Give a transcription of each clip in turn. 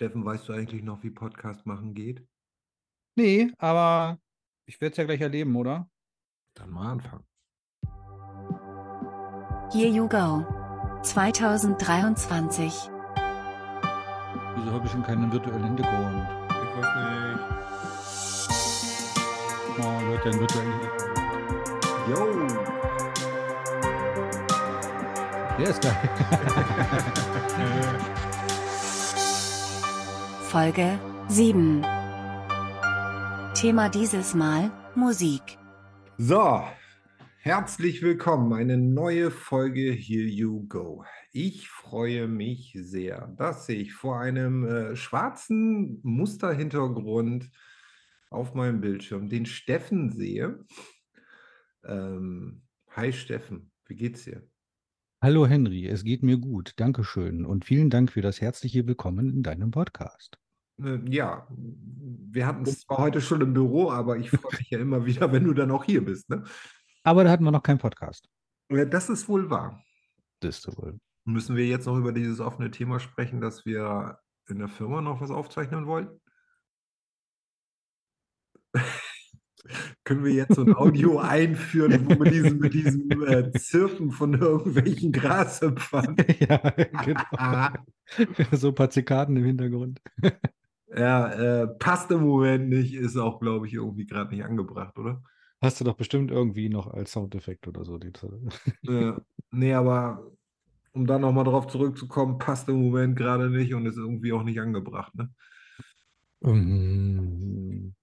Steffen, weißt du eigentlich noch, wie Podcast machen geht? Nee, aber ich werde es ja gleich erleben, oder? Dann mal anfangen. Here You Go 2023. Wieso habe ich denn keinen virtuellen Hintergrund? Ich weiß nicht. Oh, Leute, einen virtuellen Hintergrund. Yo! Der ist geil. Folge 7. Thema dieses Mal Musik. So, herzlich willkommen. Eine neue Folge Here You Go. Ich freue mich sehr, dass ich vor einem äh, schwarzen Musterhintergrund auf meinem Bildschirm den Steffen sehe. Ähm, hi Steffen, wie geht's dir? Hallo Henry, es geht mir gut. Dankeschön. Und vielen Dank für das herzliche Willkommen in deinem Podcast. Äh, ja, wir hatten es zwar heute schon im Büro, aber ich freue mich ja immer wieder, wenn du dann auch hier bist. Ne? Aber da hatten wir noch keinen Podcast. Das ist wohl wahr. Das ist wohl. Müssen wir jetzt noch über dieses offene Thema sprechen, dass wir in der Firma noch was aufzeichnen wollen? Können wir jetzt so ein Audio einführen, wo mit diesem, mit diesem äh, Zirpen von irgendwelchen Grashüpfern? ja, genau. so ein paar Zikaden im Hintergrund. Ja, äh, passt im Moment nicht, ist auch, glaube ich, irgendwie gerade nicht angebracht, oder? Hast du doch bestimmt irgendwie noch als Soundeffekt oder so. Die Ja, nee, aber um da nochmal drauf zurückzukommen, passt im Moment gerade nicht und ist irgendwie auch nicht angebracht, ne? Ähm,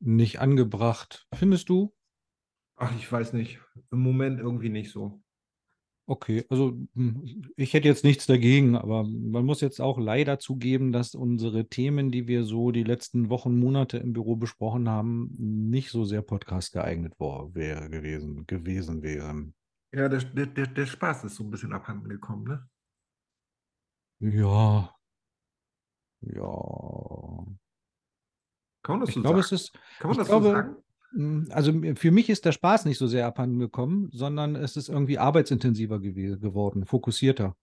nicht angebracht. Findest du? Ach, ich weiß nicht. Im Moment irgendwie nicht so. Okay, also hm, ich hätte jetzt nichts dagegen, aber man muss jetzt auch leider zugeben, dass unsere Themen, die wir so die letzten Wochen, Monate im Büro besprochen haben, nicht so sehr Podcast geeignet war, wäre gewesen, gewesen wären. Ja, der, der, der, der Spaß ist so ein bisschen abhanden gekommen, ne? Ja, ja. Kann man das Ich so glaube, sagen? es ist, Kann man das glaube, so sagen? Mm, Also für mich ist der Spaß nicht so sehr abhanden gekommen, sondern es ist irgendwie arbeitsintensiver gewe- geworden, fokussierter.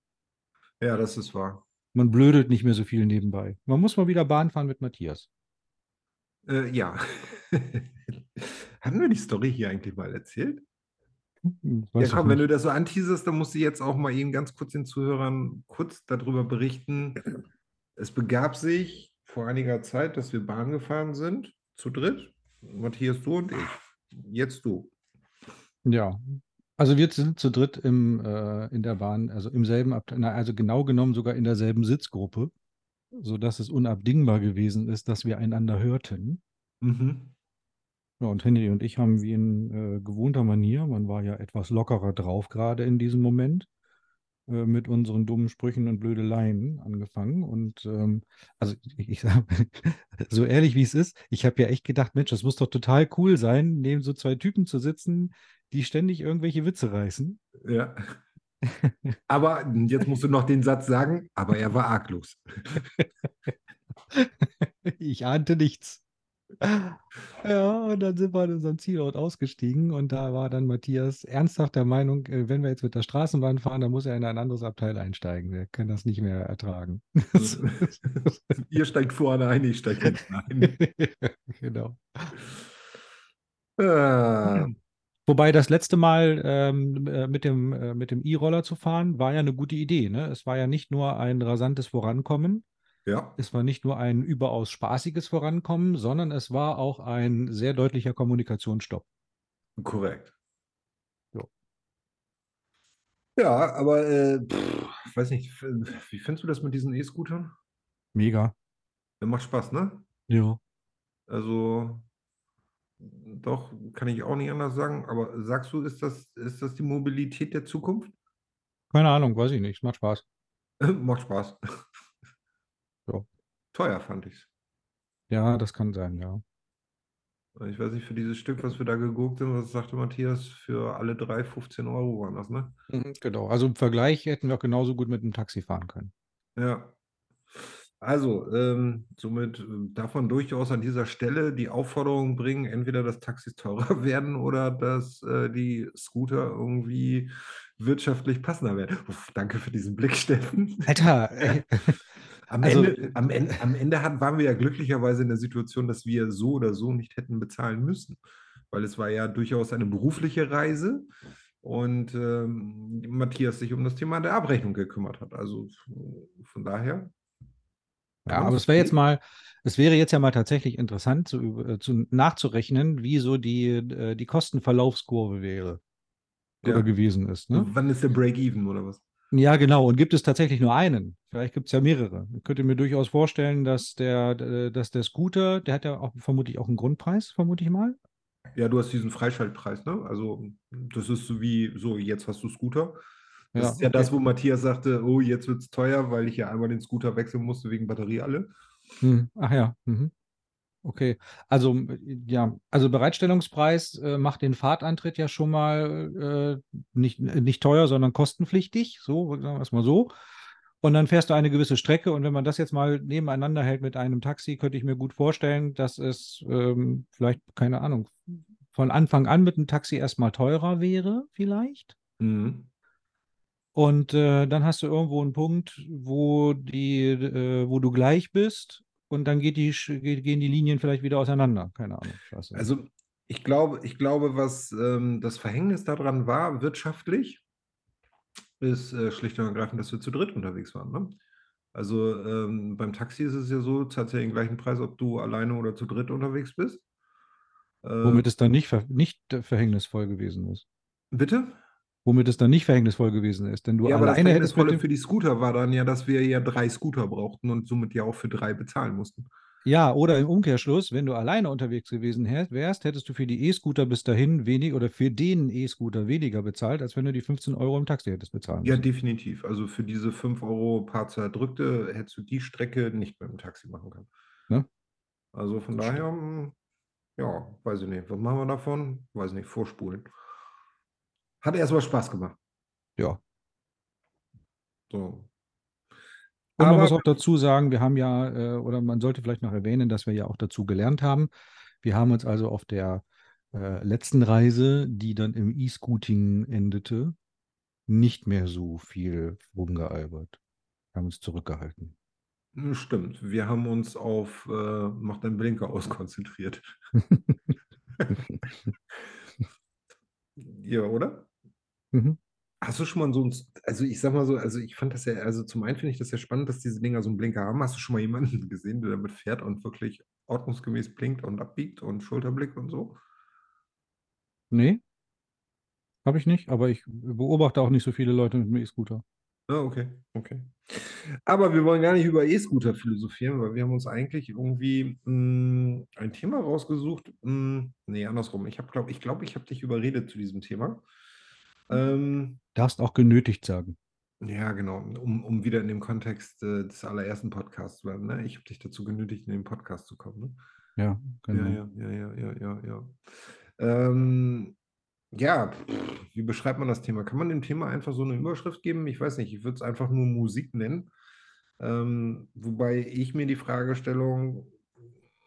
Ja, das ist wahr. Man blödelt nicht mehr so viel nebenbei. Man muss mal wieder Bahn fahren mit Matthias. Äh, ja. Hatten wir die Story hier eigentlich mal erzählt? Hm, Ja, Weiß ich komm, wenn du das so anteaserst, dann musst du jetzt auch mal eben ganz kurz den Zuhörern kurz darüber berichten. Es begab sich vor einiger Zeit, dass wir Bahn gefahren sind, zu dritt. Matthias, du und ich. Jetzt du. Ja. Also wir sind zu dritt im, äh, in der Bahn, also im selben Abteil, na, also genau genommen sogar in derselben Sitzgruppe, sodass es unabdingbar gewesen ist, dass wir einander hörten. Mhm. Ja, und Henry und ich haben wie in äh, gewohnter Manier, man war ja etwas lockerer drauf gerade in diesem Moment, äh, mit unseren dummen Sprüchen und Blödeleien angefangen. Und ähm, also ich, ich sag, so ehrlich wie es ist, ich habe ja echt gedacht, Mensch, das muss doch total cool sein, neben so zwei Typen zu sitzen, die ständig irgendwelche Witze reißen. Ja. Aber jetzt musst du noch den Satz sagen, aber er war arglos. Ich ahnte nichts. Ja, und dann sind wir an unserem Zielort ausgestiegen und da war dann Matthias ernsthaft der Meinung, äh, wenn wir jetzt mit der Straßenbahn fahren, dann muss er in ein anderes Abteil einsteigen. Wir können das nicht mehr ertragen. Ihr steigt vorne ein, ich steige hinten ein. Genau. Äh, Wobei das letzte Mal ähm, äh, mit dem, äh, mit dem E-Roller zu fahren, war ja eine gute Idee. Ne? Es war ja nicht nur ein rasantes Vorankommen, ja, es war nicht nur ein überaus spaßiges Vorankommen, sondern es war auch ein sehr deutlicher Kommunikationsstopp. korrekt. Ja. Ja, aber äh, pff, weiß nicht, wie findest du das mit diesen E-Scootern? Mega. Der macht Spaß, ne? Ja. Also, doch, kann ich auch nicht anders sagen. Aber sagst du, ist das, ist das die Mobilität der Zukunft? Keine Ahnung, weiß ich nicht. Macht Spaß. Macht Spaß. Ja. Teuer fand ich es. Ja, das kann sein, ja. Ich weiß nicht, für dieses Stück, was wir da geguckt haben, was sagte Matthias, für alle drei 15 Euro waren das, ne? Mhm, Genau. Also im Vergleich hätten wir auch genauso gut mit dem Taxi fahren können. Ja. Also, ähm, somit äh, darf man durchaus an dieser Stelle die Aufforderung bringen, entweder dass Taxis teurer werden oder dass äh, die Scooter irgendwie wirtschaftlich passender werden. Uff, danke für diesen Blick, Steffen. Alter, ey. Am Also- Ende, am Ende, am Ende hat, waren wir ja glücklicherweise in der Situation, dass wir so oder so nicht hätten bezahlen müssen. Weil es war ja durchaus eine berufliche Reise und ähm, Matthias sich um das Thema der Abrechnung gekümmert hat. Also von daher. Ja, aber es wäre jetzt mal, es wäre jetzt ja mal tatsächlich interessant zu, äh, zu nachzurechnen, wie so die, äh, die Kostenverlaufskurve wäre oder Ja. gewesen ist. Ne? Wann ist der Break-Even oder was? Ja, genau. Und gibt es tatsächlich nur einen? Vielleicht gibt es ja mehrere. Ich könnte mir durchaus vorstellen, dass der, äh, dass der Scooter, der hat ja auch vermutlich auch einen Grundpreis, vermute ich mal. Ja, du hast diesen Freischaltpreis, ne? Also das ist so wie, so jetzt hast du Scooter. Das Ja, ist ja okay. das, wo Matthias sagte, oh, jetzt wird es teuer, weil ich ja einmal den Scooter wechseln musste wegen Batterie alle. Hm, ach ja. Mhm. Okay. Also, äh, ja, also Bereitstellungspreis äh, macht den Fahrtantritt ja schon mal äh, nicht, nicht teuer, sondern kostenpflichtig. So, sagen wir es mal so. Und dann fährst du eine gewisse Strecke. Und wenn man das jetzt mal nebeneinander hält mit einem Taxi, könnte ich mir gut vorstellen, dass es ähm, vielleicht, keine Ahnung, von Anfang an mit einem Taxi erstmal teurer wäre, vielleicht. Mhm. Und äh, dann hast du irgendwo einen Punkt, wo die, äh, wo du gleich bist und dann die, gehen die Linien vielleicht wieder auseinander. Keine Ahnung. Ich. Also ich glaube, ich glaube, was ähm, das Verhängnis daran war, wirtschaftlich, ist äh, schlicht und ergreifend, dass wir zu dritt unterwegs waren. Ne? Also ähm, beim Taxi ist es ja so, zahlt ja den gleichen Preis, ob du alleine oder zu dritt unterwegs bist. Äh, Womit es dann nicht, ver nicht äh, verhängnisvoll gewesen ist. bitte? Womit es dann nicht verhängnisvoll gewesen ist. Denn du ja, aber das alleine hättest mit Verhängnisvolle dem, für die Scooter war dann ja, dass wir ja drei Scooter brauchten und somit ja auch für drei bezahlen mussten. Ja, oder im Umkehrschluss, wenn du alleine unterwegs gewesen wär- wärst, hättest du für die E-Scooter bis dahin wenig oder für den E-Scooter weniger bezahlt, als wenn du die 15 Euro im Taxi hättest bezahlen Ja, müssen. definitiv. Also für diese 5 Euro paar zerdrückte hättest du die Strecke nicht mit dem Taxi machen können. Ne? Also von Das daher, mm, ja, weiß ich nicht. Was machen wir davon? Weiß nicht, vorspulen. Hat erstmal Spaß gemacht. Ja. So. Und man Aber- muss auch dazu sagen, wir haben ja, äh, oder man sollte vielleicht noch erwähnen, dass wir ja auch dazu gelernt haben. Wir haben uns also auf der äh, letzten Reise, die dann im E-Scooting endete, nicht mehr so viel rumgealbert. Wir haben uns zurückgehalten. Mm, Stimmt. Wir haben uns auf äh, Mach deinen Blinker aus konzentriert. ja, oder? Mhm. Hast du schon mal so ein, also ich sag mal so, also ich fand das ja, also zum einen finde ich das ja spannend, dass diese Dinger so einen Blinker haben. Hast du schon mal jemanden gesehen, der damit fährt und wirklich ordnungsgemäß blinkt und abbiegt und Schulterblick und so? Nee, habe ich nicht, aber ich beobachte auch nicht so viele Leute mit dem E-Scooter. Ah, okay, okay. Aber wir wollen gar nicht über E-Scooter philosophieren, weil wir haben uns eigentlich irgendwie mh, ein Thema rausgesucht. Mh, nee, andersrum. Ich habe, glaube ich, glaube, ich habe dich überredet zu diesem Thema. Ähm, Darfst auch genötigt sagen. ja, genau, um, um wieder in dem Kontext äh, des allerersten Podcasts zu bleiben. Ne? Ich habe dich dazu genötigt, in den Podcast zu kommen. Ne? Ja, genau. Ja, ja, ja, ja, ja, ja, ja. Ähm, ja, wie beschreibt man das Thema? Kann man dem Thema einfach so eine Überschrift geben? Ich weiß nicht, ich würde es einfach nur Musik nennen. Ähm, wobei ich mir die Fragestellung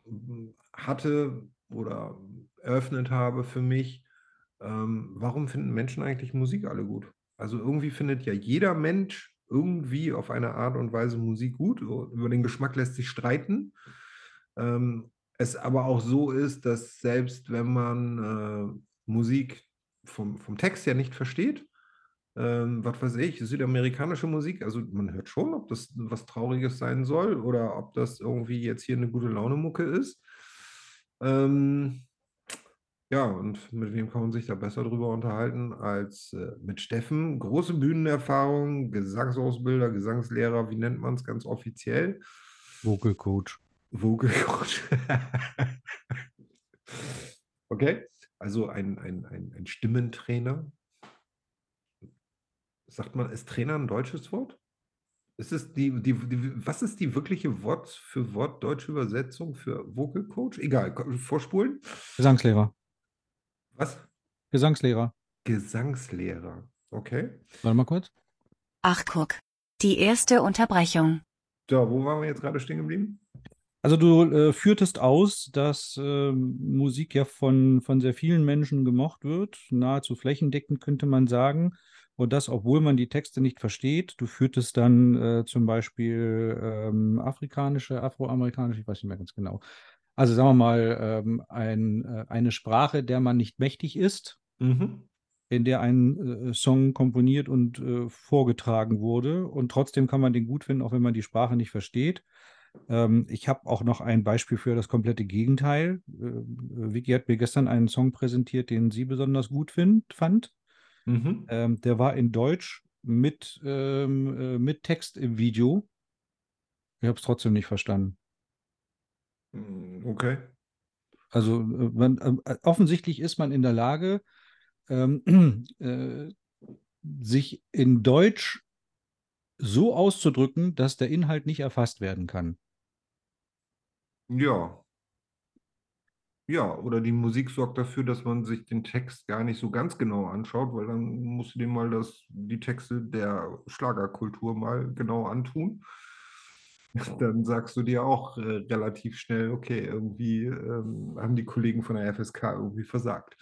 mm, hatte oder eröffnet habe für mich, ähm, warum finden Menschen eigentlich Musik alle gut? Also irgendwie findet ja jeder Mensch irgendwie auf eine Art und Weise Musik gut. Über den Geschmack lässt sich streiten. Ähm, es aber auch so ist, dass selbst wenn man äh, Musik vom, vom Text her nicht versteht, ähm, was weiß ich, südamerikanische Musik, also man hört schon, ob das was Trauriges sein soll oder ob das irgendwie jetzt hier eine gute Laune-Mucke ist. Ähm, ja, und mit wem kann man sich da besser drüber unterhalten als äh, mit Steffen? Große Bühnenerfahrung, Gesangsausbilder, Gesangslehrer, wie nennt man es ganz offiziell? Vocal Coach. Vocal Coach. okay, also ein, ein, ein, ein Stimmentrainer. Sagt man, ist Trainer ein deutsches Wort? Ist es die, die, die, was ist die wirkliche Wort für Wort deutsche Übersetzung für Vocal Coach? Egal, vorspulen. Gesangslehrer. Was? Gesangslehrer. Gesangslehrer. Okay. Warte mal kurz. Ach guck. Die erste Unterbrechung. So, wo waren wir jetzt gerade stehen geblieben? Also du äh, führtest aus, dass ähm, Musik ja von, von sehr vielen Menschen gemocht wird, nahezu flächendeckend könnte man sagen. Und das, obwohl man die Texte nicht versteht. Du führtest dann äh, zum Beispiel ähm, afrikanische, afroamerikanische, ich weiß nicht mehr ganz genau. Also sagen wir mal, ähm, ein, äh, eine Sprache, der man nicht mächtig ist, Mhm. in der ein äh, Song komponiert und äh, vorgetragen wurde. Und trotzdem kann man den gut finden, auch wenn man die Sprache nicht versteht. Ähm, ich habe auch noch ein Beispiel für das komplette Gegenteil. Äh, Vicky hat mir gestern einen Song präsentiert, den sie besonders gut find, fand. Mhm. Ähm, der war in Deutsch mit, ähm, äh, mit Text im Video. Ich habe es trotzdem nicht verstanden. Mm, Okay. Also äh, man, äh, offensichtlich ist man in der Lage, ähm, äh, sich in Deutsch so auszudrücken, dass der Inhalt nicht erfasst werden kann. Ja. Ja, oder die Musik sorgt dafür, dass man sich den Text gar nicht so ganz genau anschaut, weil dann musst du dir mal das, die Texte der Schlagerkultur mal genau antun. Dann sagst du dir auch äh, relativ schnell, okay, irgendwie ähm, haben die Kollegen von der FSK irgendwie versagt.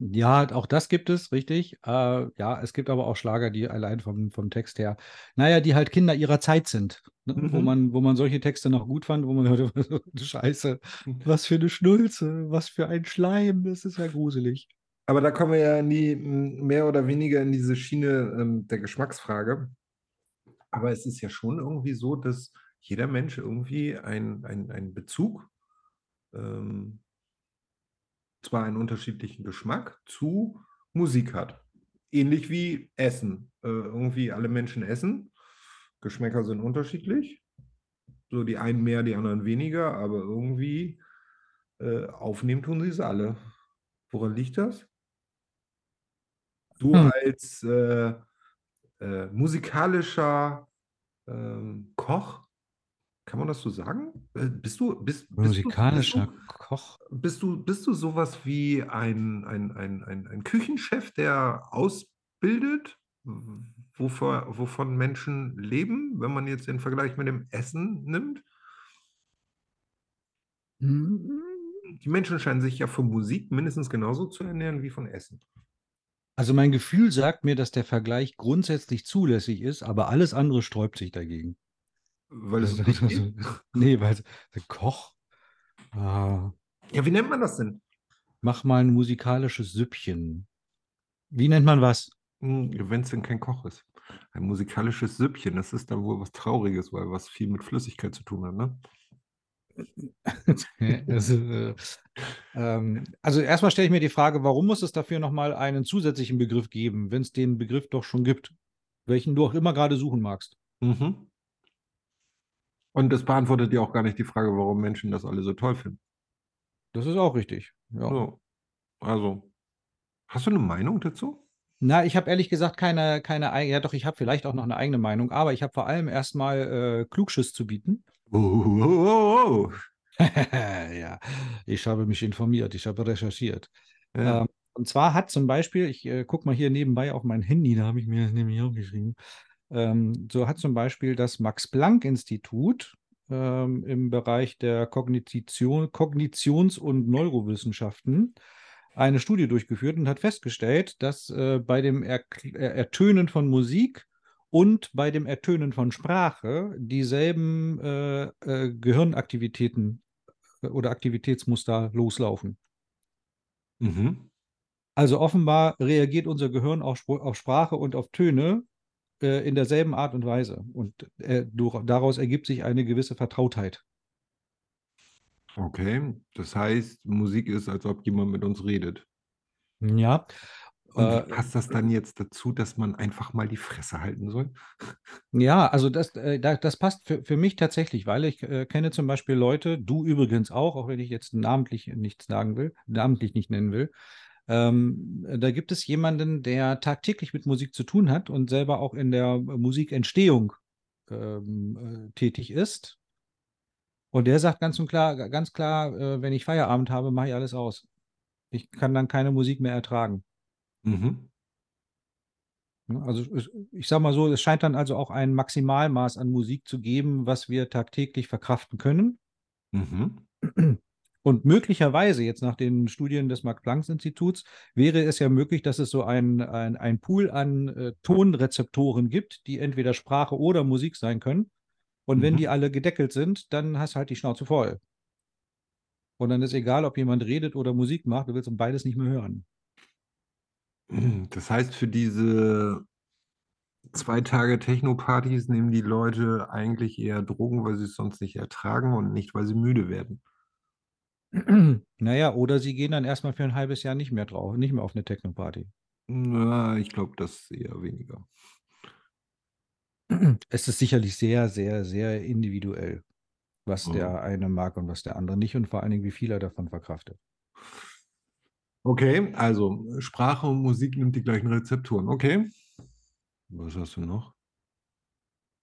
Ja, auch das gibt es, richtig. Äh, ja, es gibt aber auch Schlager, die allein vom, vom Text her, naja, die halt Kinder ihrer Zeit sind, ne? wo Mhm. man, wo man solche Texte noch gut fand, wo man hörte, Scheiße, was für eine Schnulze, was für ein Schleim, das ist ja gruselig. Aber da kommen wir ja m, mehr oder weniger in diese Schiene ähm, der Geschmacksfrage. Aber es ist ja schon irgendwie so, dass jeder Mensch irgendwie einen ein Bezug, ähm, zwar einen unterschiedlichen Geschmack zu Musik hat. Ähnlich wie Essen. Äh, irgendwie alle Menschen essen. Geschmäcker sind unterschiedlich. So die einen mehr, die anderen weniger, aber irgendwie äh, aufnehmen tun sie es alle. Woran liegt das? Du Hm. als äh, äh, musikalischer ähm, Koch, kann man das so sagen? Äh, bist du, bist, bist du, bist Musikalischer du, Koch. bist du, bist du sowas wie ein, ein, ein, ein, ein Küchenchef, der ausbildet, wovor, wovon Menschen leben, wenn man jetzt den Vergleich mit dem Essen nimmt? Die Menschen scheinen sich ja von Musik mindestens genauso zu ernähren wie von Essen. Also mein Gefühl sagt mir, dass der Vergleich grundsätzlich zulässig ist, aber alles andere sträubt sich dagegen. Weil es nicht das- geht. nee, weil der Koch. Ah, Ja, wie nennt man das denn? mach mal ein musikalisches Süppchen. Wie nennt man was? Wenn es denn kein Koch ist. Ein musikalisches Süppchen, das ist dann wohl was Trauriges, weil was viel mit Flüssigkeit zu tun hat, ne? also, äh, ähm, also erstmal stelle ich mir die Frage, warum muss es dafür nochmal einen zusätzlichen Begriff geben, wenn es den Begriff doch schon gibt, welchen du auch immer gerade suchen magst. Mhm. Und das beantwortet ja auch gar nicht die Frage, warum Menschen das alle so toll finden. Das ist auch richtig. Ja. So. Also, hast du eine Meinung dazu? Na, ich habe ehrlich gesagt keine, keine, ei- ja doch, ich habe vielleicht auch noch eine eigene Meinung, aber ich habe vor allem erstmal äh, Klugschiss zu bieten. Oh, oh, oh, ja, ich habe mich informiert, ich habe recherchiert. Ja. Ähm, und zwar hat zum Beispiel, ich äh, gucke mal hier nebenbei auf mein Handy, da habe ich mir das nämlich auch geschrieben. Ähm, so hat zum Beispiel das Max-Planck-Institut ähm, im Bereich der Kognition, Kognitions- und Neurowissenschaften eine Studie durchgeführt und hat festgestellt, dass äh, bei dem äh, Ertönen von Musik und bei dem Ertönen von Sprache dieselben äh, äh, Gehirnaktivitäten äh, oder Aktivitätsmuster loslaufen. Mhm. Also offenbar reagiert unser Gehirn auf, Spr auf Sprache und auf Töne äh, in derselben Art und Weise. Und äh, daraus ergibt sich eine gewisse Vertrautheit. Okay, das heißt, Musik ist, als ob jemand mit uns redet. Ja. Und Äh, wie passt das dann jetzt dazu, dass man einfach mal die Fresse halten soll? Ja, also das, äh, da- das passt für, für mich tatsächlich, weil ich äh, kenne zum Beispiel Leute, du übrigens auch, auch wenn ich jetzt namentlich nichts sagen will, namentlich nicht nennen will. Ähm, da gibt es jemanden, der tagtäglich mit Musik zu tun hat und selber auch in der Musikentstehung ähm, äh, tätig ist. Und der sagt ganz und klar, ganz klar, äh, wenn ich Feierabend habe, mache ich alles aus. Ich kann dann keine Musik mehr ertragen. Mhm. Ne? Also es- ich sage mal so, es scheint dann also auch ein Maximalmaß an Musik zu geben, was wir tagtäglich verkraften können. Mhm. Und möglicherweise, jetzt nach den Studien des Max-Planck-Instituts, wäre es ja möglich, dass es so ein, ein, ein Pool an äh, Tonrezeptoren gibt, die entweder Sprache oder Musik sein können. Und wenn Mhm. die alle gedeckelt sind, dann hast du halt die Schnauze voll. Und dann ist egal, ob jemand redet oder Musik macht, du willst beides nicht mehr hören. Das heißt, für diese zwei Tage Techno-Partys nehmen die Leute eigentlich eher Drogen, weil sie es sonst nicht ertragen und nicht, weil sie müde werden. naja, oder sie gehen dann erstmal für ein halbes Jahr nicht mehr drauf, nicht mehr auf eine Techno-Party. Na, ich glaube, das eher weniger. Es ist sicherlich sehr, sehr, sehr individuell, was Mhm. der eine mag und was der andere nicht und vor allen Dingen, wie viel er davon verkraftet. Okay, also Sprache und Musik nimmt die gleichen Rezeptoren. Okay. Was hast du noch?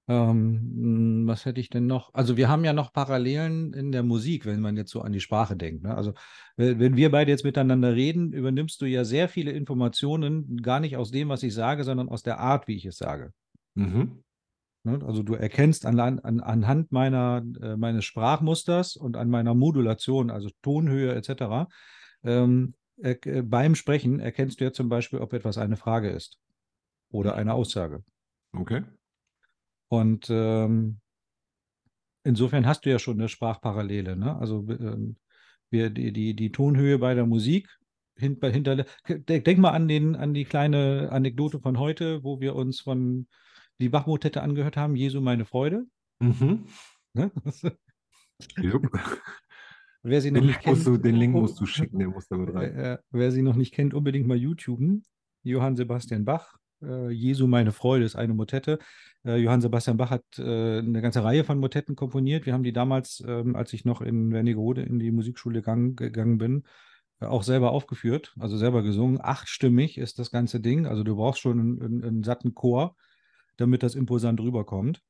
Ähm, mh, was hätte ich denn noch? Also wir haben ja noch Parallelen in der Musik, wenn man jetzt so an die Sprache denkt. Ne? Also wenn wenn wir beide jetzt miteinander reden, übernimmst du ja sehr viele Informationen gar nicht aus dem, was ich sage, sondern aus der Art, wie ich es sage. Mhm. Ne? Also du erkennst an, an, anhand meiner, äh, meines Sprachmusters und an meiner Modulation, also Tonhöhe etc., ähm, äh, beim Sprechen erkennst du ja zum Beispiel, ob etwas eine Frage ist oder eine Aussage. Okay. Und ähm, insofern hast du ja schon eine Sprachparallele. Ne? Also ähm, wir, die, die, die Tonhöhe bei der Musik hint, bei- hinter, denk mal an, den, an die kleine Anekdote von heute, wo wir uns von die Bach-Motette angehört haben, Jesu meine Freude. Mhm. Ne? Wer sie noch Den nicht Link, musst kennt, du, den Link oh, musst du schicken, der muss damit rein. Äh, äh, wer sie noch nicht kennt, unbedingt mal YouTuben. Johann Sebastian Bach. Äh, Jesu meine Freude ist eine Motette. Äh, Johann Sebastian Bach hat äh, eine ganze Reihe von Motetten komponiert. Wir haben die damals, ähm, als ich noch in Wernigerode in die Musikschule gang, gegangen bin, äh, auch selber aufgeführt, also selber gesungen. Achtstimmig ist das ganze Ding. Also du brauchst schon einen, einen, einen satten Chor, damit das imposant rüberkommt.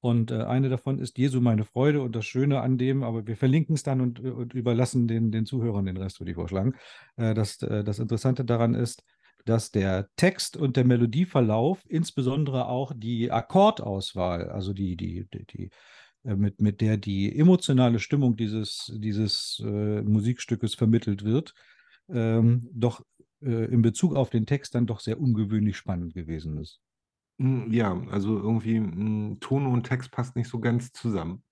Und äh, eine davon ist Jesu meine Freude und das Schöne an dem, aber wir verlinken es dann und, und überlassen den, den Zuhörern den Rest, würde ich vorschlagen. Äh, das, äh, das Interessante daran ist, dass der Text und der Melodieverlauf, insbesondere auch die Akkordauswahl, also die, die, die, die äh, mit, mit der die emotionale Stimmung dieses, dieses äh, Musikstückes vermittelt wird, ähm, doch äh, in Bezug auf den Text dann doch sehr ungewöhnlich spannend gewesen ist. Mm, Ja, also irgendwie mm, Ton und Text passt nicht so ganz zusammen.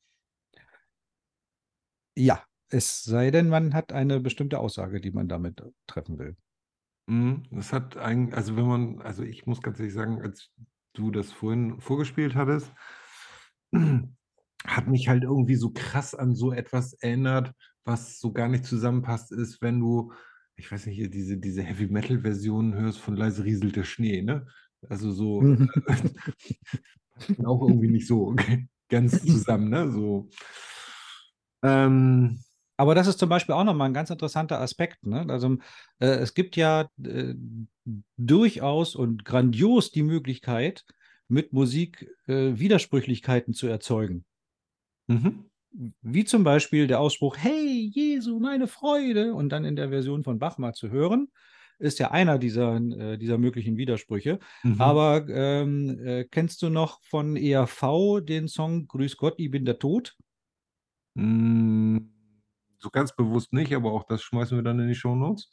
Ja, es sei denn, man hat eine bestimmte Aussage, die man damit treffen will. Das hat ein, also wenn man, also ich muss ganz ehrlich sagen, als du das vorhin vorgespielt hattest, hat mich halt irgendwie so krass an so etwas erinnert, was so gar nicht zusammenpasst, ist, wenn du, ich weiß nicht, hier diese, diese Heavy Metal Version hörst von Leise rieselt der Schnee, ne? Also so, Mhm. auch irgendwie nicht so ganz zusammen, ne? So. Ähm, Aber das ist zum Beispiel auch nochmal ein ganz interessanter Aspekt. Ne? Also äh, es gibt ja äh, durchaus und grandios die Möglichkeit, mit Musik äh, Widersprüchlichkeiten zu erzeugen. mhm. Wie zum Beispiel der Ausspruch, hey Jesu, meine Freude, und dann in der Version von Bach mal zu hören, ist ja einer dieser, äh, dieser möglichen Widersprüche. Mhm. Aber ähm, äh, kennst du noch von ERV den Song Grüß Gott, ich bin der Tod? Mm, So ganz bewusst nicht, aber auch das schmeißen wir dann in die Shownotes.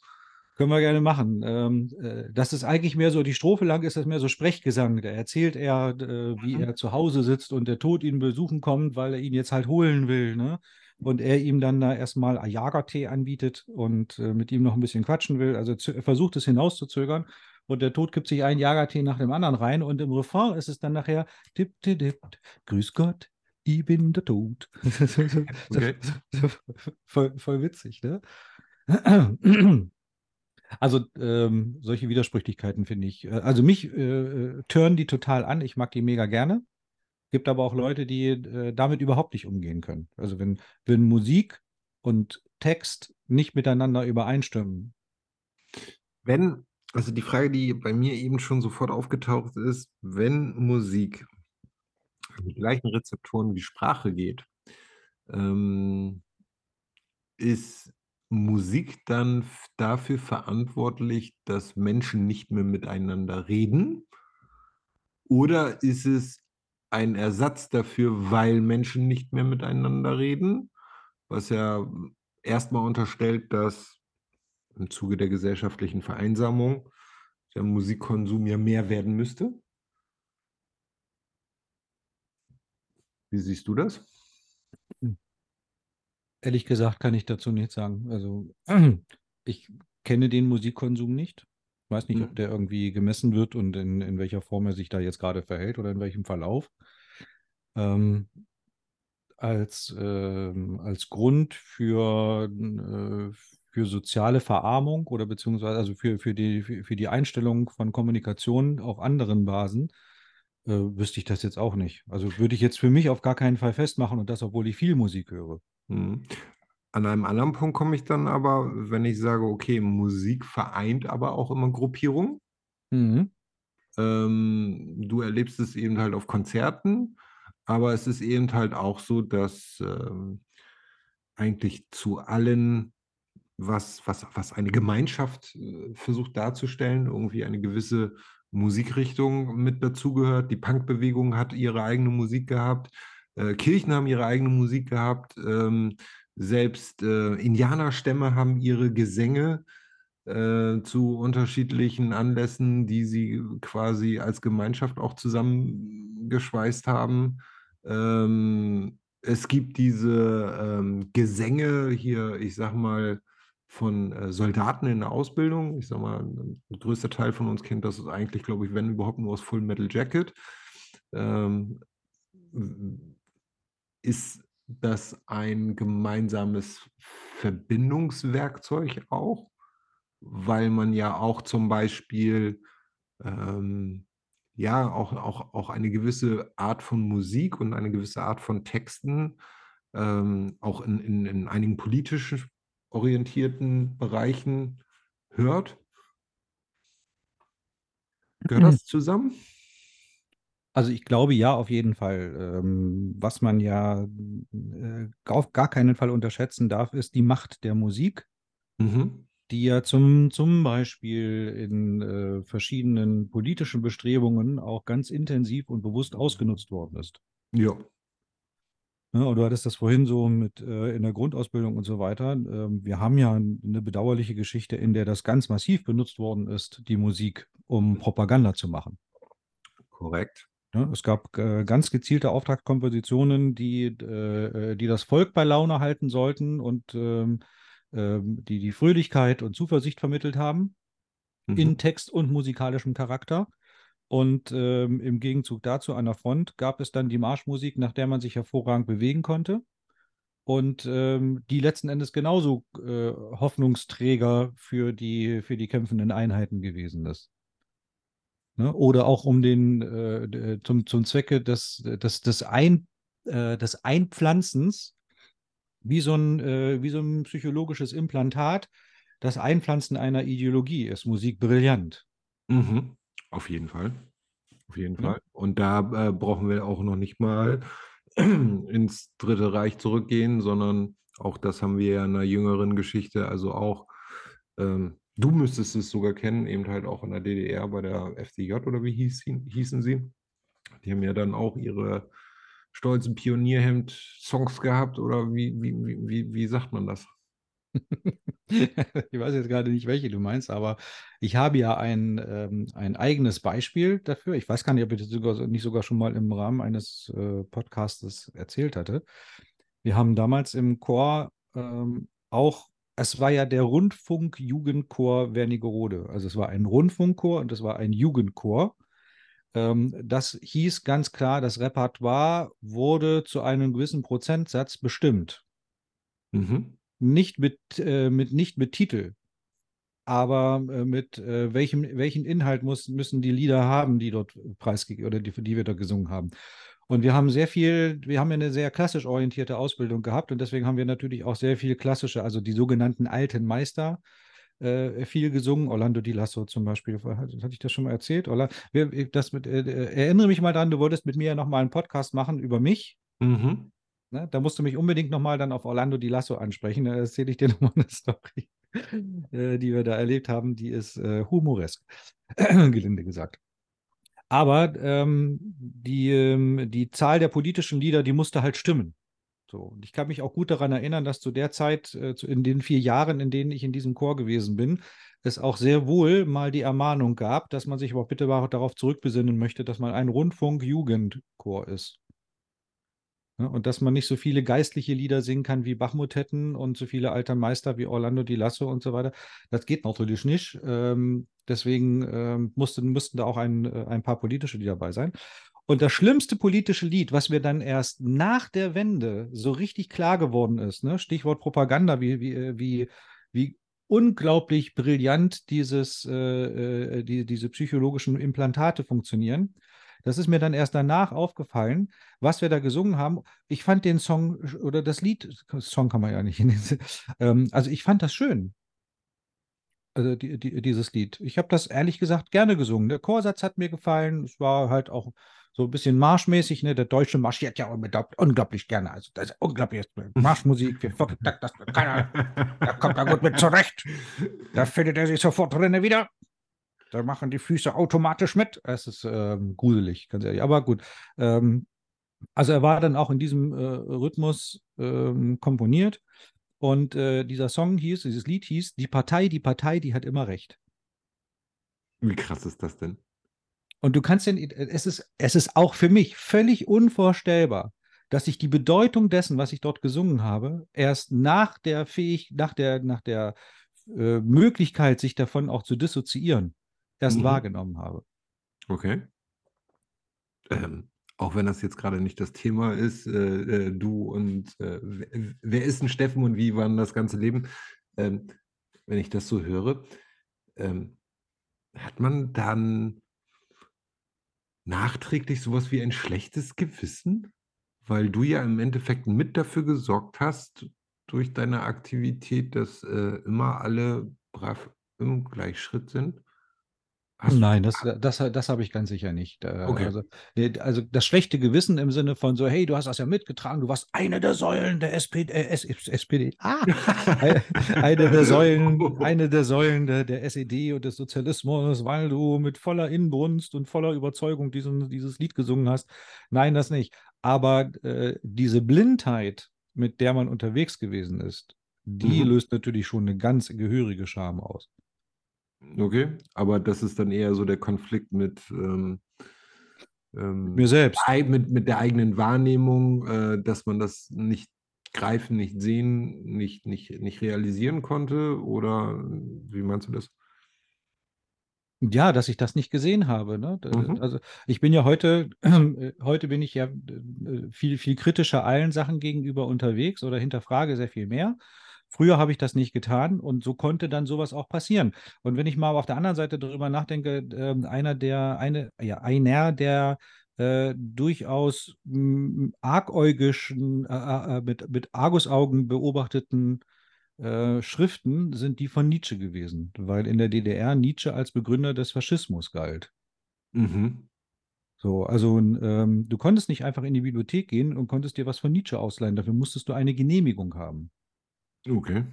Können wir gerne machen. Ähm, äh, das ist eigentlich mehr so, die Strophe lang ist das mehr so Sprechgesang. Da erzählt er, äh, wie Mhm. er zu Hause sitzt und der Tod ihn besuchen kommt, weil er ihn jetzt halt holen will. Ne? Und er ihm dann da erstmal Ayaga-Tee anbietet und äh, mit ihm noch ein bisschen quatschen will. Also er versucht es hinauszuzögern. Und der Tod gibt sich einen Jagertee nach dem anderen rein. Und im Refrain ist es dann nachher tipp, tipp, tipp, grüß Gott, ich bin der Tod. Okay. voll, voll witzig, ne? Also ähm, solche Widersprüchlichkeiten finde ich, äh, also mich äh, äh, turnen die total an. Ich mag die mega gerne. Gibt aber auch Leute, die äh, damit überhaupt nicht umgehen können. Also wenn, wenn Musik und Text nicht miteinander übereinstimmen. Wenn, also die Frage, die bei mir eben schon sofort aufgetaucht ist, wenn Musik an die gleichen Rezeptoren wie Sprache geht, ähm, ist Musik dann dafür verantwortlich, dass Menschen nicht mehr miteinander reden? Oder ist es ein Ersatz dafür, weil Menschen nicht mehr miteinander reden? was ja erstmal unterstellt, dass im Zuge der gesellschaftlichen Vereinsamung der Musikkonsum ja mehr werden müsste. Wie siehst du das? Ehrlich gesagt kann ich dazu nichts sagen. Also ich kenne den Musikkonsum nicht. Ich weiß nicht, ob Mhm. der irgendwie gemessen wird und in, in welcher Form er sich da jetzt gerade verhält oder in welchem Verlauf. Ähm, als, ähm, als Grund für, äh, für soziale Verarmung oder beziehungsweise also für, für, die, für, für die Einstellung von Kommunikation auf anderen Basen, äh, wüsste ich das jetzt auch nicht. Also würde ich jetzt für mich auf gar keinen Fall festmachen und das, obwohl ich viel Musik höre. Mhm. An einem anderen Punkt komme ich dann aber, wenn ich sage, okay, Musik vereint aber auch immer Gruppierungen. Mhm. Ähm, du erlebst es eben halt auf Konzerten, aber es ist eben halt auch so, dass ähm, eigentlich zu allen, was, was, was eine Gemeinschaft äh, versucht darzustellen, irgendwie eine gewisse Musikrichtung mit dazugehört. Die Punkbewegung hat ihre eigene Musik gehabt, äh, Kirchen haben ihre eigene Musik gehabt, ähm, selbst äh, Indianerstämme haben ihre Gesänge äh, zu unterschiedlichen Anlässen, die sie quasi als Gemeinschaft auch zusammengeschweißt haben. Ähm, es gibt diese ähm, Gesänge hier, ich sag mal, von äh, Soldaten in der Ausbildung. Ich sag mal, ein größter Teil von uns kennt das eigentlich, glaube ich, wenn überhaupt nur aus Full Metal Jacket. Ähm, ist das ein gemeinsames Verbindungswerkzeug auch? Weil man ja auch zum Beispiel ähm, ja auch, auch, auch eine gewisse Art von Musik und eine gewisse Art von Texten ähm, auch in, in, in einigen politisch orientierten Bereichen hört. Gehört das zusammen? Also ich glaube ja, auf jeden Fall. Ähm, was man ja äh, auf gar keinen Fall unterschätzen darf, ist die Macht der Musik, Mhm. die ja zum, zum Beispiel in äh, verschiedenen politischen Bestrebungen auch ganz intensiv und bewusst ausgenutzt worden ist. Ja. Ne, und du hattest das vorhin so mit äh, in der Grundausbildung und so weiter. Ähm, wir haben ja eine bedauerliche Geschichte, in der das ganz massiv benutzt worden ist, die Musik, um Propaganda zu machen. Korrekt. Ne, es gab äh, ganz gezielte Auftragskompositionen, die, äh, die das Volk bei Laune halten sollten und ähm, ähm, die die Fröhlichkeit und Zuversicht vermittelt haben, Mhm. in Text und musikalischem Charakter. Und ähm, im Gegenzug dazu an der Front gab es dann die Marschmusik, nach der man sich hervorragend bewegen konnte. Und ähm, die letzten Endes genauso äh, Hoffnungsträger für die, für die kämpfenden Einheiten gewesen ist. Ne? Oder auch um den, äh, d- zum, zum Zwecke des, des, des, Ein, äh, des Einpflanzens, wie so, ein, äh, wie so ein psychologisches Implantat, das Einpflanzen einer Ideologie ist Musik brillant. Mhm. Auf jeden Fall. Auf jeden Ja. Fall. Und da äh, brauchen wir auch noch nicht mal ins Dritte Reich zurückgehen, sondern auch das haben wir ja in einer jüngeren Geschichte, also auch, ähm, du müsstest es sogar kennen, eben halt auch in der DDR bei der FDJ oder wie hieß, hießen sie? Die haben ja dann auch ihre stolzen Pionierhemd-Songs gehabt oder wie, wie, wie, wie, sagt man das? ich weiß jetzt gerade nicht, welche du meinst, aber ich habe ja ein, ähm, ein eigenes Beispiel dafür. Ich weiß gar nicht, ob ich das sogar, nicht sogar schon mal im Rahmen eines äh, Podcastes erzählt hatte. Wir haben damals im Chor ähm, auch, es war ja der Rundfunk-Jugendchor Wernigerode. Also es war ein Rundfunkchor und es war ein Jugendchor. Ähm, das hieß ganz klar, das Repertoire wurde zu einem gewissen Prozentsatz bestimmt Mhm. nicht mit, äh, mit, nicht mit Titel, aber äh, mit äh, welchem, welchen Inhalt muss, müssen die Lieder haben, die dort preisgegeben oder die, die wir dort gesungen haben. Und wir haben sehr viel, wir haben ja eine sehr klassisch orientierte Ausbildung gehabt und deswegen haben wir natürlich auch sehr viel klassische, also die sogenannten alten Meister, äh, viel gesungen. Orlando Di Lasso zum Beispiel, hatte ich das schon mal erzählt? Orla wir, das mit, äh, erinnere mich mal dran, du wolltest mit mir ja nochmal einen Podcast machen über mich. Mhm. Ne? Da musst du mich unbedingt nochmal dann auf Orlando Di Lasso ansprechen. Da erzähle ich dir nochmal eine Story, äh, die wir da erlebt haben. Die ist äh, humoresk, gelinde gesagt. Aber ähm, die, ähm, die Zahl der politischen Lieder, die musste halt stimmen. So, und ich kann mich auch gut daran erinnern, dass zu der Zeit, äh, in den vier Jahren, in denen ich in diesem Chor gewesen bin, es auch sehr wohl mal die Ermahnung gab, dass man sich aber auch bitte darauf zurückbesinnen möchte, dass man ein Rundfunk-Jugendchor ist. Ja, und dass man nicht so viele geistliche Lieder singen kann wie Bachmotetten und so viele alte Meister wie Orlando Di Lasso und so weiter. Das geht natürlich nicht. Ähm, deswegen ähm, mussten, mussten da auch ein, äh, ein paar politische Lieder dabei sein. Und das schlimmste politische Lied, was mir dann erst nach der Wende so richtig klar geworden ist, ne? Stichwort Propaganda, wie, wie, äh, wie, wie unglaublich brillant dieses, äh, äh, die, diese psychologischen Implantate funktionieren. Das ist mir dann erst danach aufgefallen, was wir da gesungen haben. Ich fand den Song oder das Lied, Song kann man ja nicht, ähm, also ich fand das schön. Also die, die, dieses Lied. Ich habe das ehrlich gesagt gerne gesungen. Der Chorsatz hat mir gefallen. Es war halt auch so ein bisschen marschmäßig. Ne? Der Deutsche marschiert ja unglaublich gerne. Also das ist unglaublich Marschmusik. Da kommt er gut mit zurecht. Da findet er sich sofort drinnen wieder. Da machen die Füße automatisch mit. Es ist ähm, gruselig, ganz ehrlich. Aber gut. Ähm, also er war dann auch in diesem äh, Rhythmus ähm, komponiert. Und äh, dieser Song hieß, dieses Lied hieß, die Partei, die Partei, die hat immer recht. Wie krass ist das denn? Und du kannst denn, es ist, es ist auch für mich völlig unvorstellbar, dass ich die Bedeutung dessen, was ich dort gesungen habe, erst nach der Fähig, nach der, nach der äh, Möglichkeit, sich davon auch zu dissoziieren, erst mhm. wahrgenommen habe. Okay. Ähm, auch wenn das jetzt gerade nicht das Thema ist, äh, äh du und äh, wer ist ein Steffen und wie war das ganze Leben? Ähm, wenn ich das so höre, ähm, hat man dann nachträglich sowas wie ein schlechtes Gewissen? Weil du ja im Endeffekt mit dafür gesorgt hast, durch deine Aktivität, dass äh, immer alle brav im Gleichschritt sind? Hast Nein, das, das, das habe ich ganz sicher nicht. Äh, okay. Also, also, das schlechte Gewissen im Sinne von so, hey, du hast das ja mitgetragen, du warst eine der Säulen der SPD, äh, SPD ah, eine der Säulen, eine der Säulen der, der SED und des Sozialismus, weil du mit voller Inbrunst und voller Überzeugung diesen, dieses Lied gesungen hast. Nein, das nicht. Aber äh, diese Blindheit, mit der man unterwegs gewesen ist, die mhm. löst natürlich schon eine ganz gehörige Scham aus. Okay, aber das ist dann eher so der Konflikt mit, ähm, ähm, mir selbst. Mit, mit der eigenen Wahrnehmung, äh, dass man das nicht greifen, nicht sehen, nicht, nicht, nicht realisieren konnte? Oder wie meinst du das? Ja, dass ich das nicht gesehen habe. Ne? Mhm. Also ich bin ja heute, äh, heute bin ich ja äh, viel, viel kritischer allen Sachen gegenüber unterwegs oder hinterfrage sehr viel mehr. Früher habe ich das nicht getan und so konnte dann sowas auch passieren. Und wenn ich mal auf der anderen Seite darüber nachdenke, äh, einer der, eine, ja, einer der äh, durchaus m, argäugischen, äh, äh, äh, mit, mit Argusaugen beobachteten äh, Schriften sind die von Nietzsche gewesen, weil in der DDR Nietzsche als Begründer des Faschismus galt. Mhm. So, also ähm, du konntest nicht einfach in die Bibliothek gehen und konntest dir was von Nietzsche ausleihen. Dafür musstest du eine Genehmigung haben. Okay.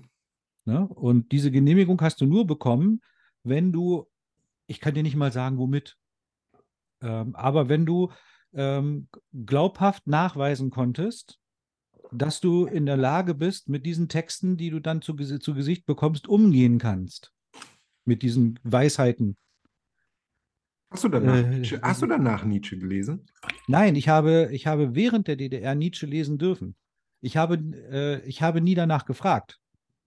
Ne? Und diese Genehmigung hast du nur bekommen, wenn du, ich kann dir nicht mal sagen, womit, ähm, aber wenn du ähm, glaubhaft nachweisen konntest, dass du in der Lage bist, mit diesen Texten, die du dann zu, zu Gesicht bekommst, umgehen kannst. Mit diesen Weisheiten. Hast du, danach, äh, Nietzsche, hast du danach Nietzsche gelesen? Nein, ich habe, ich habe während der DDR Nietzsche lesen dürfen. Ich habe, äh, ich habe nie danach gefragt.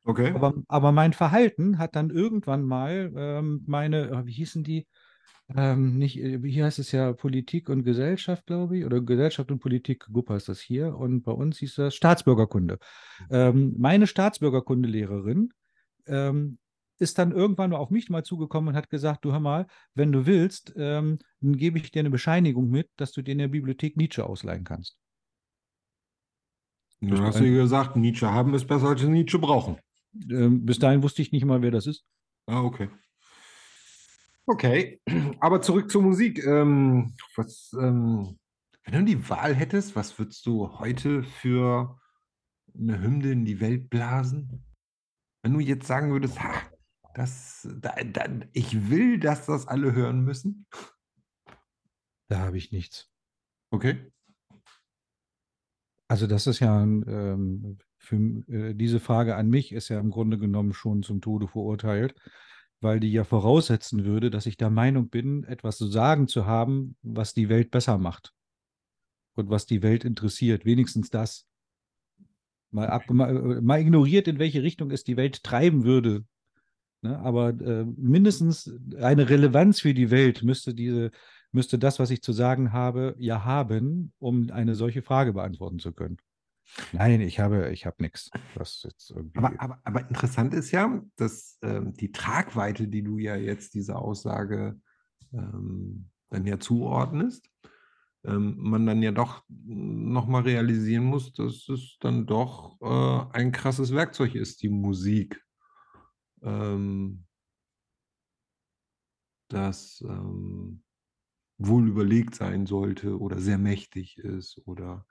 Okay. Aber, aber mein Verhalten hat dann irgendwann mal ähm, meine, äh, wie hießen die? Ähm, nicht, äh, hier heißt es ja Politik und Gesellschaft, glaube ich, oder Gesellschaft und Politik, GUP heißt das hier. Und bei uns hieß das Staatsbürgerkunde. Mhm. Ähm, meine Staatsbürgerkundelehrerin ähm, ist dann irgendwann auf mich mal zugekommen und hat gesagt, du hör mal, wenn du willst, ähm, dann gebe ich dir eine Bescheinigung mit, dass du dir in der Bibliothek Nietzsche ausleihen kannst. Dann hast du gesagt, Nietzsche haben ist besser als Nietzsche brauchen. Ähm, bis dahin wusste ich nicht mal, wer das ist. Ah, okay. Okay, aber zurück zur Musik. Ähm, was, ähm, wenn du die Wahl hättest, was würdest du heute für eine Hymne in die Welt blasen? Wenn du jetzt sagen würdest, ha, das, da, da, ich will, dass das alle hören müssen. Da habe ich nichts. Okay. Also das ist ja ähm, für äh, diese Frage an mich ist ja im Grunde genommen schon zum Tode verurteilt, weil die ja voraussetzen würde, dass ich der Meinung bin, etwas zu sagen zu haben, was die Welt besser macht und was die Welt interessiert. Wenigstens das. Mal, ab, mal, mal ignoriert, in welche Richtung es die Welt treiben würde. Ne? Aber äh, mindestens eine Relevanz für die Welt müsste diese müsste das, was ich zu sagen habe, ja haben, um eine solche Frage beantworten zu können. Nein, ich habe, ich habe nichts. Aber, aber, aber, interessant ist ja, dass ähm, die Tragweite, die du ja jetzt dieser Aussage ähm, dann ja zuordnest, ähm, man dann ja doch nochmal realisieren muss, dass es dann doch äh, ein krasses Werkzeug ist, die Musik. Ähm, das ähm, wohl überlegt sein sollte oder sehr mächtig ist oder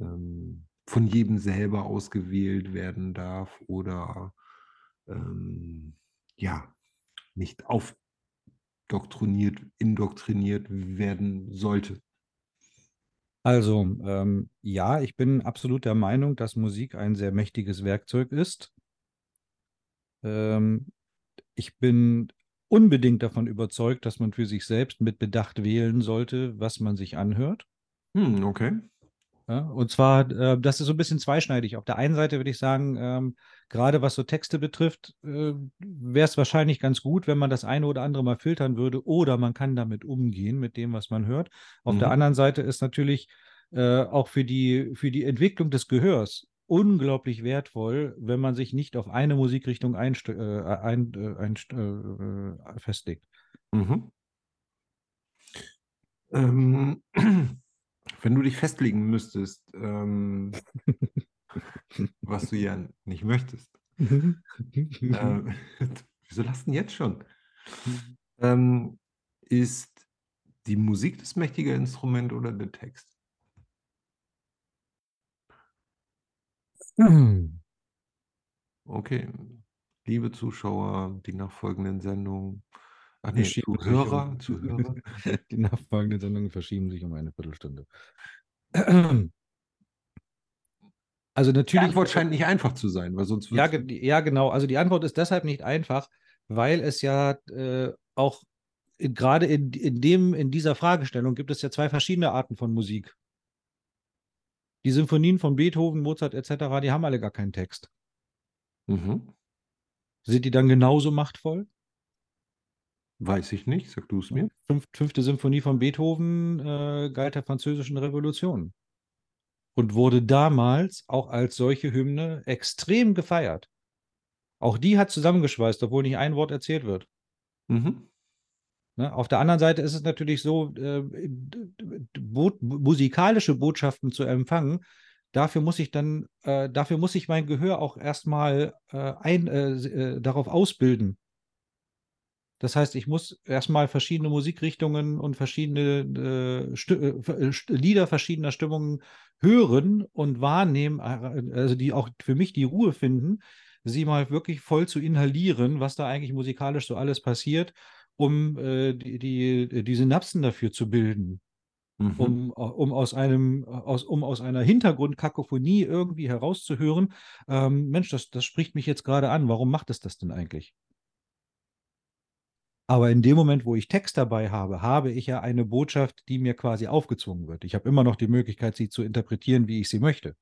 ähm, von jedem selber ausgewählt werden darf oder ähm, ja, nicht aufdoktriniert, indoktriniert werden sollte. Also, ähm, ja, ich bin absolut der Meinung, dass Musik ein sehr mächtiges Werkzeug ist. Ähm, ich bin unbedingt davon überzeugt, dass man für sich selbst mit Bedacht wählen sollte, was man sich anhört. Hm, okay. Ja, und zwar, äh, das ist so ein bisschen zweischneidig. Auf der einen Seite würde ich sagen, ähm, gerade was so Texte betrifft, äh, wäre es wahrscheinlich ganz gut, wenn man das eine oder andere mal filtern würde oder man kann damit umgehen, mit dem, was man hört. Auf mhm. der anderen Seite ist natürlich äh, auch für die, für die Entwicklung des Gehörs unglaublich wertvoll, wenn man sich nicht auf eine Musikrichtung äh, ein, äh, ein, äh, festlegt. Mhm. Ähm, wenn du dich festlegen müsstest, ähm, was du ja nicht möchtest, äh, wieso lassen jetzt schon? Ähm, ist die Musik das mächtige Instrument oder der Text? Okay. Liebe Zuschauer, die nachfolgenden Sendungen ach ne, Zuhörer um Zuhörer. Die nachfolgenden Sendungen verschieben sich um eine Viertelstunde. Also Die natürlich Antwort scheint nicht einfach zu sein, weil sonst Ja, ja, genau. Also die Antwort ist deshalb nicht einfach, weil es ja äh, auch gerade in, in, dem, in dieser Fragestellung gibt es ja zwei verschiedene Arten von Musik. Die Symphonien von Beethoven, Mozart etc., die haben alle gar keinen Text. Mhm. Sind die dann genauso machtvoll? Weiß ich nicht, sag du es mir. Fünf, fünfte Symphonie von Beethoven äh, galt der französischen Revolution und wurde damals auch als solche Hymne extrem gefeiert. Auch die hat zusammengeschweißt, obwohl nicht ein Wort erzählt wird. Mhm. Ne? Auf der anderen Seite ist es natürlich so, äh, bo musikalische Botschaften zu empfangen. Dafür muss ich dann, äh, dafür muss ich mein Gehör auch erstmal äh, ein, äh, äh, darauf ausbilden. Das heißt, ich muss erstmal verschiedene Musikrichtungen und verschiedene äh, Lieder verschiedener Stimmungen hören und wahrnehmen, also die auch für mich die Ruhe finden, sie mal wirklich voll zu inhalieren, was da eigentlich musikalisch so alles passiert um äh, die, die, die Synapsen dafür zu bilden. Mhm. Um, um, aus einem, aus, um aus einer Hintergrundkakophonie irgendwie herauszuhören, ähm, Mensch, das, das spricht mich jetzt gerade an, warum macht es das denn eigentlich? Aber in dem Moment, wo ich Text dabei habe, habe ich ja eine Botschaft, die mir quasi aufgezwungen wird. Ich habe immer noch die Möglichkeit, sie zu interpretieren, wie ich sie möchte.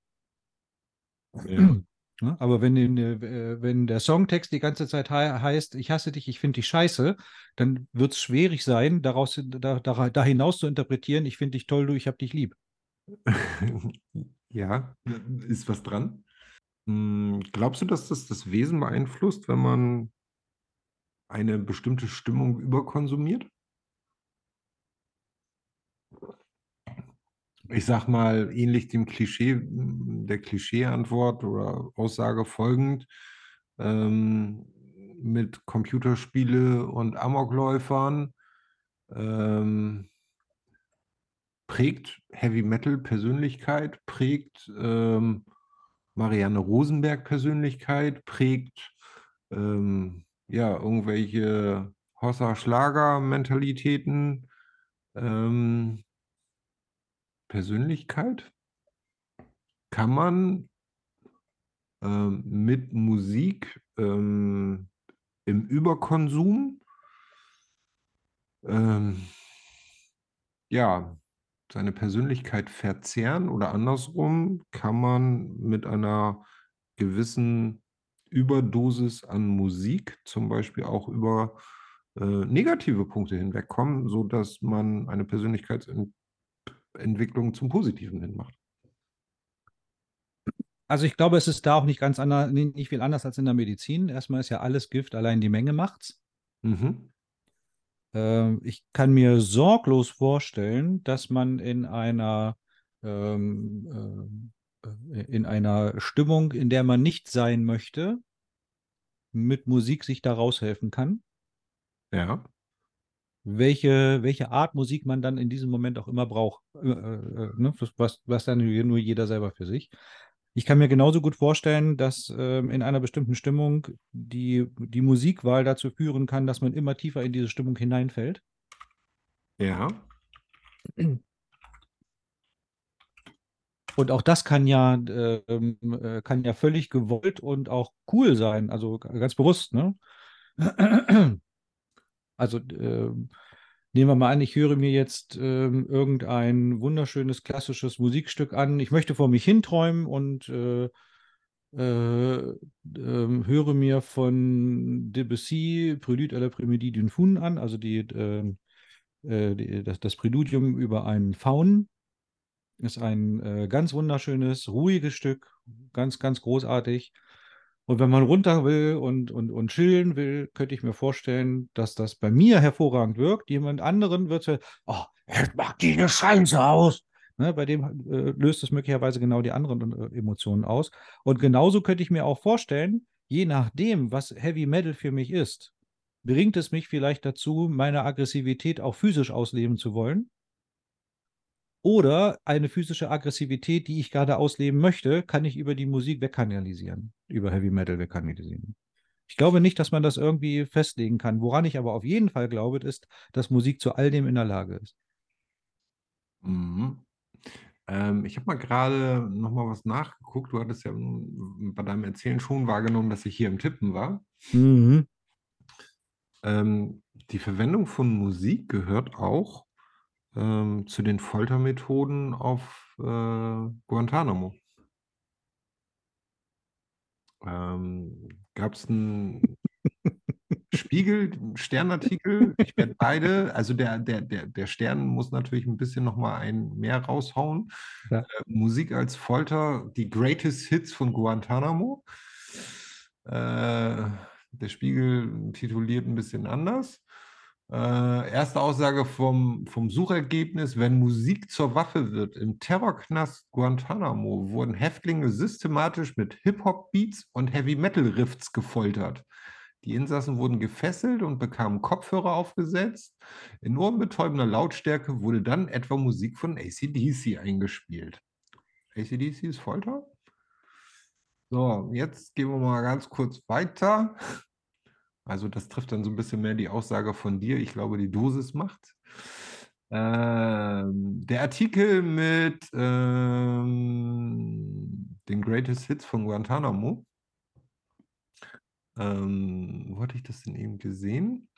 Ja. Ne? Aber wenn, in, äh, wenn der Songtext die ganze Zeit he heißt, ich hasse dich, ich finde dich scheiße, dann wird es schwierig sein, daraus, da, da, da hinaus zu interpretieren, ich finde dich toll, du, ich habe dich lieb. ja, ist was dran. Hm, glaubst du, dass das das Wesen beeinflusst, wenn man eine bestimmte Stimmung überkonsumiert? Ich sag mal, ähnlich dem Klischee, der Klischee-Antwort oder Aussage folgend, ähm, mit Computerspiele und Amokläufern ähm, prägt Heavy Metal Persönlichkeit, prägt ähm, Marianne Rosenberg Persönlichkeit, prägt ähm, ja irgendwelche Hossa Schlager Mentalitäten, ähm, Persönlichkeit? kann man ähm, mit Musik ähm, im Überkonsum ähm, ja, seine Persönlichkeit verzerren oder andersrum kann man mit einer gewissen Überdosis an Musik zum Beispiel auch über äh, negative Punkte hinwegkommen, sodass man eine Persönlichkeitsentwicklung zum Positiven hin macht. Also ich glaube, es ist da auch nicht ganz anders, nicht viel anders als in der Medizin. Erstmal ist ja alles Gift, allein die Menge macht's. Mhm. Ähm, ich kann mir sorglos vorstellen, dass man in einer, ähm, äh, in einer Stimmung, in der man nicht sein möchte, mit Musik sich da raushelfen kann. Ja. Welche, welche Art Musik man dann in diesem Moment auch immer braucht. Äh, äh, ne? was, was dann nur jeder selber für sich. Ich kann mir genauso gut vorstellen, dass ähm, in einer bestimmten Stimmung die, die Musikwahl dazu führen kann, dass man immer tiefer in diese Stimmung hineinfällt. Ja. Und auch das kann ja, äh, äh, kann ja völlig gewollt und auch cool sein, also ganz bewusst, ne? Also äh, Nehmen wir mal an, ich höre mir jetzt ähm, irgendein wunderschönes klassisches Musikstück an. Ich möchte vor mich hinträumen und äh, äh, äh, höre mir von Debussy Prélude à la Prémédie d'une Faune an, also die, ähm, äh, die, das, das, Präludium über einen Faun. Ist ein äh, ganz wunderschönes, ruhiges Stück, ganz, ganz großartig. Und wenn man runter will und, und, und chillen will, könnte ich mir vorstellen, dass das bei mir hervorragend wirkt. Jemand anderen wird oh, jetzt macht die eine Scheiße aus. Ne, bei dem äh, löst es möglicherweise genau die anderen äh, Emotionen aus. Und genauso könnte ich mir auch vorstellen, je nachdem, was Heavy Metal für mich ist, bringt es mich vielleicht dazu, meine Aggressivität auch physisch ausleben zu wollen. Oder eine physische Aggressivität, die ich gerade ausleben möchte, kann ich über die Musik wegkanalisieren, über Heavy Metal wegkanalisieren. Ich glaube nicht, dass man das irgendwie festlegen kann. Woran ich aber auf jeden Fall glaube, ist, dass Musik zu all dem in der Lage ist. Mhm. Ähm, ich habe mal gerade noch mal was nachgeguckt. Du hattest ja bei deinem Erzählen schon wahrgenommen, dass ich hier im Tippen war. Mhm. Ähm, die Verwendung von Musik gehört auch ähm, zu den Foltermethoden auf äh, Guantanamo. Ähm, Gab es einen Spiegel, Sternartikel? Ich werde beide, also der, der, der, der Stern muss natürlich ein bisschen noch mal ein mehr raushauen. Ja. Äh, Musik als Folter, die Greatest Hits von Guantanamo. Äh, der Spiegel tituliert ein bisschen anders. Äh, erste Aussage vom, vom Suchergebnis, wenn Musik zur Waffe wird, im Terrorknast Guantanamo wurden Häftlinge systematisch mit Hip-Hop-Beats und Heavy-Metal-Riffs gefoltert. Die Insassen wurden gefesselt und bekamen Kopfhörer aufgesetzt. In ohrenbetäubender Lautstärke wurde dann etwa Musik von ACDC eingespielt. ACDC ist Folter? So, jetzt gehen wir mal ganz kurz weiter. Also das trifft dann so ein bisschen mehr die Aussage von dir. Ich glaube, die Dosis macht. Ähm, der Artikel mit ähm, den Greatest Hits von Guantanamo. Ähm, wo hatte ich das denn eben gesehen?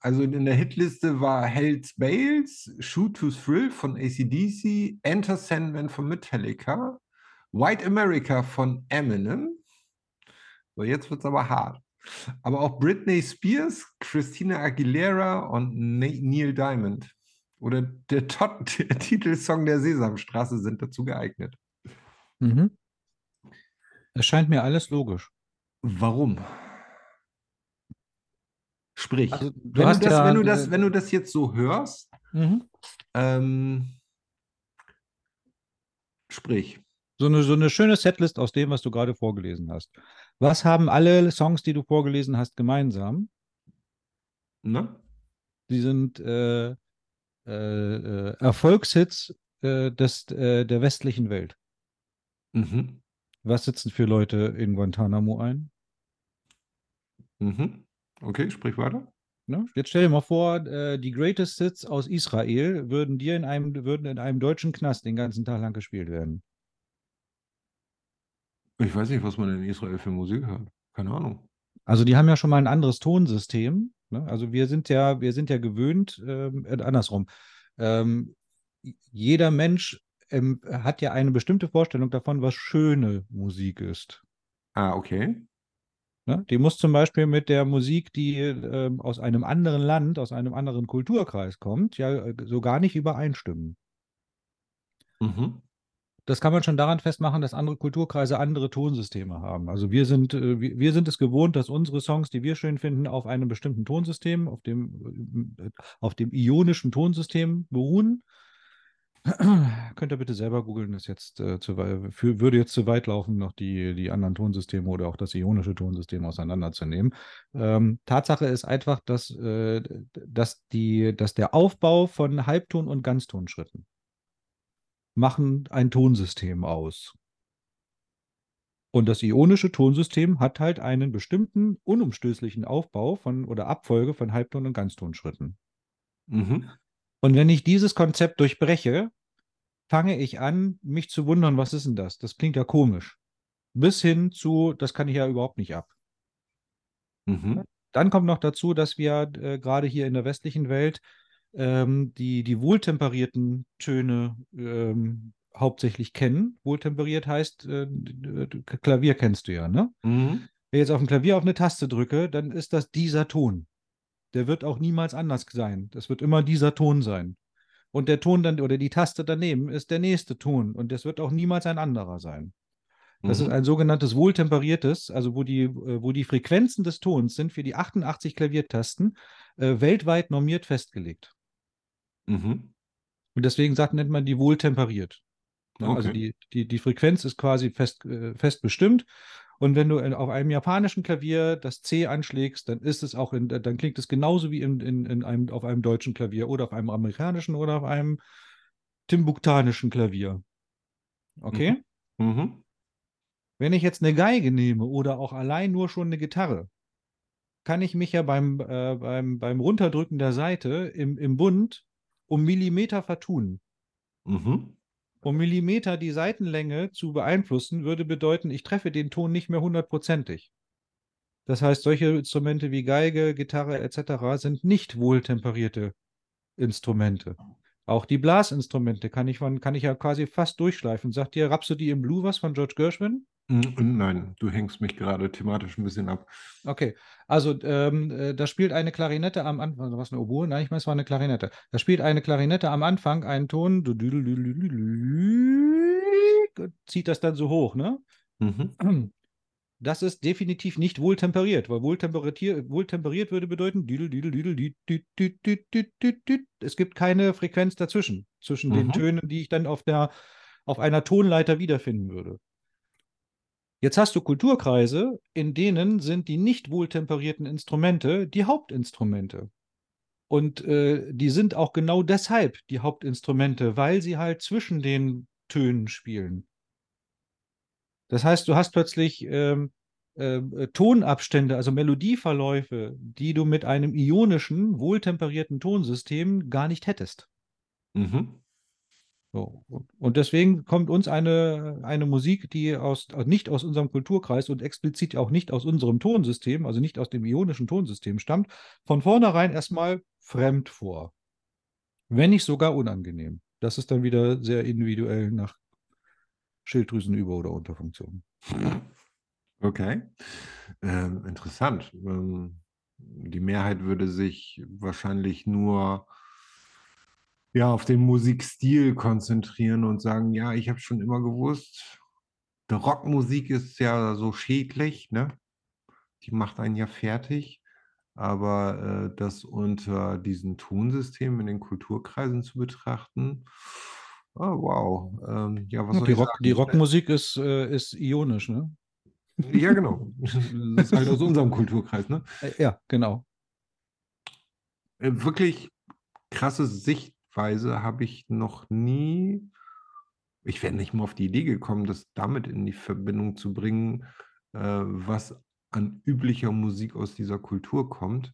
Also in der Hitliste war Hells Bales, Shoot to Thrill von ACDC, Enter Sandman von Metallica, White America von Eminem, so, jetzt wird es aber hart. Aber auch Britney Spears, Christina Aguilera und Neil Diamond oder der, Tot der Titelsong der Sesamstraße sind dazu geeignet. Mhm. Es scheint mir alles logisch. Warum? Sprich, Also, wenn, du das, ja, wenn, du das, wenn du das jetzt so hörst, Mhm. ähm, sprich, So eine, so eine schöne Setlist aus dem, was du gerade vorgelesen hast. Was haben alle Songs, die du vorgelesen hast, gemeinsam? ne? Sie sind äh, äh, äh, Erfolgshits äh, des, äh, der westlichen Welt. Mhm. Was sitzen für Leute in Guantanamo ein? Mhm. Okay, sprich weiter. Ne? Jetzt stell dir mal vor, äh, die Greatest Hits aus Israel würden dir in einem, würden in einem deutschen Knast den ganzen Tag lang gespielt werden. Ich weiß nicht, was man in Israel für Musik hört. Keine Ahnung. Also die haben ja schon mal ein anderes Tonsystem. Ne? Also wir sind ja, wir sind ja gewöhnt, ähm, äh, andersrum. Ähm, jeder Mensch ähm, hat ja eine bestimmte Vorstellung davon, was schöne Musik ist. Ah, okay. Ne? Die muss zum Beispiel mit der Musik, die ähm, aus einem anderen Land, aus einem anderen Kulturkreis kommt, ja äh, so gar nicht übereinstimmen. Mhm. Das kann man schon daran festmachen, dass andere Kulturkreise andere Tonsysteme haben. Also wir sind, äh, wir, sind es gewohnt, dass unsere Songs, die wir schön finden, auf einem bestimmten Tonsystem, auf dem, äh, auf dem ionischen Tonsystem beruhen. Könnt ihr bitte selber googeln, ist jetzt äh, zu, für, würde jetzt zu weit laufen, noch die, die anderen Tonsysteme oder auch das ionische Tonsystem auseinanderzunehmen. Ähm, Tatsache ist einfach, dass, äh, dass, die, dass der Aufbau von Halbton- und Ganztonschritten machen ein Tonsystem aus. Und das ionische Tonsystem hat halt einen bestimmten unumstößlichen Aufbau von oder Abfolge von Halbton- und Ganztonschritten. Mhm. Und wenn ich dieses Konzept durchbreche, fange ich an, mich zu wundern, was ist denn das? Das klingt ja komisch. Bis hin zu, das kann ich ja überhaupt nicht ab. Mhm. Dann kommt noch dazu, dass wir äh, gerade hier in der westlichen Welt ähm, die, die wohltemperierten Töne ähm, hauptsächlich kennen. Wohltemperiert heißt, äh, Klavier kennst du ja, ne? Mhm. Wenn ich jetzt auf dem Klavier auf eine Taste drücke, dann ist das dieser Ton. Der wird auch niemals anders sein. Das wird immer dieser Ton sein. Und der Ton dann oder die Taste daneben ist der nächste Ton und das wird auch niemals ein anderer sein. Das ist Mhm. ein sogenanntes wohltemperiertes, also wo die, äh, wo die Frequenzen des Tons sind für die 88 Klaviertasten äh, weltweit normiert festgelegt. Mhm. Und deswegen sagt, nennt man die wohltemperiert. Ja, Also Okay. die, die, die Frequenz ist quasi fest, äh, fest bestimmt. Und wenn du auf einem japanischen Klavier das C anschlägst, dann ist es auch in, dann klingt es genauso wie in, in, in einem, auf einem deutschen Klavier oder auf einem amerikanischen oder auf einem timbuktanischen Klavier. Okay? Mhm. Wenn ich jetzt eine Geige nehme oder auch allein nur schon eine Gitarre, kann ich mich ja beim, äh, beim, beim Runterdrücken der Seite im, im Bund um Millimeter vertun. Mhm. Um Millimeter die Seitenlänge zu beeinflussen, würde bedeuten, ich treffe den Ton nicht mehr hundertprozentig. Das heißt, solche Instrumente wie Geige, Gitarre etc. sind nicht wohltemperierte Instrumente. Auch die Blasinstrumente kann ich, kann ich ja quasi fast durchschleifen. Sagt dir Rhapsody in Blue was von George Gershwin? Mhm. Nein, du hängst mich gerade thematisch ein bisschen ab. Okay, also ähm, äh, da spielt eine Klarinette am Anfang, also was eine Oboe? Nein, ich meine, es war eine Klarinette. Da spielt eine Klarinette am Anfang einen Ton, du- zieht das dann so hoch, ne? Mhm. Das ist definitiv nicht wohltemperiert, weil wohltemperiert, wohltemperiert würde bedeuten, es gibt keine Frequenz dazwischen, zwischen den Mhm. Tönen, die ich dann auf, der, auf einer Tonleiter wiederfinden würde. Jetzt hast du Kulturkreise, in denen sind die nicht wohltemperierten Instrumente die Hauptinstrumente. Und äh, die sind auch genau deshalb die Hauptinstrumente, weil sie halt zwischen den Tönen spielen. Das heißt, du hast plötzlich ähm, äh, Tonabstände, also Melodieverläufe, die du mit einem ionischen, wohltemperierten Tonsystem gar nicht hättest. Mhm. So. und- deswegen kommt uns eine, eine Musik, die aus- nicht aus unserem Kulturkreis und explizit auch nicht aus unserem Tonsystem, also nicht aus dem ionischen Tonsystem stammt, von vornherein erstmal fremd vor. Wenn nicht sogar unangenehm. Das ist dann wieder sehr individuell nach Schilddrüsenüber- oder Unterfunktion. Okay. Ähm, interessant. Ähm, die Mehrheit würde sich wahrscheinlich nur ja, auf den Musikstil konzentrieren und sagen, ja, ich habe schon immer gewusst, die Rockmusik ist ja so schädlich, ne? Die macht einen ja fertig. Aber äh, das unter diesen Tonsystemen in den Kulturkreisen zu betrachten, oh, wow. Ähm, ja, was die, Rock, die Rockmusik ist, äh, ist ionisch, ne? Ja, genau. Das ist halt aus unserem Kulturkreis, ne? Äh, ja, genau. Äh, Wirklich krasse Sichtweise habe ich noch nie. Ich wäre nicht mal auf die Idee gekommen, das damit in die Verbindung zu bringen, äh, was an üblicher Musik aus dieser Kultur kommt.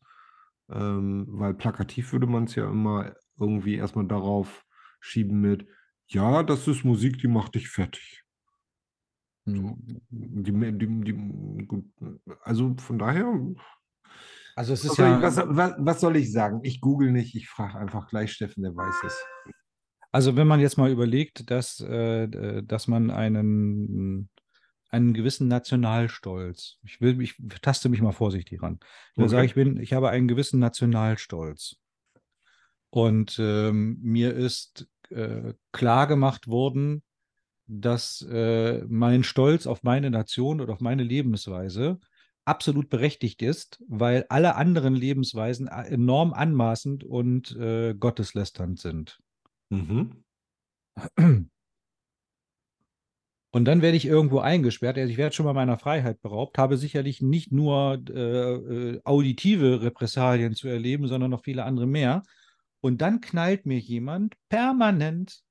Ähm, weil plakativ würde man es ja immer irgendwie erstmal darauf schieben mit, ja, das ist Musik, die macht dich fertig. Hm. Die, die, die, also von daher, Also es ist soll, ja, was, was, was soll ich sagen? Ich google nicht, ich frage einfach gleich Steffen, der weiß es. also wenn man jetzt mal überlegt, dass, äh, dass man einen, einen gewissen Nationalstolz, ich will, ich taste mich mal vorsichtig ran. Ich will Okay. sagen, ich bin, ich habe einen gewissen Nationalstolz. Und ähm, mir ist äh, klar gemacht worden, dass äh, mein Stolz auf meine Nation oder auf meine Lebensweise absolut berechtigt ist, weil alle anderen Lebensweisen a- enorm anmaßend und äh, gotteslästernd sind. Mhm. Und dann werde ich irgendwo eingesperrt. Also ich werde schon mal meiner Freiheit beraubt, habe sicherlich nicht nur äh, äh, auditive Repressalien zu erleben, sondern noch viele andere mehr. Und dann knallt mir jemand permanent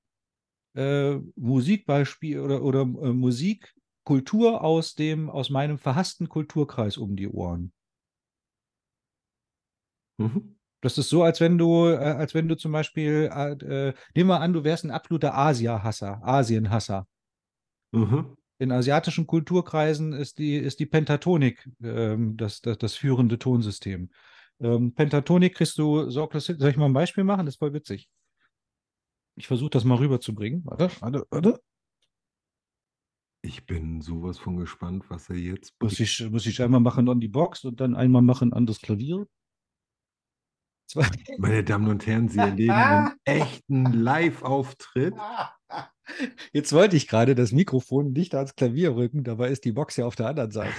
äh, Musikbeispiel oder, oder äh, Musik, Kultur aus dem, aus meinem verhassten Kulturkreis um die Ohren. Mhm. Das ist so, als wenn du, äh, als wenn du zum Beispiel, äh, äh, nehmen wir an, du wärst ein absoluter Asia-Hasser, Asien-Hasser. Mhm. In asiatischen Kulturkreisen ist die, ist die Pentatonik ähm, das, das, das führende Tonsystem. Ähm, Pentatonik kriegst du sorglos hin. Soll ich mal ein Beispiel machen? Das ist voll witzig. Ich versuche das mal rüberzubringen. Warte, warte, warte. Ich bin sowas von gespannt, was er jetzt Muss bringt. ich, muss ich einmal machen an die Box und dann einmal machen an das Klavier. Zwei. Meine Damen und Herren, Sie erleben einen echten Live-Auftritt. Jetzt wollte ich gerade das Mikrofon nicht ans Klavier rücken, dabei ist die Box ja auf der anderen Seite.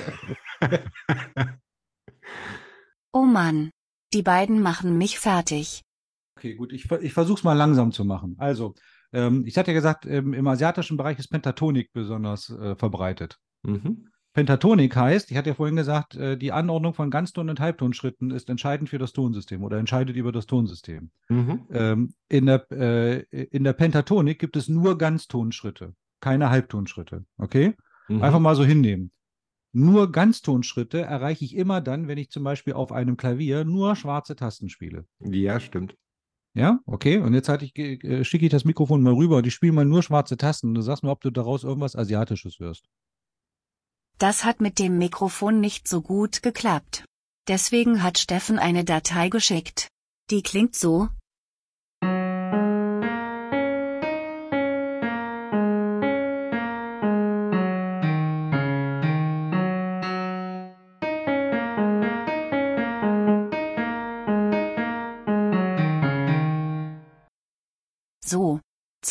Oh Mann. Die beiden machen mich fertig. Okay, gut, ich, ich versuche es mal langsam zu machen. Also, ähm, ich hatte ja gesagt, ähm, im asiatischen Bereich ist Pentatonik besonders äh, verbreitet. Mhm. Pentatonik heißt, ich hatte ja vorhin gesagt, äh, die Anordnung von Ganzton- und Halbtonschritten ist entscheidend für das Tonsystem oder entscheidet über das Tonsystem. Mhm. Ähm, in, der, äh, in der Pentatonik gibt es nur Ganztonschritte, keine Halbtonschritte. Okay? Mhm. Einfach mal so hinnehmen. Nur Ganztonschritte erreiche ich immer dann, wenn ich zum Beispiel auf einem Klavier nur schwarze Tasten spiele. Ja, stimmt. Ja, okay. Und jetzt hatte ich, äh, schicke ich das Mikrofon mal rüber und ich spiele mal nur schwarze Tasten. Und du sagst mir, ob du daraus irgendwas Asiatisches hörst. Das hat mit dem Mikrofon nicht so gut geklappt. Deswegen hat Steffen eine Datei geschickt. Die klingt. So.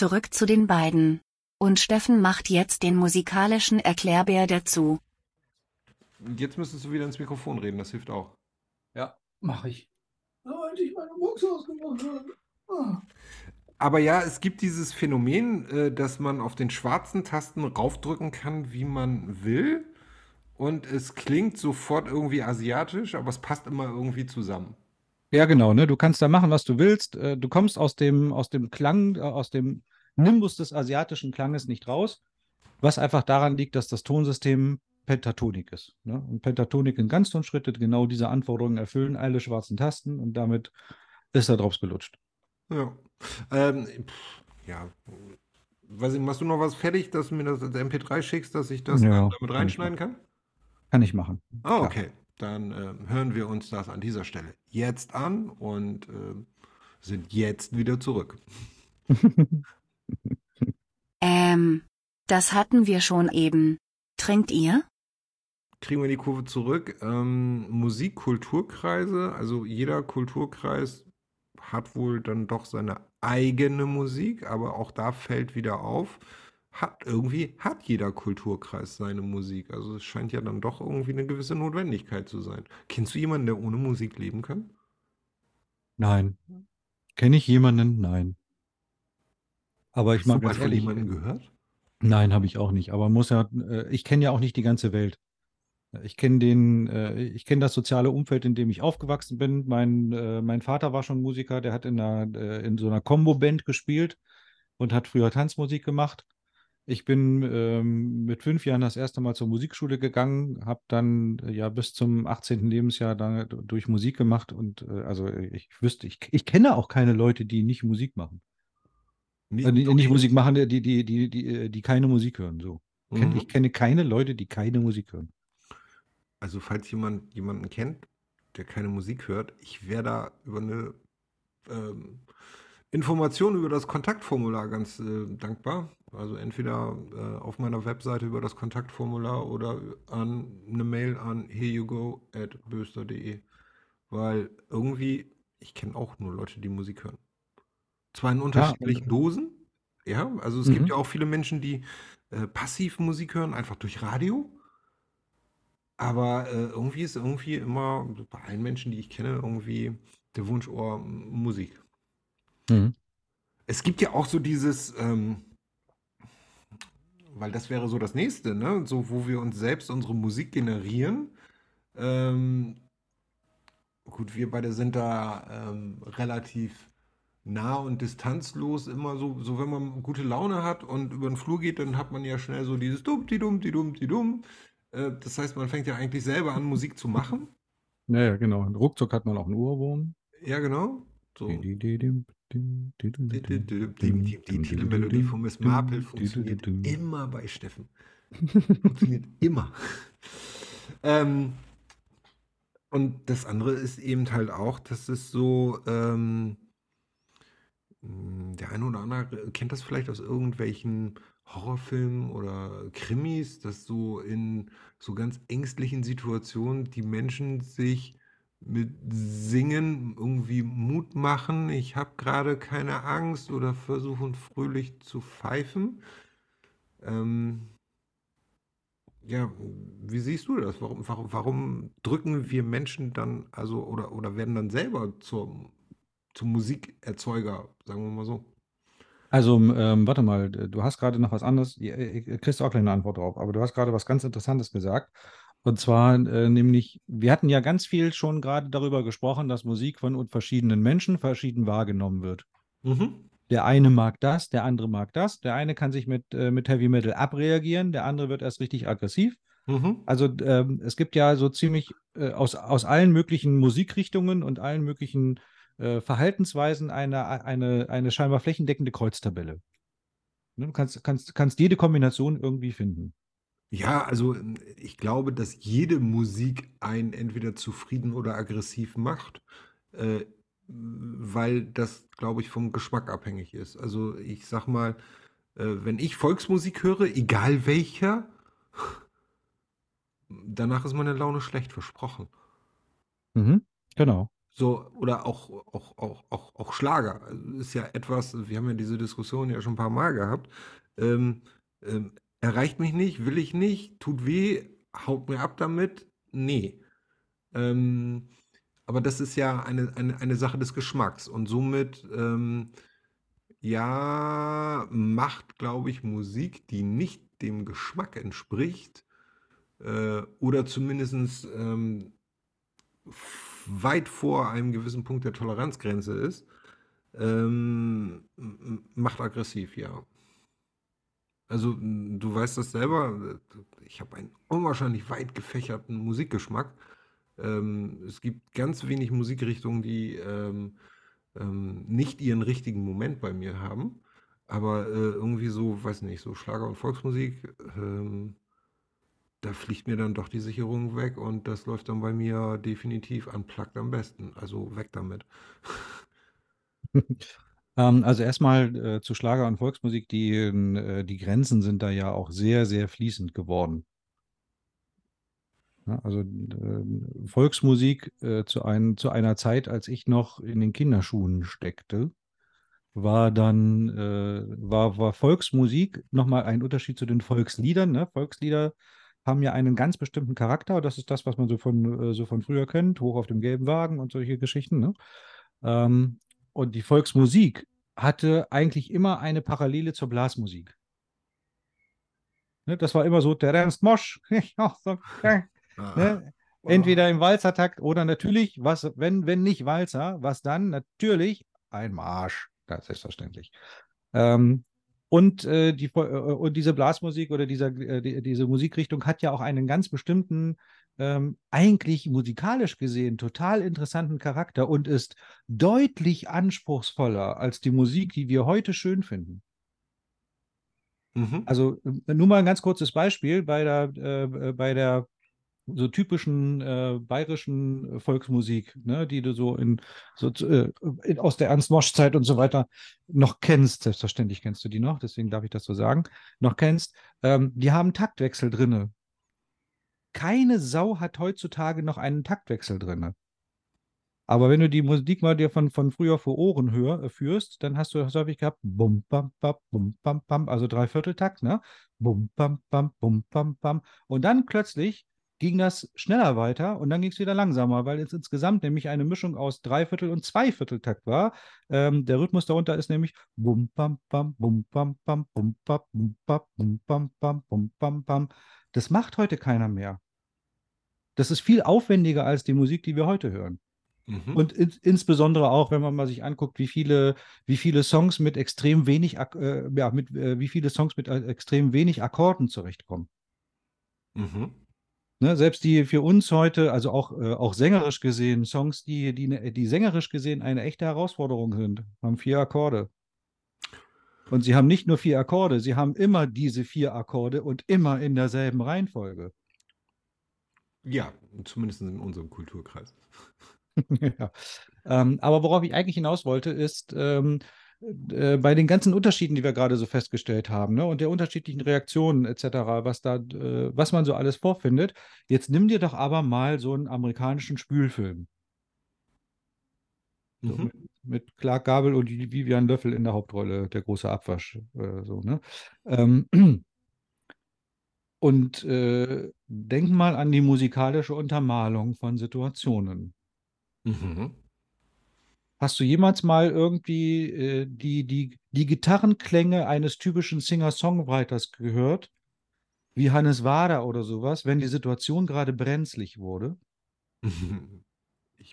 Zurück zu den beiden. Und Steffen macht jetzt den musikalischen Erklärbär dazu. Jetzt müsstest du wieder ins Mikrofon reden, das hilft auch. Ja, mache ich. Als ich meine Box ausgemacht habe. Aber ja, es gibt dieses Phänomen, äh, dass man auf den schwarzen Tasten raufdrücken kann, wie man will. Und es klingt sofort irgendwie asiatisch, aber es passt immer irgendwie zusammen. Ja, genau, ne? Du kannst da machen, was du willst. Äh, Du kommst aus dem, aus dem Klang, äh, aus dem Nimbus des asiatischen Klanges nicht raus, was einfach daran liegt, dass das Tonsystem Pentatonik ist. Ne? Und Pentatonik in Ganztonschritte genau diese Anforderungen erfüllen, alle schwarzen Tasten und damit ist er drauf gelutscht. Ja. Ähm, pff, ja. Weiß ich, machst du noch was fertig, dass du mir das als MP3 schickst, dass ich das Ja, damit reinschneiden kann? Kann ich machen. Ah, Klar. okay. Dann ähm, hören wir uns das an dieser Stelle jetzt an und ähm, sind jetzt wieder zurück. Ähm, das hatten wir schon eben. Trinkt ihr? Kriegen wir die Kurve zurück. Ähm, Musik-Kulturkreise, also jeder Kulturkreis hat wohl dann doch seine eigene Musik, aber auch da fällt wieder auf, hat irgendwie hat jeder Kulturkreis seine Musik. Also es scheint ja dann doch irgendwie eine gewisse Notwendigkeit zu sein. Kennst du jemanden, der ohne Musik leben kann? Nein. Kenne ich jemanden? Nein. Aber ich Hast du mag mal ganz von ehrlich, jemandem gehört? Nein, habe ich auch nicht. Aber muss ja, äh, ich kenne ja auch nicht die ganze Welt. Ich kenne den, äh, ich kenne das soziale Umfeld, in dem ich aufgewachsen bin. Mein, äh, mein Vater war schon Musiker, der hat in einer, äh, in so einer Combo-Band gespielt und hat früher Tanzmusik gemacht. Ich bin ähm, mit fünf Jahren das erste Mal zur Musikschule gegangen, habe dann äh, ja bis zum 18. Lebensjahr dann durch Musik gemacht und äh, also ich wüsste, ich, ich kenne auch keine Leute, die nicht Musik machen. Nie- Äh, nicht Musik machen, die, die, die, die, die, äh, keine Musik hören. So. Mhm. ich kenne keine Leute, die keine Musik hören. Also falls jemand jemanden kennt, der keine Musik hört, ich wäre da über eine ähm, Information über das Kontaktformular ganz äh, dankbar. Also entweder äh, auf meiner Webseite über das Kontaktformular oder an eine Mail an hereyougo at böster.de. Weil irgendwie, ich kenne auch nur Leute, die Musik hören. Zwar in unterschiedlichen Dosen, ja, also es gibt Mhm. ja auch viele Menschen, die äh, passiv Musik hören, einfach durch Radio. Aber äh, irgendwie ist irgendwie immer bei allen Menschen, die ich kenne, irgendwie der Wunsch, oh, M- Musik. Mhm. Es gibt ja auch so dieses, ähm, weil das wäre so das nächste, ne? So, wo wir uns selbst unsere Musik generieren. Ähm, gut, wir beide sind da ähm, relativ nah und distanzlos immer so, so wenn man gute Laune hat und über den Flur geht, dann hat man ja schnell so dieses dumm, die dumm, die dumm, die dumm. Äh, das heißt, man fängt ja eigentlich selber an, Musik zu machen. Naja, genau. Und ruckzuck hat man auch einen Ohrwurm. Ja, genau. So. Die, die, die, die, die, die Titelmelodie von Miss Marple funktioniert immer bei Steffen. Funktioniert immer. ähm, und das andere ist eben halt auch, dass es so, ähm, mh, der eine oder andere kennt das vielleicht aus irgendwelchen Horrorfilmen oder Krimis, dass so in so ganz ängstlichen Situationen die Menschen sich mit Singen irgendwie Mut machen. Ich habe gerade keine Angst oder versuchen fröhlich zu pfeifen. Ähm, ja, wie siehst du das? Warum, warum, warum drücken wir Menschen dann, also, oder, oder werden dann selber zur, zum Musikerzeuger, sagen wir mal so? Also, ähm, warte mal, du hast gerade noch was anderes, äh, kriegst du auch gleich eine Antwort drauf, aber du hast gerade was ganz Interessantes gesagt. Und zwar äh, nämlich, wir hatten ja ganz viel schon gerade darüber gesprochen, dass Musik von verschiedenen Menschen verschieden wahrgenommen wird. Mhm. Der eine mag das, der andere mag das. Der eine kann sich mit, äh, mit Heavy Metal abreagieren, der andere wird erst richtig aggressiv. Mhm. Also ähm, es gibt ja so ziemlich äh, aus, aus allen möglichen Musikrichtungen und allen möglichen äh, Verhaltensweisen eine, eine, eine scheinbar flächendeckende Kreuztabelle. Ne, Du kannst, kannst, kannst jede Kombination irgendwie finden. Ja, also ähm, ich glaube, dass jede Musik einen entweder zufrieden oder aggressiv macht, äh, weil das, glaube ich, vom Geschmack abhängig ist. Also ich sag mal, äh, wenn ich Volksmusik höre, egal welcher, danach ist meine Laune schlecht versprochen. Mhm, genau. So, oder auch, auch, auch, auch, auch Schlager. Ist ja etwas, wir haben ja diese Diskussion ja schon ein paar Mal gehabt. Ähm, ähm, erreicht mich nicht, will ich nicht, tut weh, haut mir ab damit. Nee. Ähm, aber das ist ja eine, eine, eine Sache des Geschmacks. Und somit, ähm, ja, macht, glaube ich, Musik, die nicht dem Geschmack entspricht, äh, oder zumindest ähm, weit vor einem gewissen Punkt der Toleranzgrenze ist, ähm, macht aggressiv, ja. Also du weißt das selber, ich habe einen unwahrscheinlich weit gefächerten Musikgeschmack. Ähm, es gibt ganz wenig Musikrichtungen, die ähm, ähm, nicht ihren richtigen Moment bei mir haben. Aber äh, irgendwie so, weiß nicht, so Schlager und Volksmusik, ähm, da fliegt mir dann doch die Sicherung weg und das läuft dann bei mir definitiv unplugged am besten. Also weg damit. Ähm, also erstmal äh, zu Schlager und Volksmusik, die, äh, die Grenzen sind da ja auch sehr, sehr fließend geworden. Ja, also äh, Volksmusik äh, zu, ein, zu einer Zeit, als ich noch in den Kinderschuhen steckte, war dann, äh, war, war Volksmusik nochmal ein Unterschied zu den Volksliedern. Ne? Volkslieder haben ja einen ganz bestimmten Charakter. Das ist das, was man so von, äh, so von früher kennt, hoch auf dem gelben Wagen und solche Geschichten. Ne? Ähm, und die Volksmusik hatte eigentlich immer eine Parallele zur Blasmusik. Ne? Das war immer so, der Ernst Mosch. Äh, Ah, ne? Entweder im Walzertakt oder natürlich, was, wenn, wenn nicht Walzer, was dann? Natürlich ein Marsch, ganz selbstverständlich. Ähm, Und, äh, die, äh, und diese Blasmusik oder dieser, äh, die, diese Musikrichtung hat ja auch einen ganz bestimmten, ähm, eigentlich musikalisch gesehen, total interessanten Charakter und ist deutlich anspruchsvoller als die Musik, die wir heute schön finden. Mhm. Also äh, nur mal ein ganz kurzes Beispiel bei der, äh, bei der so typischen äh, bayerischen Volksmusik, ne, die du so in, so äh, in aus der Ernst-Mosch-Zeit und so weiter noch kennst. Selbstverständlich kennst du die noch, deswegen darf ich das so sagen. Noch kennst. Ähm, die haben Taktwechsel drinne. Keine Sau hat heutzutage noch einen Taktwechsel drinne. Aber wenn du die Musik mal dir von, von früher vor Ohren hör, äh, führst, dann hast du das häufig gehabt, bum, bam, bam, bum, bam, bam, also Dreivierteltakt, ne? Bum, bam, bam, bum, bam, bam. Und dann plötzlich ging das schneller weiter und dann ging es wieder langsamer, weil es insgesamt nämlich eine Mischung aus Dreiviertel- und Zweivierteltakt war. Ähm, der Rhythmus darunter ist nämlich bum, bam, bam, bum, bam, bam, bum, bam, bum, bam, bum, bam, bam, bum, bam, bam. Das macht heute keiner mehr. Das ist viel aufwendiger als die Musik, die wir heute hören. Mhm. Und in, insbesondere auch, wenn man mal sich anguckt, wie viele, wie viele Songs mit extrem wenig, äh, ja, mit, äh, wie viele Songs mit äh, extrem wenig Akkorden zurechtkommen. Mhm. Ne, selbst die für uns heute, also auch, äh, auch sängerisch gesehen, Songs, die, die, ne, die sängerisch gesehen eine echte Herausforderung sind, haben vier Akkorde. Und sie haben nicht nur vier Akkorde, sie haben immer diese vier Akkorde und immer in derselben Reihenfolge. Ja, zumindest in unserem Kulturkreis. ja. ähm, aber worauf ich eigentlich hinaus wollte, ist ähm, äh, bei den ganzen Unterschieden, die wir gerade so festgestellt haben, ne, und der unterschiedlichen Reaktionen etc., was da, äh, was man so alles vorfindet, jetzt nimm dir doch aber mal so einen amerikanischen Spülfilm. So, Mhm. mit, mit Clark Gable und Vivian Löffel in der Hauptrolle, der große Abwasch. Äh, so, ne? Ähm, und äh, denk mal an die musikalische Untermalung von Situationen. Mhm. Hast du jemals mal irgendwie äh, die, die, die Gitarrenklänge eines typischen Singer-Songwriters gehört? Wie Hannes Wader oder sowas, wenn die Situation gerade brenzlig wurde?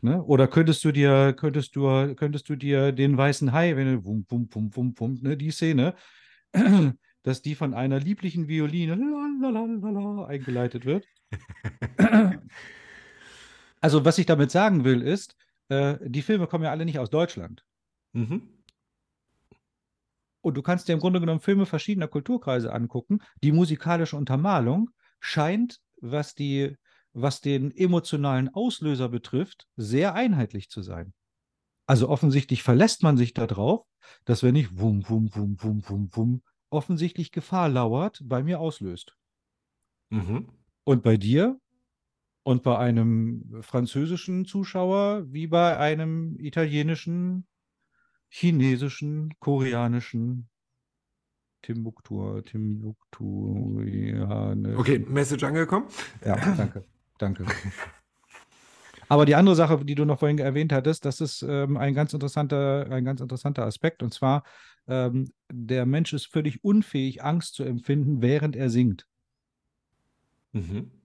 Ne? Oder könntest du dir, könntest du, könntest du dir den weißen Hai, wenn du wum, wum, wum, wum, wum, ne, die Szene, dass die von einer lieblichen Violine lalalala, eingeleitet wird? Also, was ich damit sagen will, ist, äh, die Filme kommen ja alle nicht aus Deutschland. Mhm. Und du kannst dir im Grunde genommen Filme verschiedener Kulturkreise angucken. Die musikalische Untermalung scheint, was, die, was den emotionalen Auslöser betrifft, sehr einheitlich zu sein. Also offensichtlich verlässt man sich darauf, dass wenn ich wum, wum, wum, wum, wum, wum, offensichtlich Gefahr lauert, bei mir auslöst. Mhm. Und bei dir und bei einem französischen Zuschauer wie bei einem italienischen, chinesischen, koreanischen, Timbuktu, Timbuktu, ja, ne, Okay, Message angekommen. ja, danke, danke. Aber die andere Sache, die du noch vorhin erwähnt hattest, das ist ähm, ein ganz interessanter, ein ganz interessanter Aspekt. Und zwar, ähm, der Mensch ist völlig unfähig, Angst zu empfinden, während er singt. Mhm.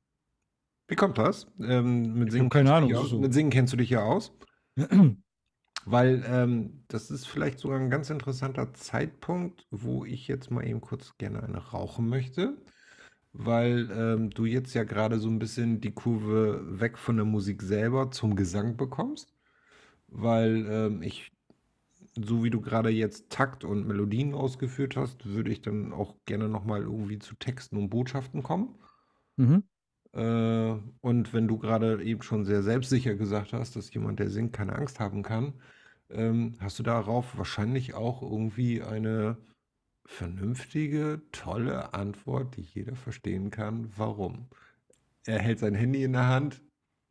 Wie kommt das? Ähm, mit, Singen keine kennst du Ahnung, so. mit Singen kennst du dich ja aus. Weil ähm, das ist vielleicht sogar ein ganz interessanter Zeitpunkt, wo ich jetzt mal eben kurz gerne eine rauchen möchte. Weil ähm, du jetzt ja gerade so ein bisschen die Kurve weg von der Musik selber zum Gesang bekommst. Weil ähm, ich, so wie du gerade jetzt Takt und Melodien ausgeführt hast, würde ich dann auch gerne nochmal irgendwie zu Texten und Botschaften kommen. Mhm. Äh, und wenn du gerade eben schon sehr selbstsicher gesagt hast, dass jemand, der singt, keine Angst haben kann, ähm, hast du darauf wahrscheinlich auch irgendwie eine vernünftige, tolle Antwort, die jeder verstehen kann, warum. Er hält sein Handy in der Hand.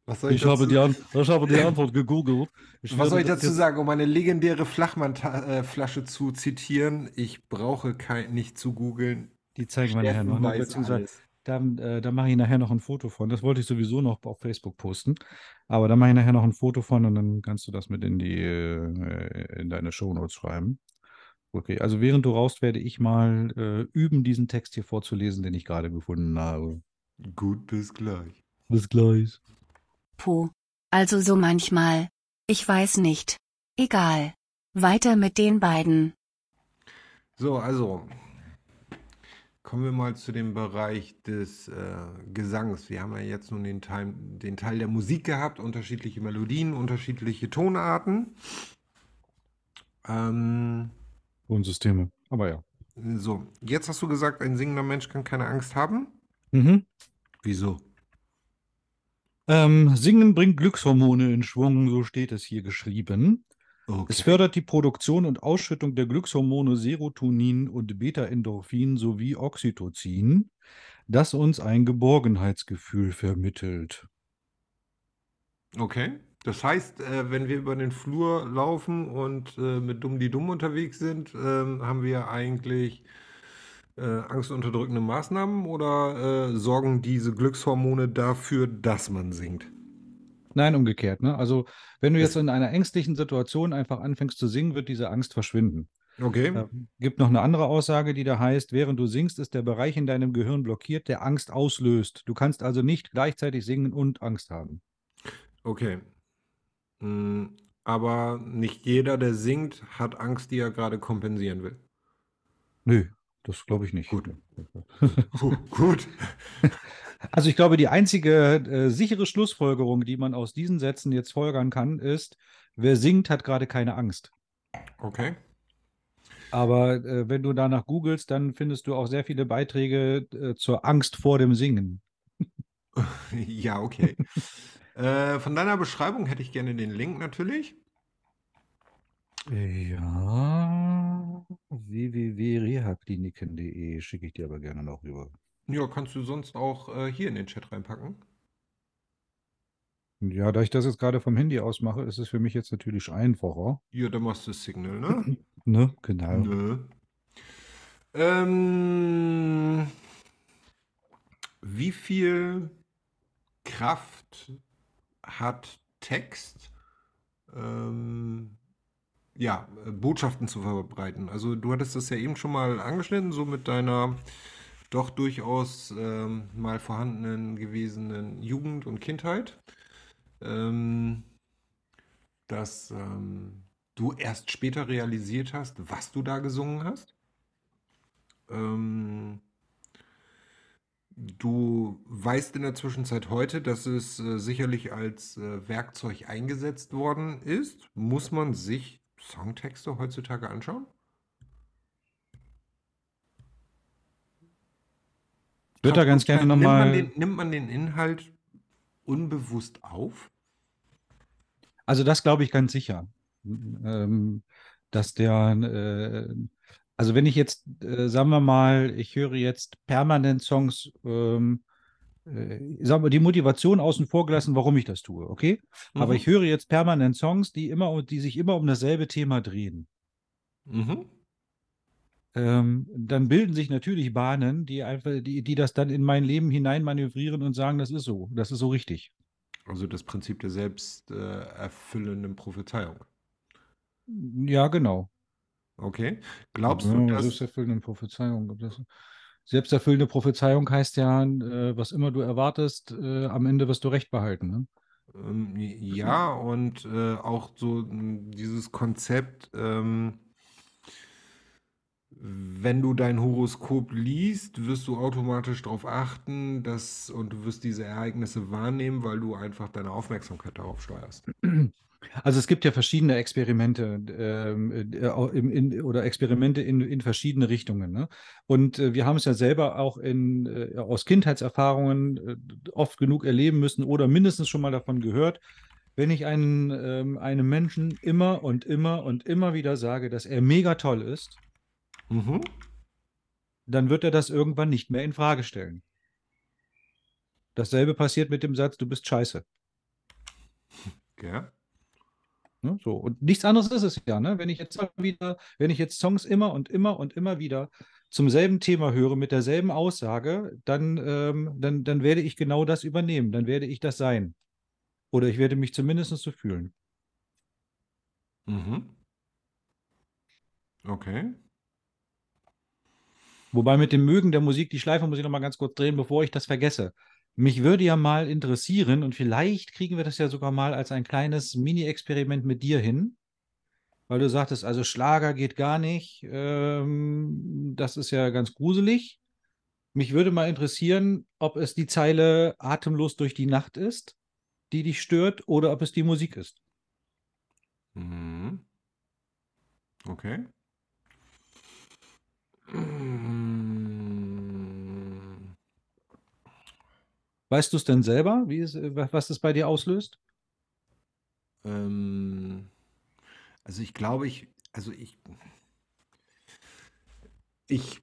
Was soll ich, Ich habe, dazu, die An ich habe die Antwort gegoogelt. Ich was soll ich dazu sagen, um eine legendäre Flachmann-Flasche zu zitieren? Ich brauche kein, nicht zu googeln. Die zeigen wir nachher Steffen noch. Ne? weiß Beziehungsweise, alles. Da, äh, da mache ich nachher noch ein Foto von. Das wollte ich sowieso noch auf Facebook posten. Aber da mache ich nachher noch ein Foto von und dann kannst du das mit in die, äh, in deine Shownotes schreiben. Okay, also während du raust, werde ich mal äh, üben, diesen Text hier vorzulesen, den ich gerade gefunden habe. Gut, bis gleich. Bis gleich. Puh. Also so manchmal. Ich weiß nicht. Egal. Weiter mit den beiden. So, also, Kommen wir mal zu dem Bereich des äh, Gesangs. Wir haben ja jetzt nun den Teil, den Teil der Musik gehabt, unterschiedliche Melodien, unterschiedliche Tonarten. Ähm, Tonsysteme. Aber ja. so, jetzt hast du gesagt, ein singender Mensch kann keine Angst haben. Mhm. Wieso? Ähm, Singen bringt Glückshormone in Schwung, so steht es hier geschrieben. Es Okay. fördert die Produktion und Ausschüttung der Glückshormone Serotonin und Beta-Endorphin sowie Oxytocin, das uns ein Geborgenheitsgefühl vermittelt. Okay. Das heißt, äh, wenn wir über den Flur laufen und äh, mit Dumm die Dumm unterwegs sind, ähm, haben wir eigentlich äh, angstunterdrückende Maßnahmen oder sorgen diese Glückshormone dafür, dass man singt? Nein, umgekehrt. Ne? Also, wenn du jetzt in einer ängstlichen Situation einfach anfängst zu singen, wird diese Angst verschwinden. Okay. Äh, gibt noch eine andere Aussage, die da heißt, während du singst, ist der Bereich in deinem Gehirn blockiert, der Angst auslöst. Du kannst also nicht gleichzeitig singen und Angst haben. Okay. Mm, Aber nicht jeder, der singt, hat Angst, die er gerade kompensieren will. Nö, das glaube ich nicht. Gut. Gut. Also ich glaube, die einzige äh, sichere Schlussfolgerung, die man aus diesen Sätzen jetzt folgern kann, ist, wer singt, hat gerade keine Angst. Okay. Aber äh, wenn du danach googelst, dann findest du auch sehr viele Beiträge äh, zur Angst vor dem Singen. Ja, okay. äh, von deiner Beschreibung hätte ich gerne den Link natürlich. Ja, www.rehabkliniken.de schicke ich dir aber gerne noch rüber. Ja, kannst du sonst auch äh, hier in den Chat reinpacken. Ja, da ich das jetzt gerade vom Handy aus mache, ist es für mich jetzt natürlich einfacher. Ja, da machst du Signal, ne? Ne, genau. Nö. Ähm, wie viel Kraft hat Text, ähm, ja, äh, Botschaften zu verbreiten? Also du hattest das ja eben schon mal angeschnitten, so mit deiner doch durchaus ähm, mal vorhandenen gewesenen Jugend und Kindheit. Ähm, dass ähm, du erst später realisiert hast, was du da gesungen hast. Ähm, du weißt in der Zwischenzeit heute, dass es äh, sicherlich als äh, Werkzeug eingesetzt worden ist. Muss man sich Songtexte heutzutage anschauen? Würde da ganz gerne nimmt man, nochmal. den, nimmt man den Inhalt unbewusst auf? Also das glaube ich ganz sicher. Ähm, dass der, äh, also wenn ich jetzt, äh, sagen wir mal, ich höre jetzt permanent Songs, ähm, äh, sagen wir, die Motivation außen vor gelassen, warum ich das tue, okay? Aber Mhm. ich höre jetzt permanent Songs, die immer, die sich immer um dasselbe Thema drehen. Mhm. Ähm, dann bilden sich natürlich Bahnen, die einfach, die, die das dann in mein Leben hinein manövrieren und sagen, das ist so, das ist so richtig. Also das Prinzip der selbsterfüllenden Prophezeiung. Ja, genau. Okay. Glaubst Ja, du, dass selbsterfüllende Prophezeiung. Das, selbsterfüllende Prophezeiung heißt ja, äh, was immer du erwartest, äh, am Ende wirst du recht behalten. Ne? ähm, ja und äh, auch so m, dieses Konzept, ähm, wenn du dein Horoskop liest, wirst du automatisch darauf achten, dass und du wirst diese Ereignisse wahrnehmen, weil du einfach deine Aufmerksamkeit darauf steuerst. Also es gibt ja verschiedene Experimente ähm, äh, im, in, oder Experimente in, in verschiedene Richtungen. Ne? Und äh, wir haben es ja selber auch in, äh, aus Kindheitserfahrungen äh, oft genug erleben müssen oder mindestens schon mal davon gehört. Wenn ich einen, ähm, einem Menschen immer und immer und immer wieder sage, dass er mega toll ist, Mhm. dann wird er das irgendwann nicht mehr in Frage stellen. Dasselbe passiert mit dem Satz, du bist scheiße. Ja. Ne? So. Und nichts anderes ist es ja, ne? Wenn ich jetzt mal wieder, wenn ich jetzt Songs immer und immer und immer wieder zum selben Thema höre, mit derselben Aussage, dann, ähm, dann, dann werde ich genau das übernehmen. Dann werde ich das sein. Oder ich werde mich zumindest so fühlen. Mhm. Okay. Wobei mit dem Mögen der Musik, die Schleife muss ich noch mal ganz kurz drehen, bevor ich das vergesse. Mich würde ja mal interessieren, und vielleicht kriegen wir das ja sogar mal als ein kleines Mini-Experiment mit dir hin, weil du sagtest, also Schlager geht gar nicht. Ähm, das ist ja ganz gruselig. Mich würde mal interessieren, ob es die Zeile Atemlos durch die Nacht ist, die dich stört, oder ob es die Musik ist. Mhm. Okay. Mm. Weißt du es denn selber, wie es, äh, was es bei dir auslöst? Ähm, also ich glaube, ich, also ich, ich,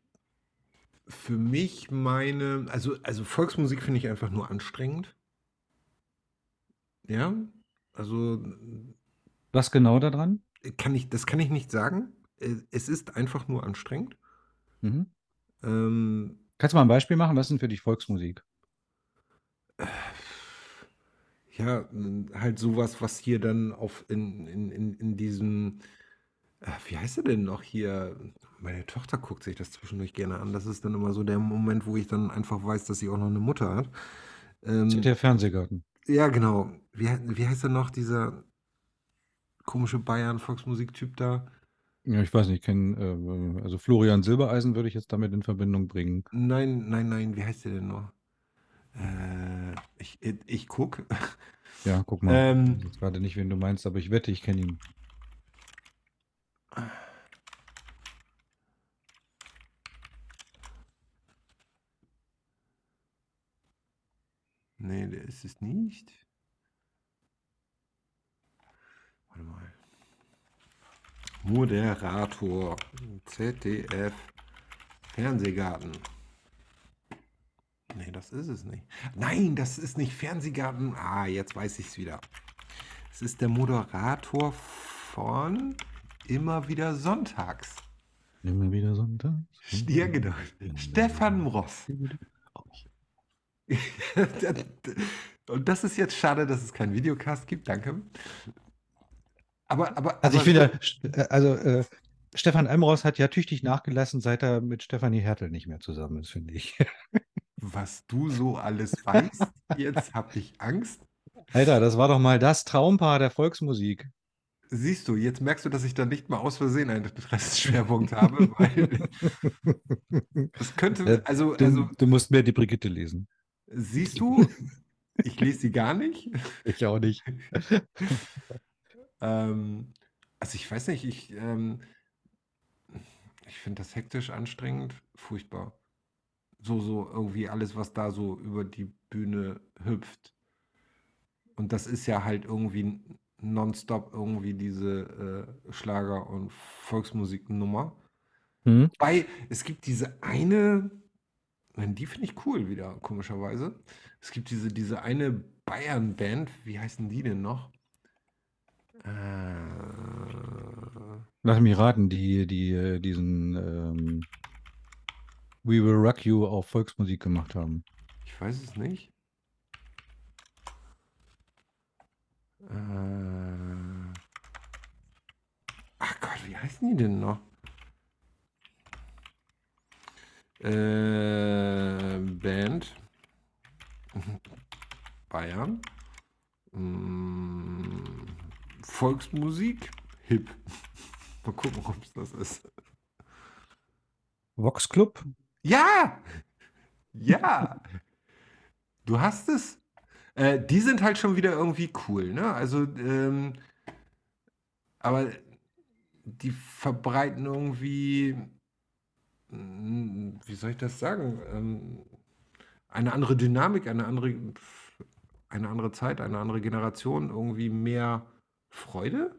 für mich meine, also, also Volksmusik finde ich einfach nur anstrengend. Ja, also Was genau daran? kann ich, das kann ich nicht sagen. Äh, Es ist einfach nur anstrengend. Mhm. Ähm, Kannst du mal ein Beispiel machen? Was ist denn für dich Volksmusik? Ja, halt sowas, was hier dann auf in, in, in, in diesem, äh, wie heißt er denn noch hier? Meine Tochter guckt sich das zwischendurch gerne an. Das ist dann immer so der Moment, wo ich dann einfach weiß, dass sie auch noch eine Mutter hat. Ähm, Der Fernsehgarten. ja, genau. Wie, he- wie heißt er noch, dieser komische Bayern-Volksmusiktyp da? Ja, ich weiß nicht, ich kenne, äh, also Florian Silbereisen würde ich jetzt damit in Verbindung bringen. Nein, nein, nein, wie heißt der denn noch? Äh, ich, ich, ich guck. Ja, guck mal. Ähm, Ich weiß gerade nicht, wen du meinst, aber ich wette, ich kenne ihn. Nee, der ist es nicht. Warte mal. Moderator. ZDF. Fernsehgarten. Nee, das ist es nicht. Nein, das ist nicht Fernsehgarten. Ah, jetzt weiß ich es wieder. Es ist der Moderator von Immer wieder Sonntags. Immer wieder Sonntag. Ja, genau. Stefan Ross. Und das ist jetzt schade, dass es keinen Videocast gibt. Danke. Aber, aber, Also ich finde, also äh, Stefan Emros hat ja tüchtig nachgelassen, seit er mit Stefanie Hertel nicht mehr zusammen ist, finde ich. was du so alles weißt, jetzt habe ich Angst. Alter, das war doch mal das Traumpaar der Volksmusik. Siehst du, jetzt merkst du, dass ich da nicht mal aus Versehen einen Interessenschwerpunkt habe, weil es könnte, Äh, also, Du, also du musst mehr die Brigitte lesen. siehst du, ich lese sie gar nicht. Ich auch nicht. Ähm, also ich weiß nicht, ich, ähm, ich finde das hektisch anstrengend, furchtbar. So, so irgendwie alles, was da so über die Bühne hüpft. Und das ist ja halt irgendwie nonstop irgendwie diese äh, Schlager- und Volksmusiknummer. Hm? Wobei, es gibt diese eine, die finde ich cool wieder, komischerweise. Es gibt diese, diese eine Bayern-Band, wie heißen die denn noch? Äh, Lass mich raten, die, die äh, diesen ähm, We Will Rock You auf Volksmusik gemacht haben. ich weiß es nicht. Äh, ach Gott, wie heißen die denn noch? Äh, Band. Bayern. Mm, Volksmusik. Hip. Mal gucken, ob es das ist. Vox Club? Ja! Ja! Du hast es. Äh, die sind halt schon wieder irgendwie cool, ne? Also, ähm, aber die verbreiten irgendwie, mm, wie soll ich das sagen? Ähm, eine andere Dynamik, eine andere, eine andere Zeit, eine andere Generation, irgendwie mehr Freude?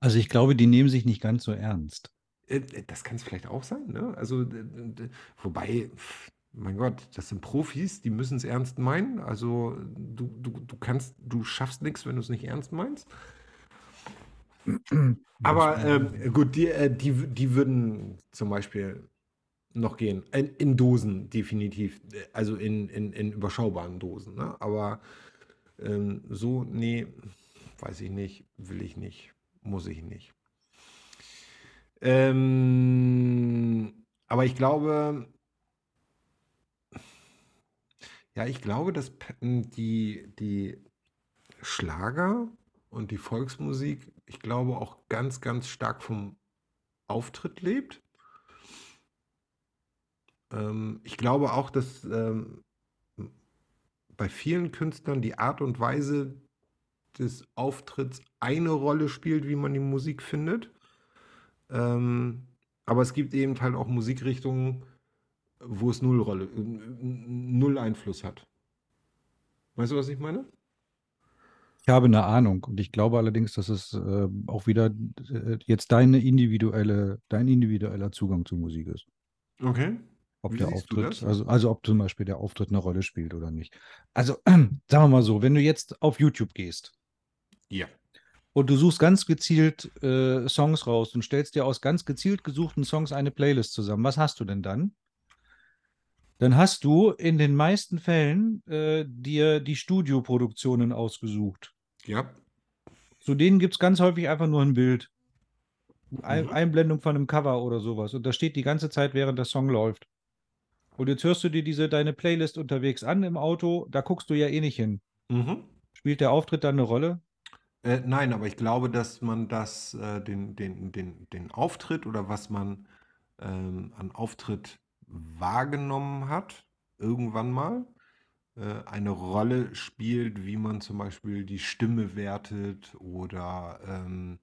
Also ich glaube, die nehmen sich nicht ganz so ernst. Äh, Das kann es vielleicht auch sein, ne? Also, wobei, mein Gott, das sind Profis, die müssen es ernst meinen. Also, du, du, du kannst, du schaffst nichts, wenn du es nicht ernst meinst. Aber ähm, gut, die, äh, die, die würden zum Beispiel noch gehen. In, in Dosen, definitiv. Also in, in, in überschaubaren Dosen. Ne? Aber ähm, so, nee, weiß ich nicht, will ich nicht, muss ich nicht. Ähm, aber ich glaube, ja, ich glaube, dass P- die, die Schlager und die Volksmusik, ich glaube, auch ganz, ganz stark vom Auftritt lebt. Ähm, ich glaube auch, dass ähm, bei vielen Künstlern die Art und Weise des Auftritts eine Rolle spielt, wie man die Musik findet. Ähm, aber es gibt eben halt auch Musikrichtungen, wo es null Rolle, null Einfluss hat. Weißt du, was ich meine? Ich habe eine Ahnung und ich glaube allerdings, dass es äh, auch wieder äh, jetzt deine individuelle, dein individueller Zugang zur Musik ist. Okay. Ob Wie der Auftritt, also, also ob zum Beispiel der Auftritt eine Rolle spielt oder nicht. Also sagen wir mal so, wenn du jetzt auf YouTube gehst Ja. Und du suchst ganz gezielt äh, Songs raus und stellst dir aus ganz gezielt gesuchten Songs eine Playlist zusammen, was hast du denn dann? Dann hast du in den meisten Fällen äh, dir die Studioproduktionen ausgesucht. Ja. Zu denen gibt es ganz häufig einfach nur ein Bild. Ein, Mhm. Einblendung von einem Cover oder sowas. Und das steht die ganze Zeit, während der Song läuft. Und jetzt hörst du dir diese deine Playlist unterwegs an im Auto, da guckst du ja eh nicht hin. Mhm. Spielt der Auftritt dann eine Rolle? Äh, nein, aber ich glaube, dass man das, äh, den, den, den, den Auftritt oder was man ähm, an Auftritt wahrgenommen hat, irgendwann mal, äh, eine Rolle spielt, wie man zum Beispiel die Stimme wertet oder ähm,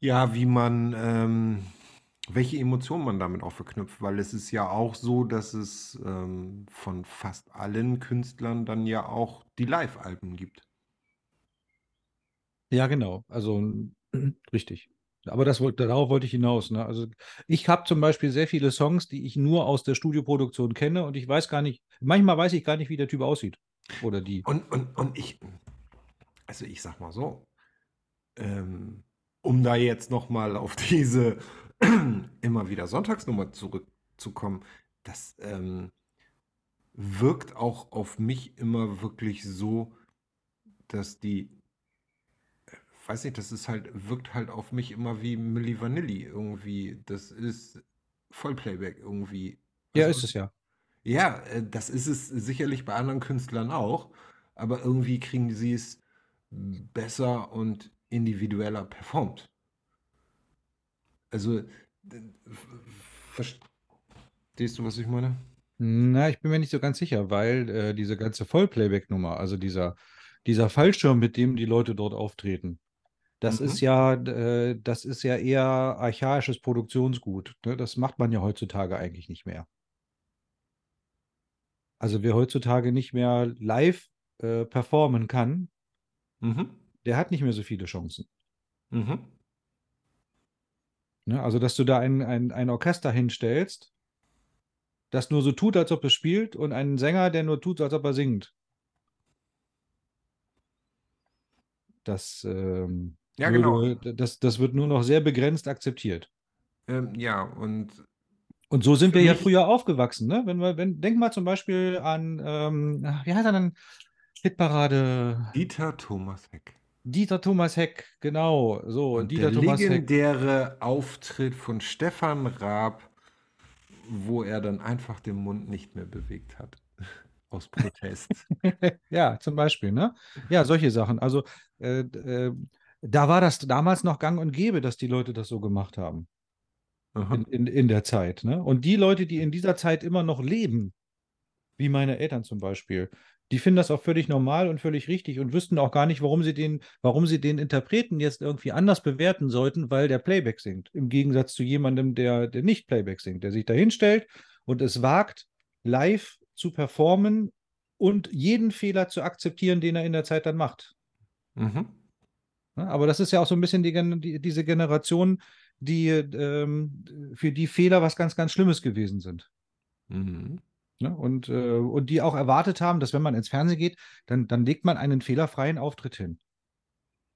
ja, wie man, ähm, welche Emotionen man damit auch verknüpft, weil es ist ja auch so, dass es ähm, von fast allen Künstlern dann ja auch die Live-Alben gibt. Ja, genau. Also richtig. Aber das darauf wollte ich hinaus. Ne? Also ich habe zum Beispiel sehr viele Songs, die ich nur aus der Studioproduktion kenne und ich weiß gar nicht, manchmal weiß ich gar nicht, wie der Typ aussieht. Oder die. Und, und, und ich, also ich sag mal so, ähm, um da jetzt nochmal auf diese immer wieder Sonntagsnummer zurückzukommen, das ähm, wirkt auch auf mich immer wirklich so, dass die, weiß nicht, das ist halt, wirkt halt auf mich immer wie Milli Vanilli irgendwie. Das ist Vollplayback irgendwie. Ja, Also, ist es ja. ja, äh, das ist es sicherlich bei anderen Künstlern auch, aber irgendwie kriegen sie es besser und individueller performt. Also, verstehst du, was ich meine? Na, ich bin mir nicht so ganz sicher, weil äh, diese ganze Vollplayback-Nummer, also dieser, dieser Fallschirm, mit dem die Leute dort auftreten, das ist Mhm. ja, äh, das ist ja eher archaisches Produktionsgut. Ne? Das macht man ja heutzutage eigentlich nicht mehr. Also wer heutzutage nicht mehr live äh, performen kann, Mhm. der hat nicht mehr so viele Chancen. Mhm. Ne? Also, dass du da ein, ein, ein Orchester hinstellst, das nur so tut, als ob es spielt, und einen Sänger, der nur tut, als ob er singt. Das, ähm, Ja, genau. das, das wird nur noch sehr begrenzt akzeptiert. Ähm, ja, und Und so sind wir ja früher aufgewachsen, ne? Wenn wir, wenn, denk mal zum Beispiel an, ähm, wie heißt er denn? Hitparade. Dieter Thomas Heck. Dieter Thomas Heck, genau. So, Und Dieter der Thomas Heck. legendäre Auftritt von Stefan Raab, wo er dann einfach den Mund nicht mehr bewegt hat. Aus Protest. Ja, zum Beispiel, ne? Ja, solche Sachen. Also, äh, äh, da war das damals noch gang und gäbe, dass die Leute das so gemacht haben. In, in, in der Zeit, ne? Und die Leute, die in dieser Zeit immer noch leben, wie meine Eltern zum Beispiel, die finden das auch völlig normal und völlig richtig und wüssten auch gar nicht, warum sie den, warum sie den Interpreten jetzt irgendwie anders bewerten sollten, weil der Playback singt. Im Gegensatz zu jemandem, der, der nicht Playback singt, der sich da hinstellt und es wagt, live zu performen und jeden Fehler zu akzeptieren, den er in der Zeit dann macht. Mhm. Ne? Aber das ist ja auch so ein bisschen die, die, diese Generation, die ähm, für die Fehler was ganz, ganz Schlimmes gewesen sind. Mhm. Ne? Und, äh, und die auch erwartet haben, dass wenn man ins Fernsehen geht, dann, dann legt man einen fehlerfreien Auftritt hin.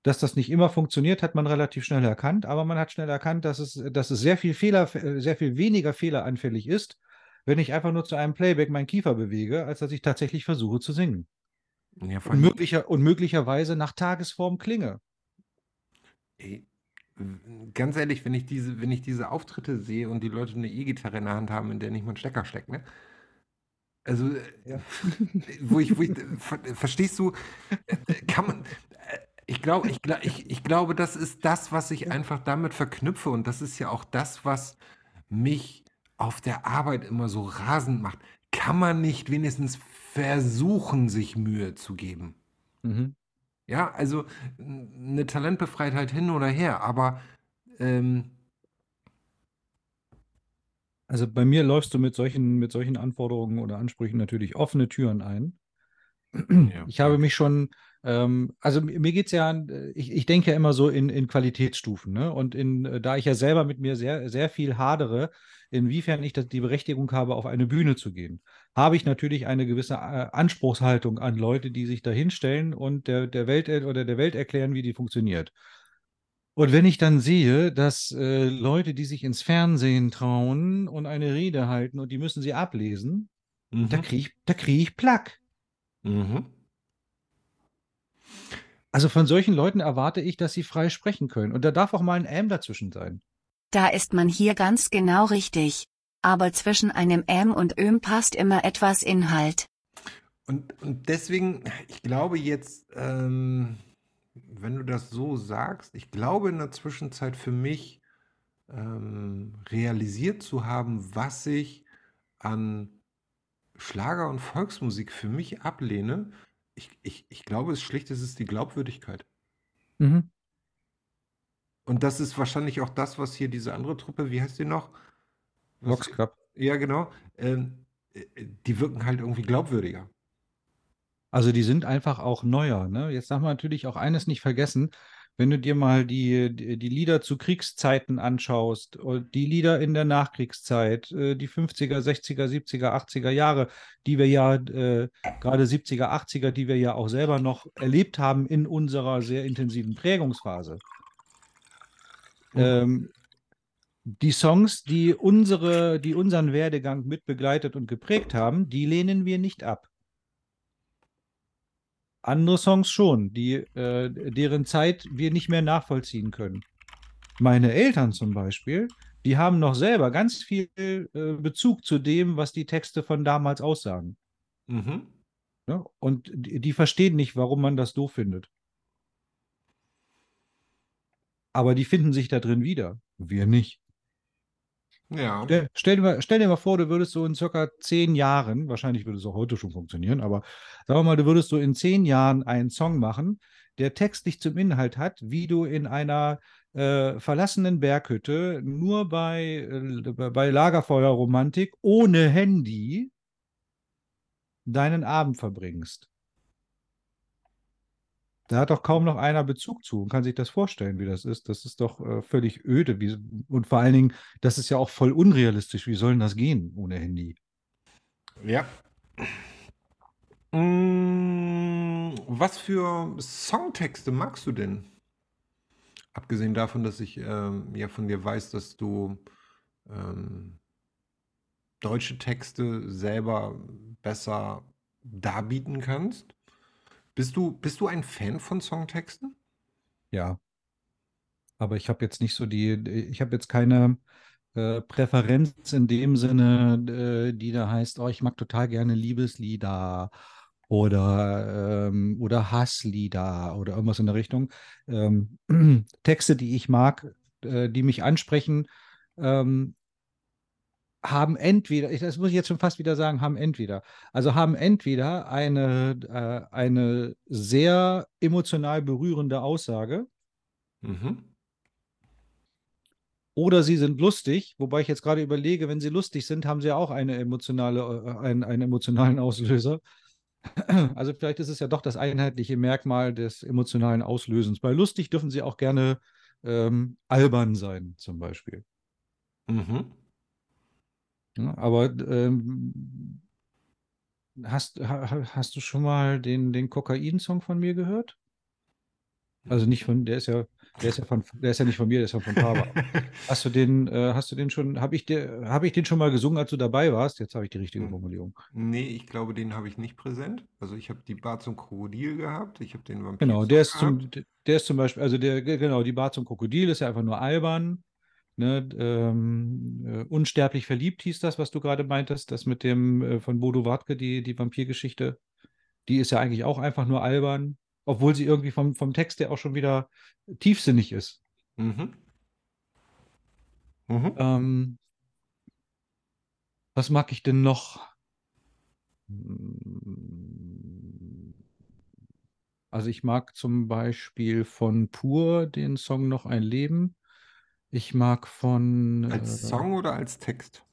Dass das nicht immer funktioniert, hat man relativ schnell erkannt, aber man hat schnell erkannt, dass es, dass es sehr viel Fehler, sehr viel weniger fehleranfällig ist, wenn ich einfach nur zu einem Playback meinen Kiefer bewege, als dass ich tatsächlich versuche zu singen. Ja, Und, möglicher, und möglicherweise nach Tagesform klinge. Ey, ganz ehrlich, wenn ich diese, wenn ich diese Auftritte sehe und die Leute eine E-Gitarre in der Hand haben, in der nicht mal ein Stecker steckt, ne? Also, äh, Ja. wo ich, wo ich, ver, verstehst du, äh, kann man, äh, ich glaube, ich, gla- ich, ich glaube, das ist das, was ich einfach damit verknüpfe und das ist ja auch das, was mich auf der Arbeit immer so rasend macht, kann man nicht wenigstens versuchen, sich Mühe zu geben? Mhm. Ja, also eine Talentbefreitheit hin oder her, aber ähm, Also bei mir läufst du mit solchen, mit solchen Anforderungen oder Ansprüchen natürlich offene Türen ein. Ja, Ich habe mich schon, ähm, also mi- mir geht es ja, ich, ich denke ja immer so in, in Qualitätsstufen, ne? Und in, äh, da ich ja selber mit mir sehr, sehr viel hadere, inwiefern ich das, die Berechtigung habe, auf eine Bühne zu gehen, habe ich natürlich eine gewisse äh, Anspruchshaltung an Leute, die sich da hinstellen und der, der Welt äh, oder der Welt erklären, wie die funktioniert. Und wenn ich dann sehe, dass äh, Leute, die sich ins Fernsehen trauen und eine Rede halten und die müssen sie ablesen, da Mhm. kriege ich, da kriege ich Plack. Mhm. Also von solchen Leuten erwarte ich, dass sie frei sprechen können. Und da darf auch mal ein M dazwischen sein. Da ist man hier ganz genau richtig. Aber zwischen einem M und Öm passt immer etwas Inhalt. Und, und deswegen, ich glaube jetzt, ähm, wenn du das so sagst, ich glaube in der Zwischenzeit für mich ähm, realisiert zu haben, was ich an Schlager und Volksmusik für mich ablehne. Ich, ich, ich glaube, es schlicht, es ist die Glaubwürdigkeit. Mhm. Und das ist wahrscheinlich auch das, was hier diese andere Truppe, wie heißt die noch? Vox Club. Ja, genau. Ähm, äh, die wirken halt irgendwie glaubwürdiger. Also die sind einfach auch neuer. Ne? Jetzt darf man natürlich auch eines nicht vergessen, wenn du dir mal die, die, die Lieder zu Kriegszeiten anschaust, und die Lieder in der Nachkriegszeit, äh, die 50er, 60er, 70er, 80er Jahre, die wir ja äh, gerade 70er, 80er, die wir ja auch selber noch erlebt haben in unserer sehr intensiven Prägungsphase. Mhm. Ähm, die Songs, die unsere, die unseren Werdegang mit begleitet und geprägt haben, die lehnen wir nicht ab. Andere Songs schon, die, äh, deren Zeit wir nicht mehr nachvollziehen können. Meine Eltern zum Beispiel, die haben noch selber ganz viel äh, Bezug zu dem, was die Texte von damals aussagen. Mhm. Ne? Und die, die verstehen nicht, warum man das doof findet. Aber die finden sich da drin wieder. Wir nicht. Ja. Stell, stell, dir mal, stell dir mal vor, du würdest so in circa zehn Jahren, wahrscheinlich würde es auch heute schon funktionieren, aber sagen wir mal, du würdest so in zehn Jahren einen Song machen, der textlich zum Inhalt hat, wie du in einer äh, verlassenen Berghütte nur bei, äh, bei Lagerfeuerromantik ohne Handy deinen Abend verbringst. Da hat doch kaum noch einer Bezug zu und kann sich das vorstellen, wie das ist. Das ist doch äh, völlig öde. Wie, und vor allen Dingen, das ist ja auch voll unrealistisch. Wie soll denn das gehen ohne Handy? Ja. Mm, Was für Songtexte magst du denn? Abgesehen davon, dass ich ähm, ja von dir weiß, dass du ähm, deutsche Texte selber besser darbieten kannst. Bist du, bist du ein Fan von Songtexten? Ja. Aber ich habe jetzt nicht so die, ich habe jetzt keine äh, Präferenz in dem Sinne, äh, die da heißt, oh, ich mag total gerne Liebeslieder oder, ähm, oder Hasslieder oder irgendwas in der Richtung. Ähm, Texte, die ich mag, äh, die mich ansprechen, ähm, haben entweder, ich- das muss ich jetzt schon fast wieder sagen, haben entweder, also haben entweder eine, äh, eine sehr emotional berührende Aussage Mhm. oder sie sind lustig, wobei ich jetzt gerade überlege, wenn sie lustig sind, haben sie auch eine emotionale, äh, einen, einen emotionalen Auslöser. Also vielleicht ist es ja doch das einheitliche Merkmal des emotionalen Auslösens. Bei lustig dürfen sie auch gerne ähm, albern sein, zum Beispiel. Mhm. Ja, aber ähm, hast, ha, ha- hast du schon mal den, den Kokain-Song von mir gehört? Also nicht von, der ist ja, der ist ja von, der ist ja nicht von mir, der ist ja von Faber. Hast du den, äh, hast du den schon, habe ich, dir- hab ich den schon mal gesungen, als du dabei warst? Jetzt habe ich die richtige Hm. Formulierung. Nee, ich glaube, den habe ich nicht präsent. Also ich habe die Bar zum Krokodil gehabt, ich habe den Vampir Genau, der ist gehabt. zum, der ist zum Beispiel, also der, genau, die Bar zum Krokodil ist ja einfach nur albern. Ne? Ähm, äh, unsterblich verliebt hieß das, was du gerade meintest, das mit dem äh, von Bodo Wartke, die, die Vampirgeschichte. Die ist ja eigentlich auch einfach nur albern, obwohl sie irgendwie vom, vom Text her auch schon wieder tiefsinnig ist. Mhm. Mhm. Ähm, Was mag ich denn noch? Also ich mag zum Beispiel von Pur den Song Noch ein Leben. Ich mag von. Als äh, Song oder als Text?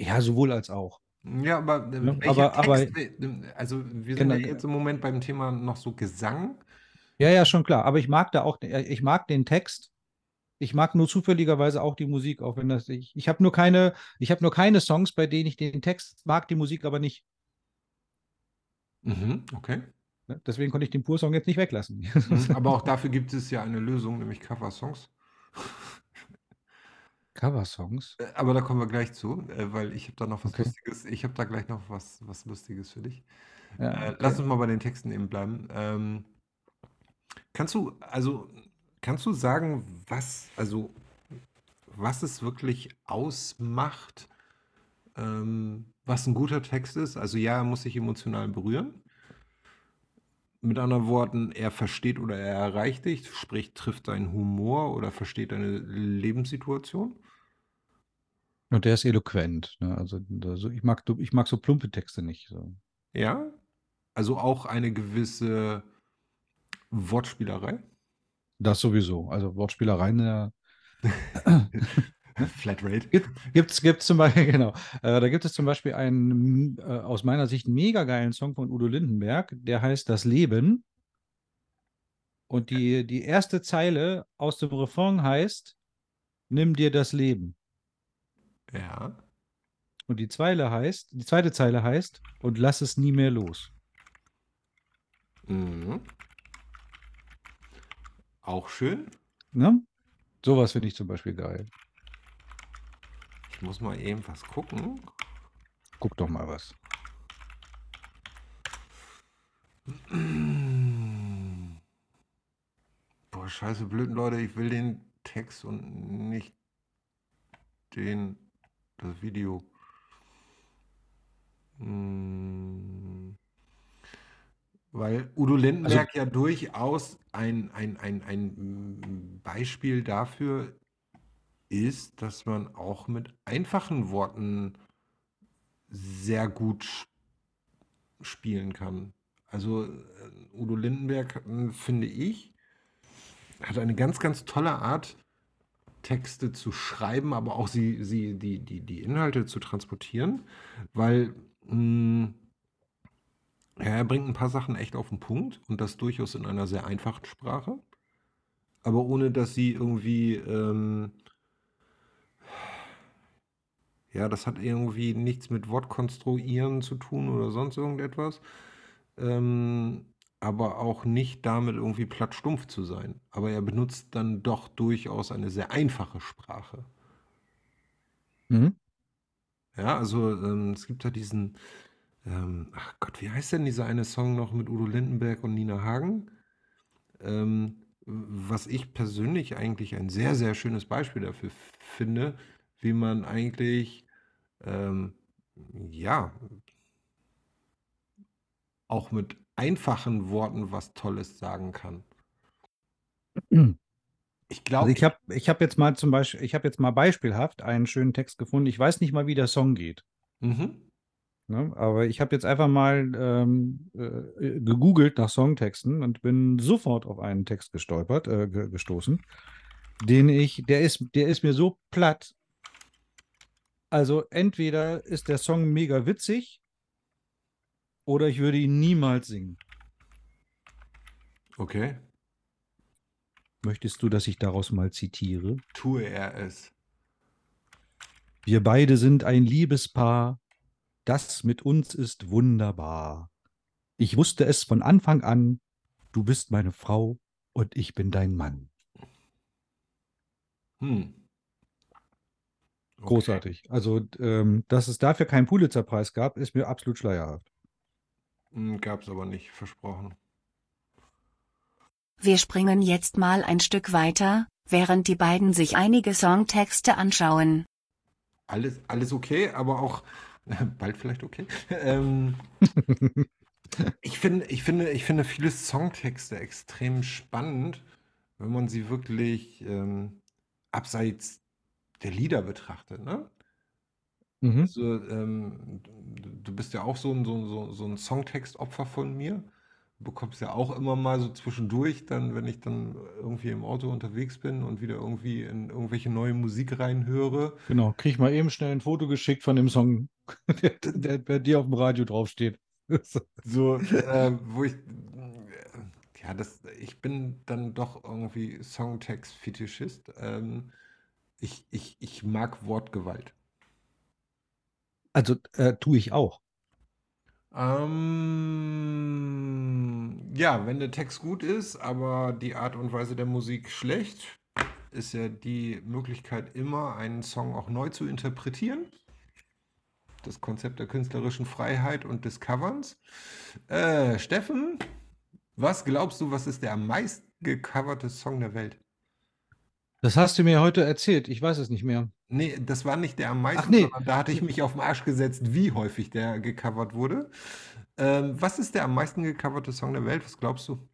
Ja, sowohl als auch. Ja, aber äh, Ja, welcher aber- aber- Text, äh, also wir sind Genau. ja jetzt im Moment beim Thema noch so Gesang. Ja, ja, schon klar. Aber ich mag da auch, äh, ich mag den Text. Ich mag nur zufälligerweise auch die Musik, auch wenn das ich. Ich habe nur keine, ich habe nur keine Songs, bei denen ich den Text mag, die Musik aber nicht. Mhm, okay. Ne? Deswegen konnte ich den Pur-Song jetzt nicht weglassen. Mhm, aber auch dafür gibt es ja eine Lösung, nämlich Cover-Songs. Cover-Songs. Äh, Aber da kommen wir gleich zu, äh, weil ich habe da noch was Okay. Lustiges. Ich habe da gleich noch was, was Lustiges für dich. Ja, Äh, okay. lass uns mal bei den Texten eben bleiben. Ähm, kannst du, also, kannst du sagen, was, also, was es wirklich ausmacht, ähm, was ein guter Text ist? Also, ja, er muss sich emotional berühren. Mit anderen Worten, er versteht oder er erreicht dich, sprich, trifft deinen Humor oder versteht deine Lebenssituation. Und der ist eloquent. Ne? Also, also ich mag, ich mag so plumpe Texte nicht. So. Ja, also auch eine gewisse Wortspielerei. Das sowieso. Also Wortspielereien äh, Flatrate. gibt es gibt's zum Beispiel, genau. Äh, da gibt es zum Beispiel einen äh, aus meiner Sicht mega geilen Song von Udo Lindenberg, der heißt Das Leben. Und die, die erste Zeile aus dem Refrain heißt, nimm dir das Leben. Ja. Und die Zeile heißt, die zweite Zeile heißt, und lass es nie mehr los. Mhm. Auch schön. Ne? Sowas finde ich zum Beispiel geil. Ich muss mal eben was gucken. Guck doch mal was. Boah, scheiße, blöden Leute, ich will den Text und nicht den, das Video. Hm. Weil Udo Lindenberg ja durchaus ein, ein, ein, ein Beispiel dafür ist, dass man auch mit einfachen Worten sehr gut spielen kann. Also äh, Udo Lindenberg, äh, finde ich, hat eine ganz, ganz tolle Art, Texte zu schreiben, aber auch sie, sie, die, die, die Inhalte zu transportieren, weil mh, ja, er bringt ein paar Sachen echt auf den Punkt und das durchaus in einer sehr einfachen Sprache, aber ohne dass sie irgendwie, ähm, ja, das hat irgendwie nichts mit Wortkonstruieren zu tun oder sonst irgendetwas, ähm, aber auch nicht damit irgendwie platt stumpf zu sein. Aber er benutzt dann doch durchaus eine sehr einfache Sprache. Mhm. Ja, also ähm, es gibt ja diesen, ähm, ach Gott, wie heißt denn dieser eine Song noch mit Udo Lindenberg und Nina Hagen? Ähm, was ich persönlich eigentlich ein sehr, sehr schönes Beispiel dafür finde, wie man eigentlich, ähm, ja, auch mit einfachen Worten was Tolles sagen kann. Ich glaube, Also ich habe ich hab jetzt mal zum Beispiel, ich habe jetzt mal beispielhaft einen schönen Text gefunden. Ich weiß nicht mal, wie der Song geht. Mhm. Ne? Aber ich habe jetzt einfach mal ähm, äh, gegoogelt nach Songtexten und bin sofort auf einen Text gestolpert, äh, ge gestoßen, den ich, der ist, der ist mir so platt. Also entweder ist der Song mega witzig oder ich würde ihn niemals singen. Okay, Möchtest du, dass ich daraus mal zitiere? tue er es. Wir beide sind ein Liebespaar, das mit uns ist wunderbar. Ich wusste es von Anfang an, du bist meine Frau und ich bin dein Mann. Hm. Okay. Großartig. Also, ähm, dass es dafür keinen Pulitzerpreis gab, ist mir absolut schleierhaft. Hm, Gab's aber nicht, versprochen. Wir springen jetzt mal ein Stück weiter, während die beiden sich einige Songtexte anschauen. Alles, alles okay, aber auch bald vielleicht okay. Ähm, ich finde, ich finde, ich finde viele Songtexte extrem spannend, wenn man sie wirklich ähm, abseits der Lieder betrachtet. Ne? Mhm. Also, ähm, du du bist ja auch so ein, so ein, so so ein Songtextopfer von mir. Du bekommst ja auch immer mal so zwischendurch, dann, wenn ich dann irgendwie im Auto unterwegs bin und wieder irgendwie in irgendwelche neue Musik reinhöre. Genau, krieg mal eben schnell ein Foto geschickt von dem Song, der, der bei dir auf dem Radio draufsteht. So, äh, wo ich, ja, das, ich bin dann doch irgendwie Songtext-Fetischist. Ähm, ich, ich, ich mag Wortgewalt. Also äh, tue ich auch. Ähm, ja, wenn der Text gut ist, aber die Art und Weise der Musik schlecht, ist ja die Möglichkeit immer, einen Song auch neu zu interpretieren. Das Konzept der künstlerischen Freiheit und des Coverns. Äh, Steffen, was glaubst du, was ist der am meisten gecoverte Song der Welt? Das hast du mir heute erzählt. Ich weiß es nicht mehr. Nee, das war nicht der am meisten, nee. sondern da hatte ich mich auf den Arsch gesetzt, wie häufig der gecovert wurde. Ähm, was ist der am meisten gecoverte Song der Welt? Was glaubst du?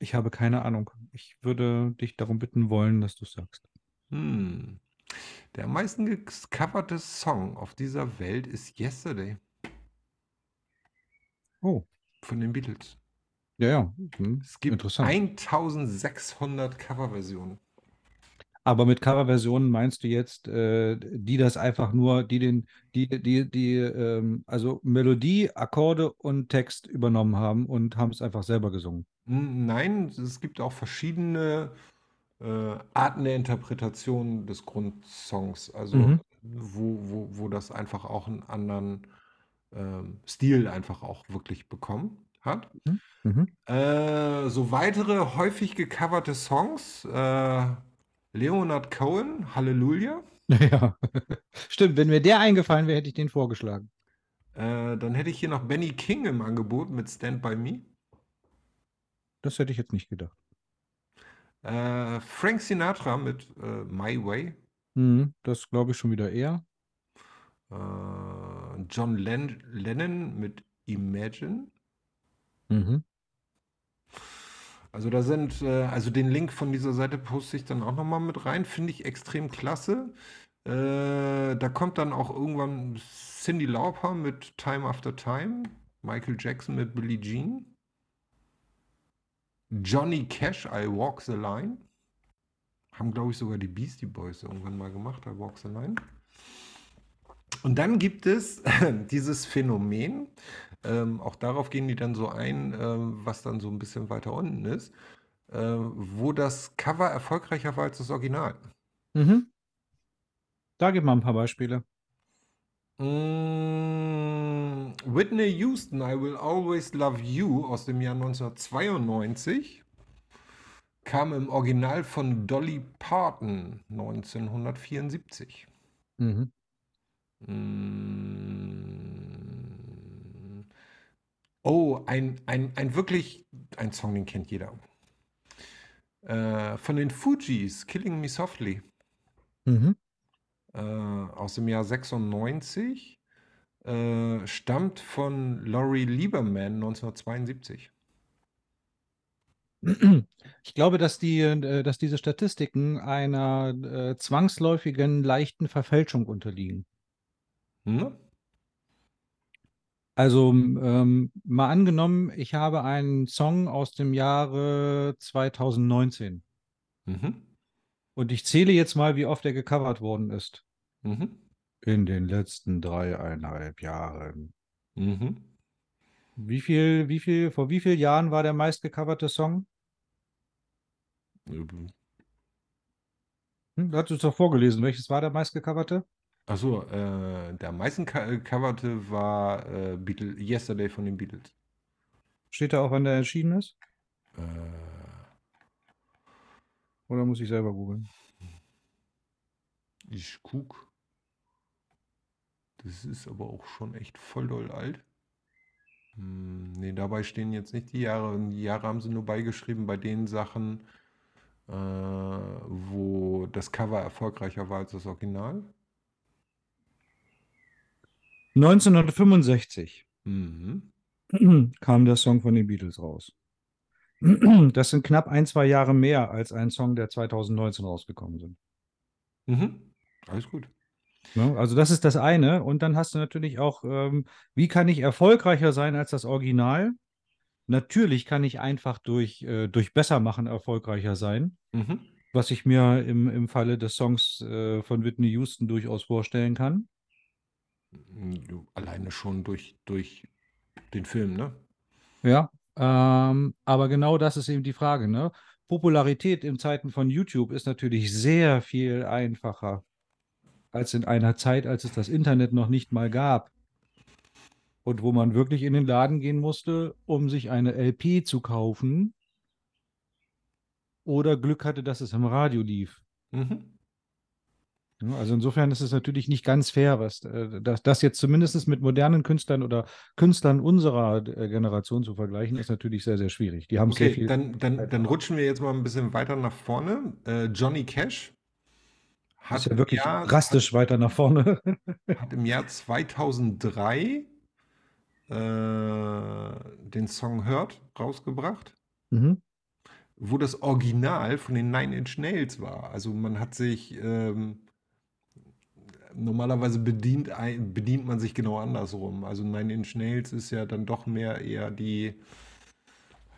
Ich habe keine Ahnung. Ich würde dich darum bitten wollen, dass du es sagst. Hm. Der am meisten gecoverte Song auf dieser Welt ist Yesterday Oh, von den Beatles. ja, ja. Hm, Es gibt Interessant. 1600 Coverversionen. Aber mit Coverversionen meinst du jetzt, äh, die das einfach nur, die den, die, die, die, ähm, also Melodie, Akkorde und Text übernommen haben und haben es einfach selber gesungen. Hm, Nein, es gibt auch verschiedene äh, Arten der Interpretation des Grundsongs, also Mhm. wo, wo, wo das einfach auch einen anderen ähm, Stil einfach auch wirklich bekommen hat. Mhm. Äh, so weitere häufig gecoverte Songs. Äh, Leonard Cohen, Halleluja. Ja, stimmt. Wenn mir der eingefallen wäre, hätte ich den vorgeschlagen. Äh, dann hätte ich hier noch Benny King im Angebot mit Stand By Me. Das hätte ich jetzt nicht gedacht. Äh, Frank Sinatra mit äh, My Way. Mhm, das glaube ich schon wieder eher. Äh, John Len Lennon mit Imagine. Mhm. Also da sind, äh, also den Link von dieser Seite poste ich dann auch nochmal mit rein. Finde ich extrem klasse. Äh, da kommt dann auch irgendwann Cindy Lauper mit Time After Time. Michael Jackson mit Billie Jean. Johnny Cash, I Walk the Line. Haben, glaube ich, sogar die Beastie Boys irgendwann mal gemacht, I Walk the Line. Und dann gibt es dieses Phänomen, ähm, auch darauf gehen die dann so ein, ähm, was dann so ein bisschen weiter unten ist, äh, wo das Cover erfolgreicher war als das Original. Mhm. Da gib mal ein paar Beispiele. Mm, Whitney Houston, I Will Always Love You aus dem Jahr 1992 kam im Original von Dolly Parton 1974. Mhm. Mm. Oh, ein, ein, ein wirklich, ein Song, den kennt jeder. Äh, von den Fugees, Killing Me Softly, Mhm. äh, aus dem Jahr 96, äh, stammt von Laurie Lieberman 1972. Ich glaube, dass die, äh, dass diese Statistiken einer äh, zwangsläufigen leichten Verfälschung unterliegen. Hm? Also ähm, mal angenommen, ich habe einen Song aus dem Jahre 2019 Mhm. und ich zähle jetzt mal, wie oft er gecovert worden ist. Mhm. In den letzten dreieinhalb Jahren. Mhm. Wie viel, wie viel, vor wie vielen Jahren war der meistgecoverte Song? Mhm. Hm, du hast es doch vorgelesen. Welches war der meistgecoverte? Achso, äh, der am meisten co- coverte war äh, Beatle Yesterday von den Beatles. Steht da auch, wann der erschienen ist? Äh, Oder muss ich selber googeln? ich guck. Das ist aber auch schon echt voll doll alt. Hm, nee, dabei stehen jetzt nicht die Jahre. Die Jahre haben sie nur beigeschrieben bei den Sachen, äh, wo das Cover erfolgreicher war als das Original. 1965 Mhm. kam der Song von den Beatles raus. Das sind knapp ein, zwei Jahre mehr als ein Song, der 2019 rausgekommen sind. Mhm. Alles gut. Ne? Also das ist das eine. Und dann hast du natürlich auch, ähm, wie kann ich erfolgreicher sein als das Original? Natürlich kann ich einfach durch, äh, durch Bessermachen erfolgreicher sein, Mhm. was ich mir im, im Falle des Songs äh, von Whitney Houston durchaus vorstellen kann. Du, Alleine schon durch, durch den Film, ne? Ja, ähm, aber genau das ist eben die Frage, ne? Popularität in Zeiten von YouTube ist natürlich sehr viel einfacher als in einer Zeit, als es das Internet noch nicht mal gab. Und wo man wirklich in den Laden gehen musste, um sich eine LP zu kaufen. Oder Glück hatte, dass es im Radio lief. Mhm. Ja, Also insofern ist es natürlich nicht ganz fair, was äh, das, das jetzt zumindest mit modernen Künstlern oder Künstlern unserer äh, Generation zu vergleichen, ist natürlich sehr, sehr schwierig. Die haben sehr Okay, viel. dann, dann, dann rutschen wir jetzt mal ein bisschen weiter nach vorne. Äh, Johnny Cash hat, ist ja wirklich Jahr, drastisch weiter nach vorne. hat, hat im Jahr 2003 äh, den Song Hurt rausgebracht, Mhm. wo das Original von den Nine Inch Nails war. Also man hat sich ähm, normalerweise bedient, bedient man sich genau andersrum. Also Nine Inch Nails ist ja dann doch mehr eher die,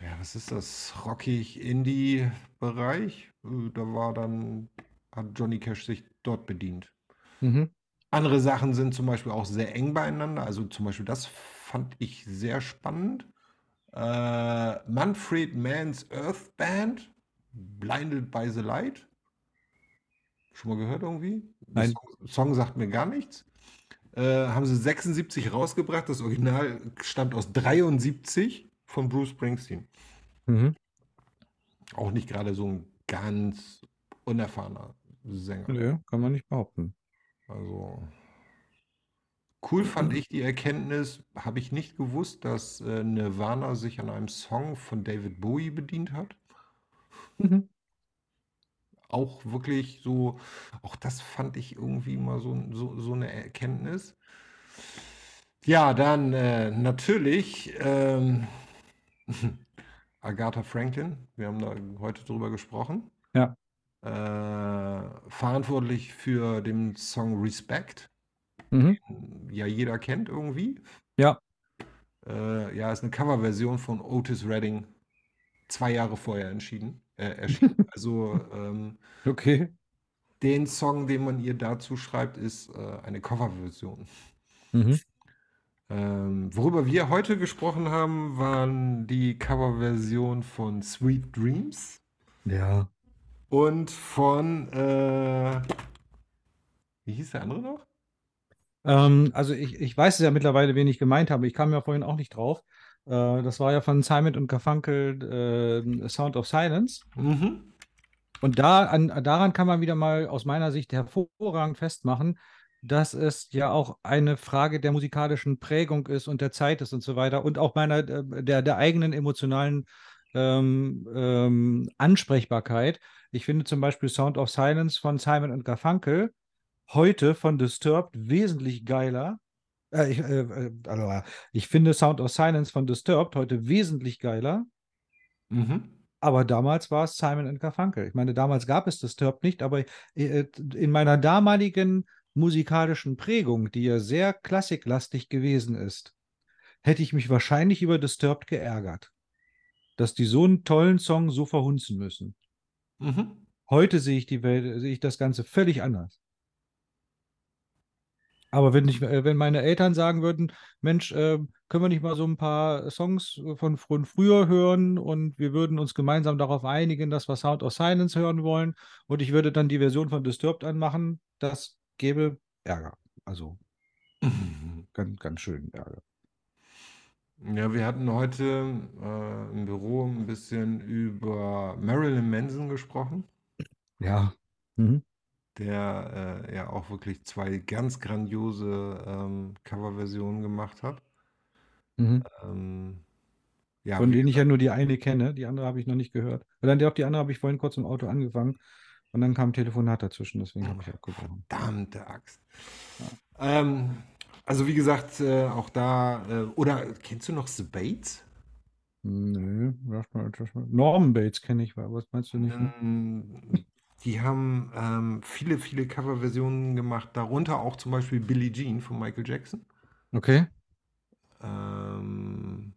ja, was ist das, rockig Indie-Bereich. Äh, Da war dann, hat Johnny Cash sich dort bedient. Mhm. Andere Sachen sind zum Beispiel auch sehr eng beieinander. Also zum Beispiel das fand ich sehr spannend. Äh, Manfred Mann's Earth Band, Blinded by the Light. Schon mal gehört irgendwie? Song, Song sagt mir gar nichts. Äh, haben sie 76 rausgebracht. Das Original stammt aus 73 von Bruce Springsteen. Mhm. Auch nicht gerade so ein ganz unerfahrener Sänger. Nö, kann man nicht behaupten. Also cool fand ich die Erkenntnis, habe ich nicht gewusst, dass äh, Nirvana sich an einem Song von David Bowie bedient hat. Mhm. Auch wirklich so, auch das fand ich irgendwie mal so, so, so eine Erkenntnis. Ja, dann äh, natürlich ähm, Agatha Franklin, wir haben da heute drüber gesprochen. Ja. Äh, verantwortlich für den Song Respect. Mhm. ja jeder kennt irgendwie. Ja. Äh, ja, ist eine Coverversion von Otis Redding zwei Jahre vorher entschieden, äh, erschienen. Also ähm, Okay. den Song, den man ihr dazu schreibt, ist äh, eine Coverversion. Mhm. Ähm, worüber wir heute gesprochen haben, waren die Coverversion von Sweet Dreams Ja. und von, äh, wie hieß der andere noch? Ähm, also ich, ich weiß ja mittlerweile, wen ich gemeint habe. Ich kam ja vorhin auch nicht drauf. Äh, das war ja von Simon und Garfunkel äh, Sound of Silence. Mhm. Und da, an, daran kann man wieder mal aus meiner Sicht hervorragend festmachen, dass es ja auch eine Frage der musikalischen Prägung ist und der Zeit ist und so weiter und auch meiner äh, der, der eigenen emotionalen ähm, ähm, Ansprechbarkeit. Ich finde zum Beispiel Sound of Silence von Simon und Garfunkel heute von Disturbed wesentlich geiler. Äh, ich, äh, äh, also, ich finde Sound of Silence von Disturbed heute wesentlich geiler. Mhm. Aber damals war es Simon and Garfunkel. Ich meine, damals gab es Disturbed nicht, aber äh, in meiner damaligen musikalischen Prägung, die ja sehr klassiklastig gewesen ist, hätte ich mich wahrscheinlich über Disturbed geärgert, dass die so einen tollen Song so verhunzen müssen. Mhm. Heute sehe ich die Welt, sehe ich das Ganze völlig anders. Aber wenn ich, äh, wenn meine Eltern sagen würden, Mensch, äh, können wir nicht mal so ein paar Songs von, von früher hören und wir würden uns gemeinsam darauf einigen, dass wir Sound of Silence hören wollen und ich würde dann die Version von Disturbed anmachen, das gäbe Ärger. Also ganz, ganz schön Ärger. Ja, wir hatten heute äh, im Büro ein bisschen über Marilyn Manson gesprochen, Ja. Mhm. Der äh, ja auch wirklich zwei ganz grandiose ähm, Coverversionen gemacht hat. Mhm. Ähm, ja, Von denen ich ja nur die eine kenne, die andere habe ich noch nicht gehört. Und dann die, auch die andere habe ich vorhin kurz im Auto angefangen und dann kam ein Telefonat dazwischen, deswegen habe ich abgebrochen. Verdammte Axt. Ähm, also wie gesagt, äh, auch da, äh, oder kennst du noch The Bates? Nö, sag mal, sag mal. Norman Bates kenne ich, was meinst du nicht? Ne? Ähm, Die haben ähm, viele, viele Coverversionen gemacht, darunter auch zum Beispiel Billie Jean von Michael Jackson. Okay. Ähm,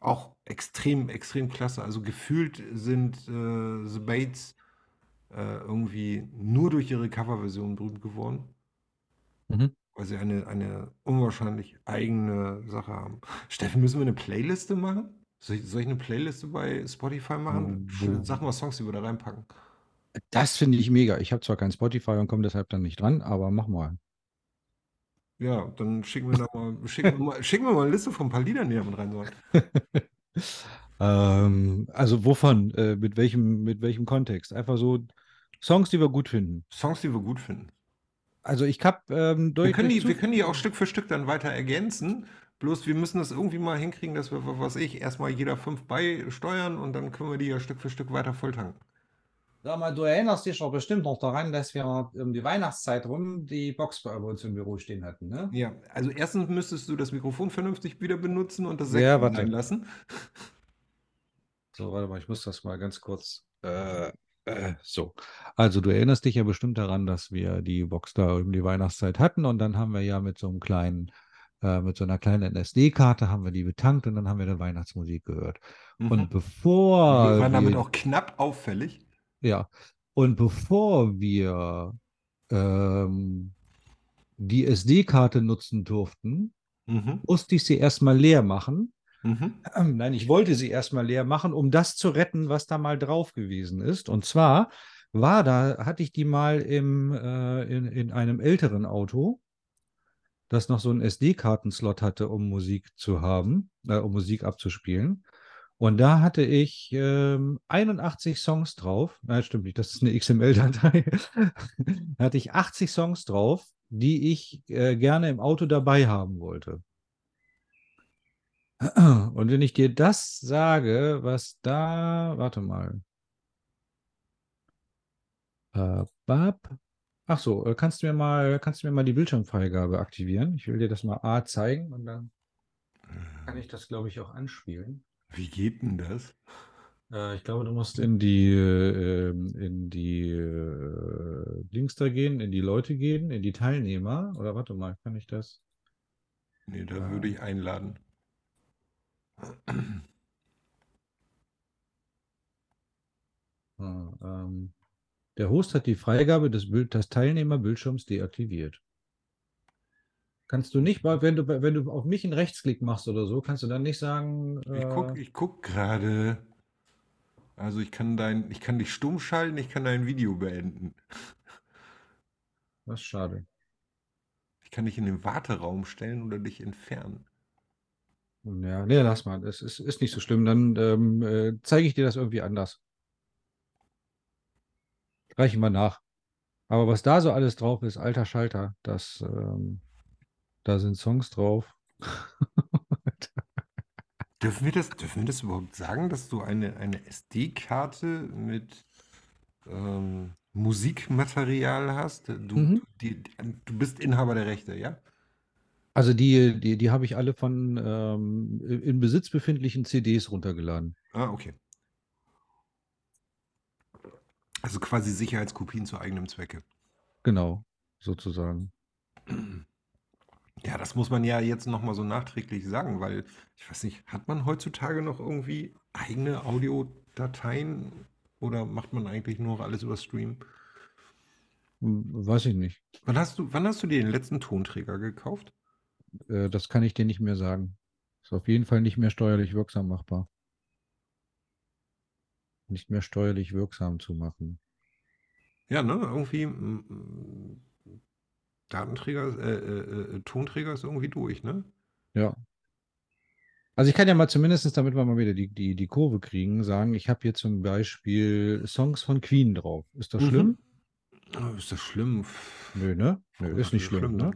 auch extrem, extrem klasse. Also gefühlt sind äh, The Bates äh, irgendwie nur durch ihre Coverversion berühmt geworden, Mhm. weil sie eine, eine unwahrscheinlich eigene Sache haben. Steffen, müssen wir eine Playliste machen? Soll ich, soll ich eine Playliste bei Spotify machen? Oh. Sag mal Songs, die wir da reinpacken. Das finde ich mega. Ich habe zwar kein Spotify und komme deshalb dann nicht dran, aber mach mal. Ja, dann schicken wir, noch mal, schicken, wir mal, schicken wir mal eine Liste von ein paar Liedern, die da mit rein sollen. Ähm, also wovon? Äh, mit welchem, mit welchem Kontext? Einfach so Songs, die wir gut finden. Songs, die wir gut finden. Also ich habe ähm, durch, Wir können, die, wir können die auch Stück für Stück dann weiter ergänzen. Bloß wir müssen das irgendwie mal hinkriegen, dass wir, was weiß ich, erstmal jeder fünf beisteuern und dann können wir die ja Stück für Stück weiter volltanken. Sag mal, du erinnerst dich doch bestimmt noch daran, dass wir um die Weihnachtszeit rum die Box bei uns im Büro stehen hatten, ne? Ja, also erstens müsstest du das Mikrofon vernünftig wieder benutzen und das Ja, Säckchen warte. einlassen. So, warte mal, ich muss das mal ganz kurz. Äh, äh, so. Also, du erinnerst dich ja bestimmt daran, dass wir die Box da um die Weihnachtszeit hatten und dann haben wir ja mit so einem kleinen, äh, mit so einer kleinen SD-Karte haben wir die betankt und dann haben wir dann Weihnachtsmusik gehört. Und Mhm. bevor wir waren damit wir- auch knapp auffällig. Ja, und bevor wir ähm, die SD-Karte nutzen durften, Mhm. musste ich sie erstmal leer machen. Mhm. Ähm, Nein, ich wollte sie erstmal leer machen, um das zu retten, was da mal drauf gewesen ist. Und zwar war da, hatte ich die mal im, äh, in, in einem älteren Auto, das noch so einen SD-Kartenslot hatte, um Musik zu haben, äh, um Musik abzuspielen. Und da hatte ich ähm, 81 Songs drauf. Nein, stimmt nicht, das ist eine XML-Datei. da hatte ich 80 Songs drauf, die ich äh, gerne im Auto dabei haben wollte. Und wenn ich dir das sage, was da, warte mal. Äh, bap. Ach so, äh, kannst du mir mal, kannst du mir mal die Bildschirmfreigabe aktivieren? Ich will dir das mal A zeigen und dann kann ich das, glaube ich, auch anspielen. Wie geht denn das? Äh, ich glaube, du musst in die, äh, in die äh, Dings da gehen, in die Leute gehen, in die Teilnehmer. Oder warte mal, kann ich das? Nee, da Ja. würde ich einladen. Ah, ähm, der Host hat die Freigabe des, Bild, des Teilnehmerbildschirms deaktiviert. Kannst du nicht, wenn du, wenn du auf mich einen Rechtsklick machst oder so, kannst du dann nicht sagen, Ich guck, äh, ich guck gerade. Also ich kann dein, ich kann dich stumm schalten, ich kann dein Video beenden. ist schade. Ich kann dich in den Warteraum stellen oder dich entfernen. Ja, nee, lass mal. Es ist, ist nicht so schlimm. Dann ähm, äh, zeige ich dir das irgendwie anders. Reichen wir nach. Aber was da so alles drauf ist, alter Schalter, das, ähm, da sind Songs drauf. Dürfen wir das, dürfen wir das überhaupt sagen, dass du eine, eine SD-Karte mit ähm, Musikmaterial hast? Du, Mhm. die, du bist Inhaber der Rechte, ja? Also die, die, die habe ich alle von ähm, in Besitz befindlichen CDs runtergeladen. Ah, okay. Also quasi Sicherheitskopien zu eigenem Zwecke. Genau, sozusagen. Ja, das muss man ja jetzt nochmal so nachträglich sagen, weil ich weiß nicht, hat man heutzutage noch irgendwie eigene Audiodateien oder macht man eigentlich nur noch alles über Stream? Weiß ich nicht. Wann hast du, wann hast du dir den letzten Tonträger gekauft? Äh, das kann ich dir nicht mehr sagen. Ist auf jeden Fall nicht mehr steuerlich wirksam machbar. Nicht mehr steuerlich wirksam zu machen. Ja, ne? Irgendwie mm, mm, Datenträger, äh, äh, äh, Tonträger ist irgendwie durch, ne? Ja. Also ich kann ja mal zumindest, damit wir mal wieder die, die, die Kurve kriegen, sagen, ich habe hier zum Beispiel Songs von Queen drauf. Ist das Mhm. schlimm? Oh, ist das schlimm? Nö, ne? Nö, ist nicht das schlimm, ne?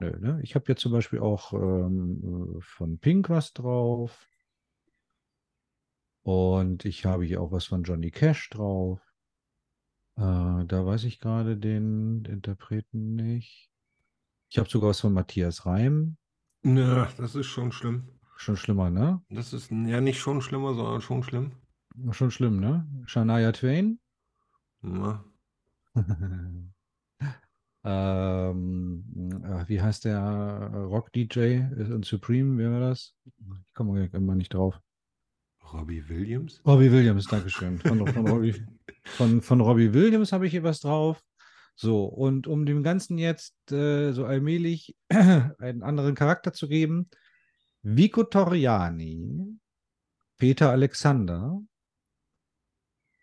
Nö, ne? Ich habe jetzt zum Beispiel auch ähm, äh, von Pink was drauf. Und ich habe hier auch was von Johnny Cash drauf. Äh, da weiß ich gerade den Interpreten nicht. Ich habe sogar was von Matthias Reim. Na, das ist schon schlimm. Schon schlimmer, ne? Das ist ja nicht schon schlimmer, sondern schon schlimm. Schon schlimm, ne? Shania Twain. Na, ähm, äh, wie heißt der äh, Rock-DJ und Supreme, wer war das? Ich komme immer nicht drauf. Robbie Williams? Robbie Williams, Dankeschön. Von, von, Robbie, von, von Robbie Williams habe ich hier was drauf. So, und um dem Ganzen jetzt äh, so allmählich einen anderen Charakter zu geben, Vico Torriani, Peter Alexander,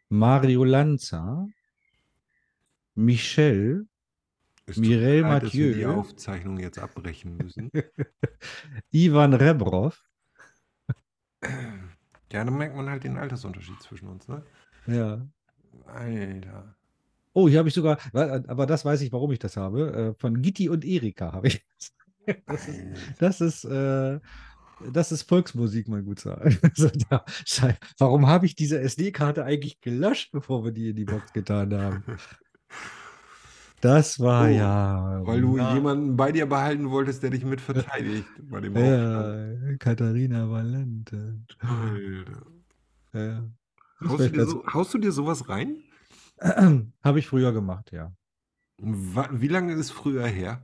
Mario Lanza, Michel, Es tut Mireille mir leid, wir die Mathieu. Aufzeichnung jetzt abbrechen müssen. Ivan Rebrov, ja, dann merkt man halt den Altersunterschied zwischen uns, ne? ja. Alter. Oh, hier habe ich sogar, wa- aber das weiß ich, warum ich das habe. Äh, Von Gitti und Erika habe ich. Das ist, das ist, äh, das ist Volksmusik, mein Guter. Also da, warum habe ich diese SD-Karte eigentlich gelöscht, bevor wir die in die Box getan haben? Das war Oh, ja. Weil du na- jemanden bei dir behalten wolltest, der dich mit verteidigt bei dem Aufstand. Ja, Katharina Valente. Alter. Ja. Das Haust, du dir so, haust du dir sowas rein? Habe ich früher gemacht, ja. Wie lange ist früher her?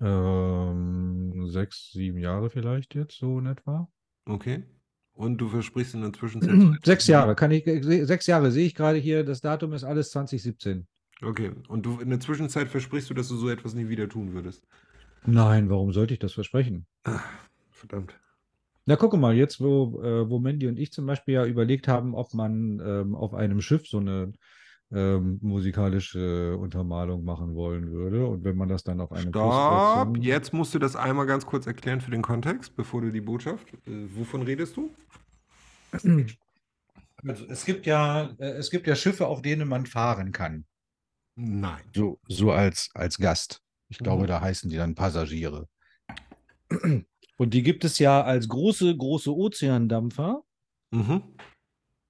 Ähm, sechs, sieben Jahre vielleicht jetzt, so in etwa. Okay. Und du versprichst in der Zwischenzeit. Sechs Jahre, kann ich, äh, sechs Jahre sehe ich gerade hier, das Datum ist alles 2017. Okay. Und du in der Zwischenzeit versprichst du, dass du so etwas nie wieder tun würdest. Nein, warum sollte ich das versprechen? Verdammt. Na, gucke mal, jetzt, wo, äh, wo Mandy und ich zum Beispiel ja überlegt haben, ob man ähm, auf einem Schiff so eine ähm, musikalische Untermalung machen wollen würde. Und wenn man das dann auf einem Stopp! Jetzt musst du das einmal ganz kurz erklären für den Kontext, bevor du die Botschaft. Äh, wovon redest du? Also, es gibt ja, äh, es gibt ja Schiffe, auf denen man fahren kann. Nein. So, so als, als Gast. Ich glaube, Mhm. da heißen die dann Passagiere. Und die gibt es ja als große, große Ozeandampfer, Mhm.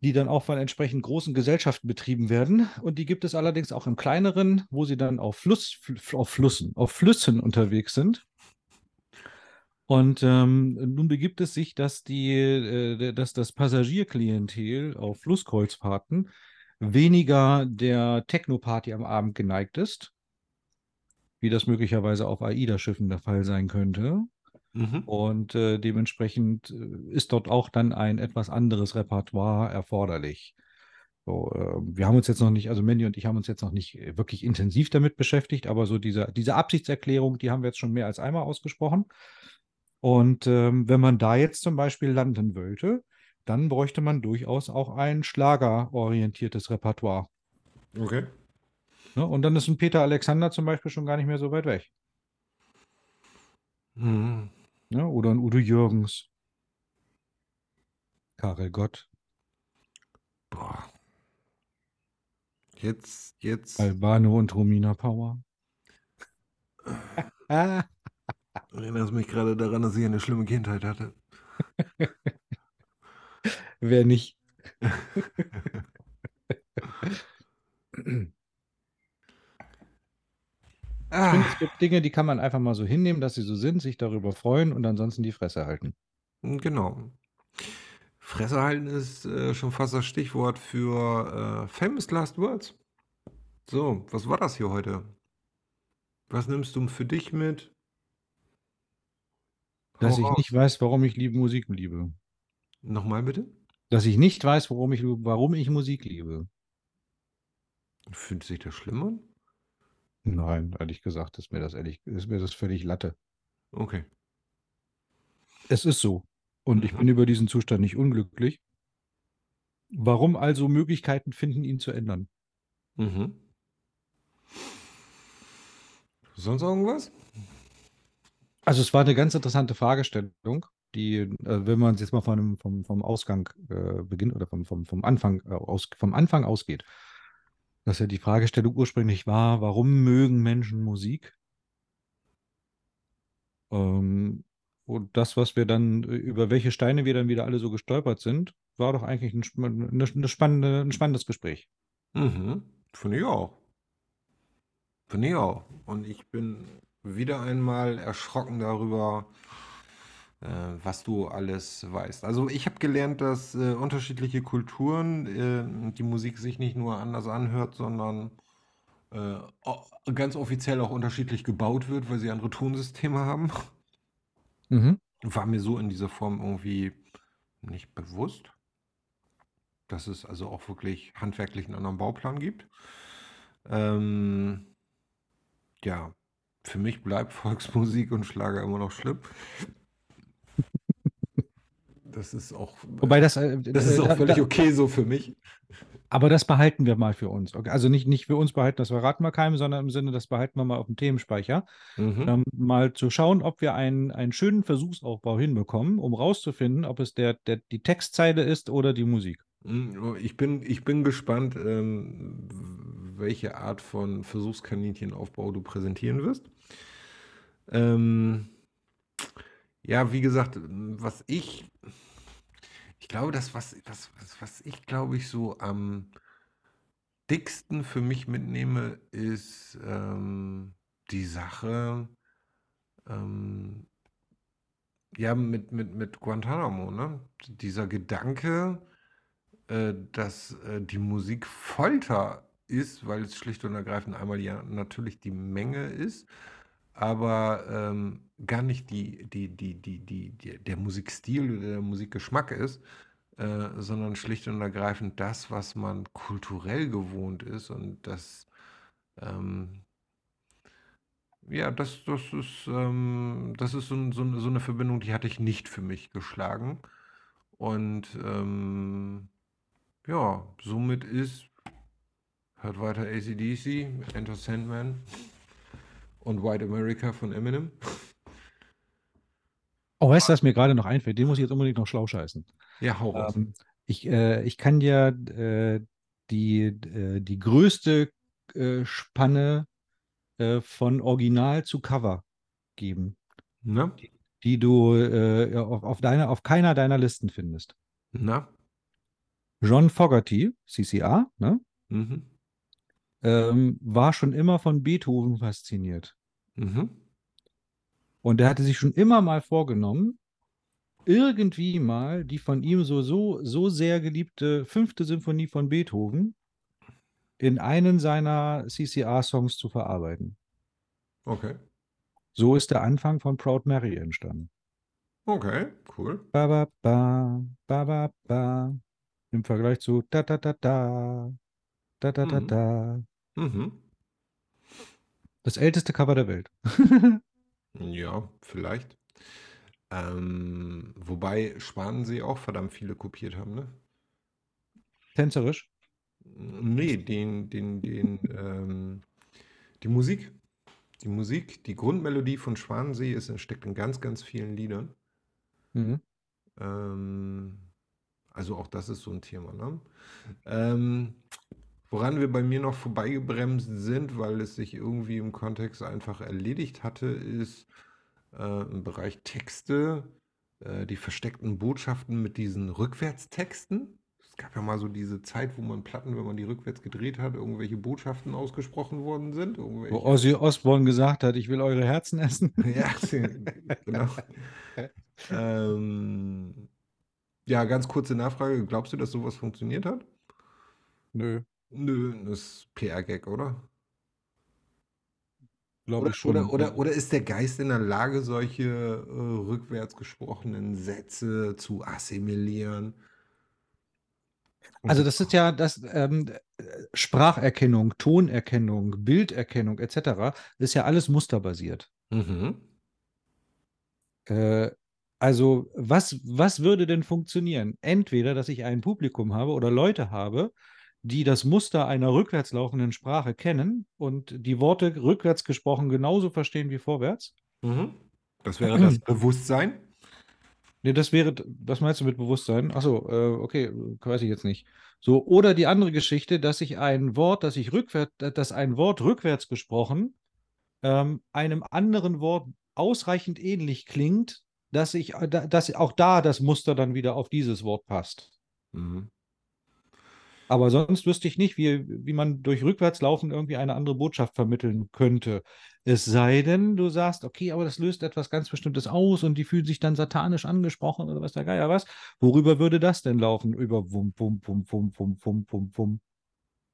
Die dann auch von entsprechend großen Gesellschaften betrieben werden. Und die gibt es allerdings auch im kleineren, wo sie dann auf, Fluss, Fl- auf Flüssen, auf Flüssen unterwegs sind. Und ähm, nun begibt es sich, dass, die, äh, dass das Passagierklientel auf Flusskreuzfahrten weniger der Techno-Party am Abend geneigt ist, wie das möglicherweise auf AIDA-Schiffen der Fall sein könnte. Mhm. Und äh, dementsprechend äh, ist dort auch dann ein etwas anderes Repertoire erforderlich. So, äh, wir haben uns jetzt noch nicht, also Mandy und ich haben uns jetzt noch nicht äh, wirklich intensiv damit beschäftigt, aber so diese, diese Absichtserklärung, die haben wir jetzt schon mehr als einmal ausgesprochen. Und ähm, wenn man da jetzt zum Beispiel landen wollte, dann bräuchte man durchaus auch ein schlagerorientiertes Repertoire. Okay. Ne? Und dann ist ein Peter Alexander zum Beispiel schon gar nicht mehr so weit weg. Mhm. Ne? Oder ein Udo Jürgens. Karel Gott. Boah. Jetzt, jetzt Albano und Romina Power. erinnerst mich gerade daran, dass ich eine schlimme Kindheit hatte. wer nicht? Ich finde, Ah, es gibt Dinge, die kann man einfach mal so hinnehmen, dass sie so sind, sich darüber freuen und ansonsten die Fresse halten. genau. Fresse halten ist äh, schon fast das Stichwort für äh, Famous Last Words. So, was war das hier heute? Was nimmst du für dich mit? Dass Hau ich raus. nicht weiß, warum ich liebe Musik liebe. Nochmal bitte? Dass ich nicht weiß, warum ich, warum ich Musik liebe. Fühlt sich das schlimm an? Nein, ehrlich gesagt, ist mir das ehrlich, ist mir das völlig Latte. Okay. Es ist so. Und ich bin über diesen Zustand nicht unglücklich. Warum also Möglichkeiten finden, ihn zu ändern? Mhm. Sonst irgendwas? Also es war eine ganz interessante Fragestellung, die, äh, wenn man jetzt mal von vom, vom Ausgang äh, beginnt oder vom, vom, vom, Anfang, äh, aus, vom Anfang ausgeht, dass ja die Fragestellung ursprünglich war, warum mögen Menschen Musik? Ähm, und das, was wir dann, äh, über welche Steine wir dann wieder alle so gestolpert sind, war doch eigentlich ein, eine, eine spannende, ein spannendes Gespräch. Mhm. Finde ich auch. Finde ich auch. Und ich bin wieder einmal erschrocken darüber, was du alles weißt. Also ich habe gelernt, dass äh, unterschiedliche Kulturen äh, die Musik sich nicht nur anders anhört, sondern äh, ganz offiziell auch unterschiedlich gebaut wird, weil sie andere Tonsysteme haben. Mhm. War mir so in dieser Form irgendwie nicht bewusst, dass es also auch wirklich handwerklich einen anderen Bauplan gibt. Ähm, ja, für mich bleibt Volksmusik und Schlager immer noch schlimm. Das ist auch, Wobei das, äh, das ist äh, auch völlig okay so für mich. Aber das behalten wir mal für uns. Also nicht, nicht für uns behalten, das verraten wir keinem, sondern im Sinne, das behalten wir mal auf dem Themenspeicher. Mhm. Ähm, mal zu schauen, ob wir einen, einen schönen Versuchsaufbau hinbekommen, um rauszufinden, ob es der, der, die Textzeile ist oder die Musik. Mm, Ich bin, ich bin gespannt, ähm, welche Art von Versuchskaninchenaufbau du präsentieren wirst. Ähm, ja, wie gesagt, was ich, ich glaube, das, was, was, was, was ich, glaube ich, so am dicksten für mich mitnehme, ist ähm, die Sache, ähm, ja, mit, mit, mit Guantanamo, ne? Dieser Gedanke, äh, dass äh, die Musik Folter ist, weil es schlicht und ergreifend einmal ja natürlich die Menge ist, aber ähm, gar nicht die, die, die, die, die, die, der Musikstil oder der Musikgeschmack ist, äh, sondern schlicht und ergreifend das, was man kulturell gewohnt ist und das, ähm, ja, das, das ist, ähm, das ist so, so, eine- so eine Verbindung, die hatte ich nicht für mich geschlagen. Und ähm, ja, somit ist, hört weiter ACDC, Enter Sandman und White America von Eminem. Oh, weißt du, was mir gerade noch einfällt? Den muss ich jetzt unbedingt noch schlau scheißen. Ja, hau raus. Ähm, ich, äh, ich kann dir äh, die, äh, die größte äh, Spanne äh, von Original zu Cover geben, Na? die du äh, ja, auf, auf, deiner, auf keiner deiner Listen findest. Na? John Fogerty, CCA, ne, Mhm. Ähm, war schon immer von Beethoven fasziniert. Mhm. Und er hatte sich schon immer mal vorgenommen, irgendwie mal die von ihm so, so, so sehr geliebte fünfte Symphonie von Beethoven in einen seiner CCR-Songs zu verarbeiten. Okay. So ist der Anfang von Proud Mary entstanden. Okay, cool. Ba, ba, ba, ba, ba, ba. Im Vergleich zu da, da, da, da, da, da, da, Mhm. da. Mhm. Das älteste Cover der Welt. Ja, vielleicht. Ähm, wobei Schwanensee auch verdammt viele kopiert haben, ne? Tänzerisch. Nee, den, den, den, ähm, die Musik. Die Musik, die Grundmelodie von Schwanensee ist, steckt in ganz, ganz vielen Liedern. Mhm. Ähm, also auch das ist so ein Thema, ne? Ähm, woran wir bei mir noch vorbeigebremst sind, weil es sich irgendwie im Kontext einfach erledigt hatte, ist äh, im Bereich Texte, äh, die versteckten Botschaften mit diesen Rückwärtstexten. Es gab ja mal so diese Zeit, wo man Platten, wenn man die rückwärts gedreht hat, irgendwelche Botschaften ausgesprochen worden sind. Wo Ozzy Osbourne gesagt hat, ich will eure Herzen essen. ja, genau. Ähm, ja, ganz kurze Nachfrage. Glaubst du, dass sowas funktioniert hat? Nö, Nö, das ist PR-Gag, oder? glaube Oder, ich schon. oder, oder, oder ist der Geist in der Lage, solche äh, rückwärts gesprochenen Sätze zu assimilieren? Also das ist ja das ähm, äh, Spracherkennung, Tonerkennung, Bilderkennung etc. ist ja alles musterbasiert. Mhm. Äh, also was, was würde denn funktionieren? Entweder, dass ich ein Publikum habe oder Leute habe, die das Muster einer rückwärts laufenden Sprache kennen und die Worte rückwärts gesprochen genauso verstehen wie vorwärts. Mhm. Das wäre das Bewusstsein. Nee, das wäre, was meinst du mit Bewusstsein? Achso, äh, okay, weiß ich jetzt nicht. So, oder die andere Geschichte, dass ich ein Wort, dass ich rückwärts, dass ein Wort rückwärts gesprochen ähm, einem anderen Wort ausreichend ähnlich klingt, dass ich, äh, da- dass auch da das Muster dann wieder auf dieses Wort passt. Mhm. Aber sonst wüsste ich nicht, wie, wie man durch Rückwärtslaufen irgendwie eine andere Botschaft vermitteln könnte. Es sei denn, du sagst, okay, aber das löst etwas ganz Bestimmtes aus und die fühlen sich dann satanisch angesprochen oder was der Geier was. Worüber würde das denn laufen? Über Wum, Wum, Wum, Wum, Wum, Wum, Wum, Wum.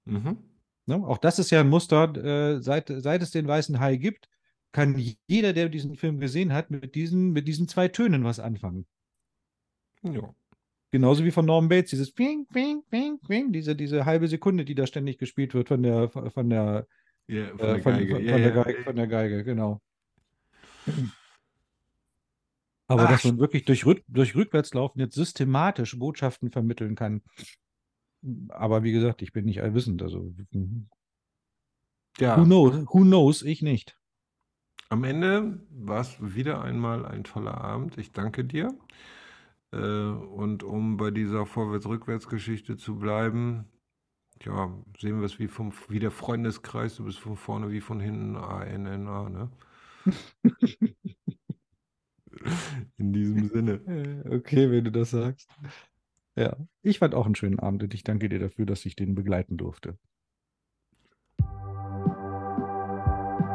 Mhm. Ne? Auch das ist ja ein Muster, äh, seit, seit es den weißen Hai gibt, kann jeder, der diesen Film gesehen hat, mit diesen, mit diesen zwei Tönen was anfangen. Ja. Genauso wie von Norman Bates, dieses Ping, Ping, Ping, Ping, diese, diese halbe Sekunde, die da ständig gespielt wird von der, von der, Ja, von äh, der von, Geige. von, von, der ja. Geige, von der Geige, genau. Aber Ach, dass man wirklich durch, Rück, durch Rückwärtslaufen jetzt systematisch Botschaften vermitteln kann. Aber wie gesagt, ich bin nicht allwissend. Also, who ja, knows? Who knows? Ich nicht. am Ende war es wieder einmal ein toller Abend. Ich danke dir. Äh, und um bei dieser Vorwärts-Rückwärts-Geschichte zu bleiben, ja, sehen wir es wie, vom, wie der Freundeskreis. Du bist von vorne wie von hinten. A-N-N-A, ne? In diesem Sinne. Äh, Okay, wenn du das sagst. Ja, ich fand auch einen schönen Abend und ich danke dir dafür, dass ich den begleiten durfte.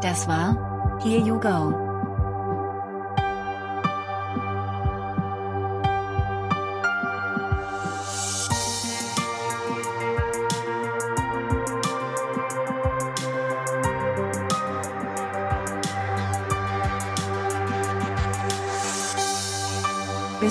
Das war Here You Go.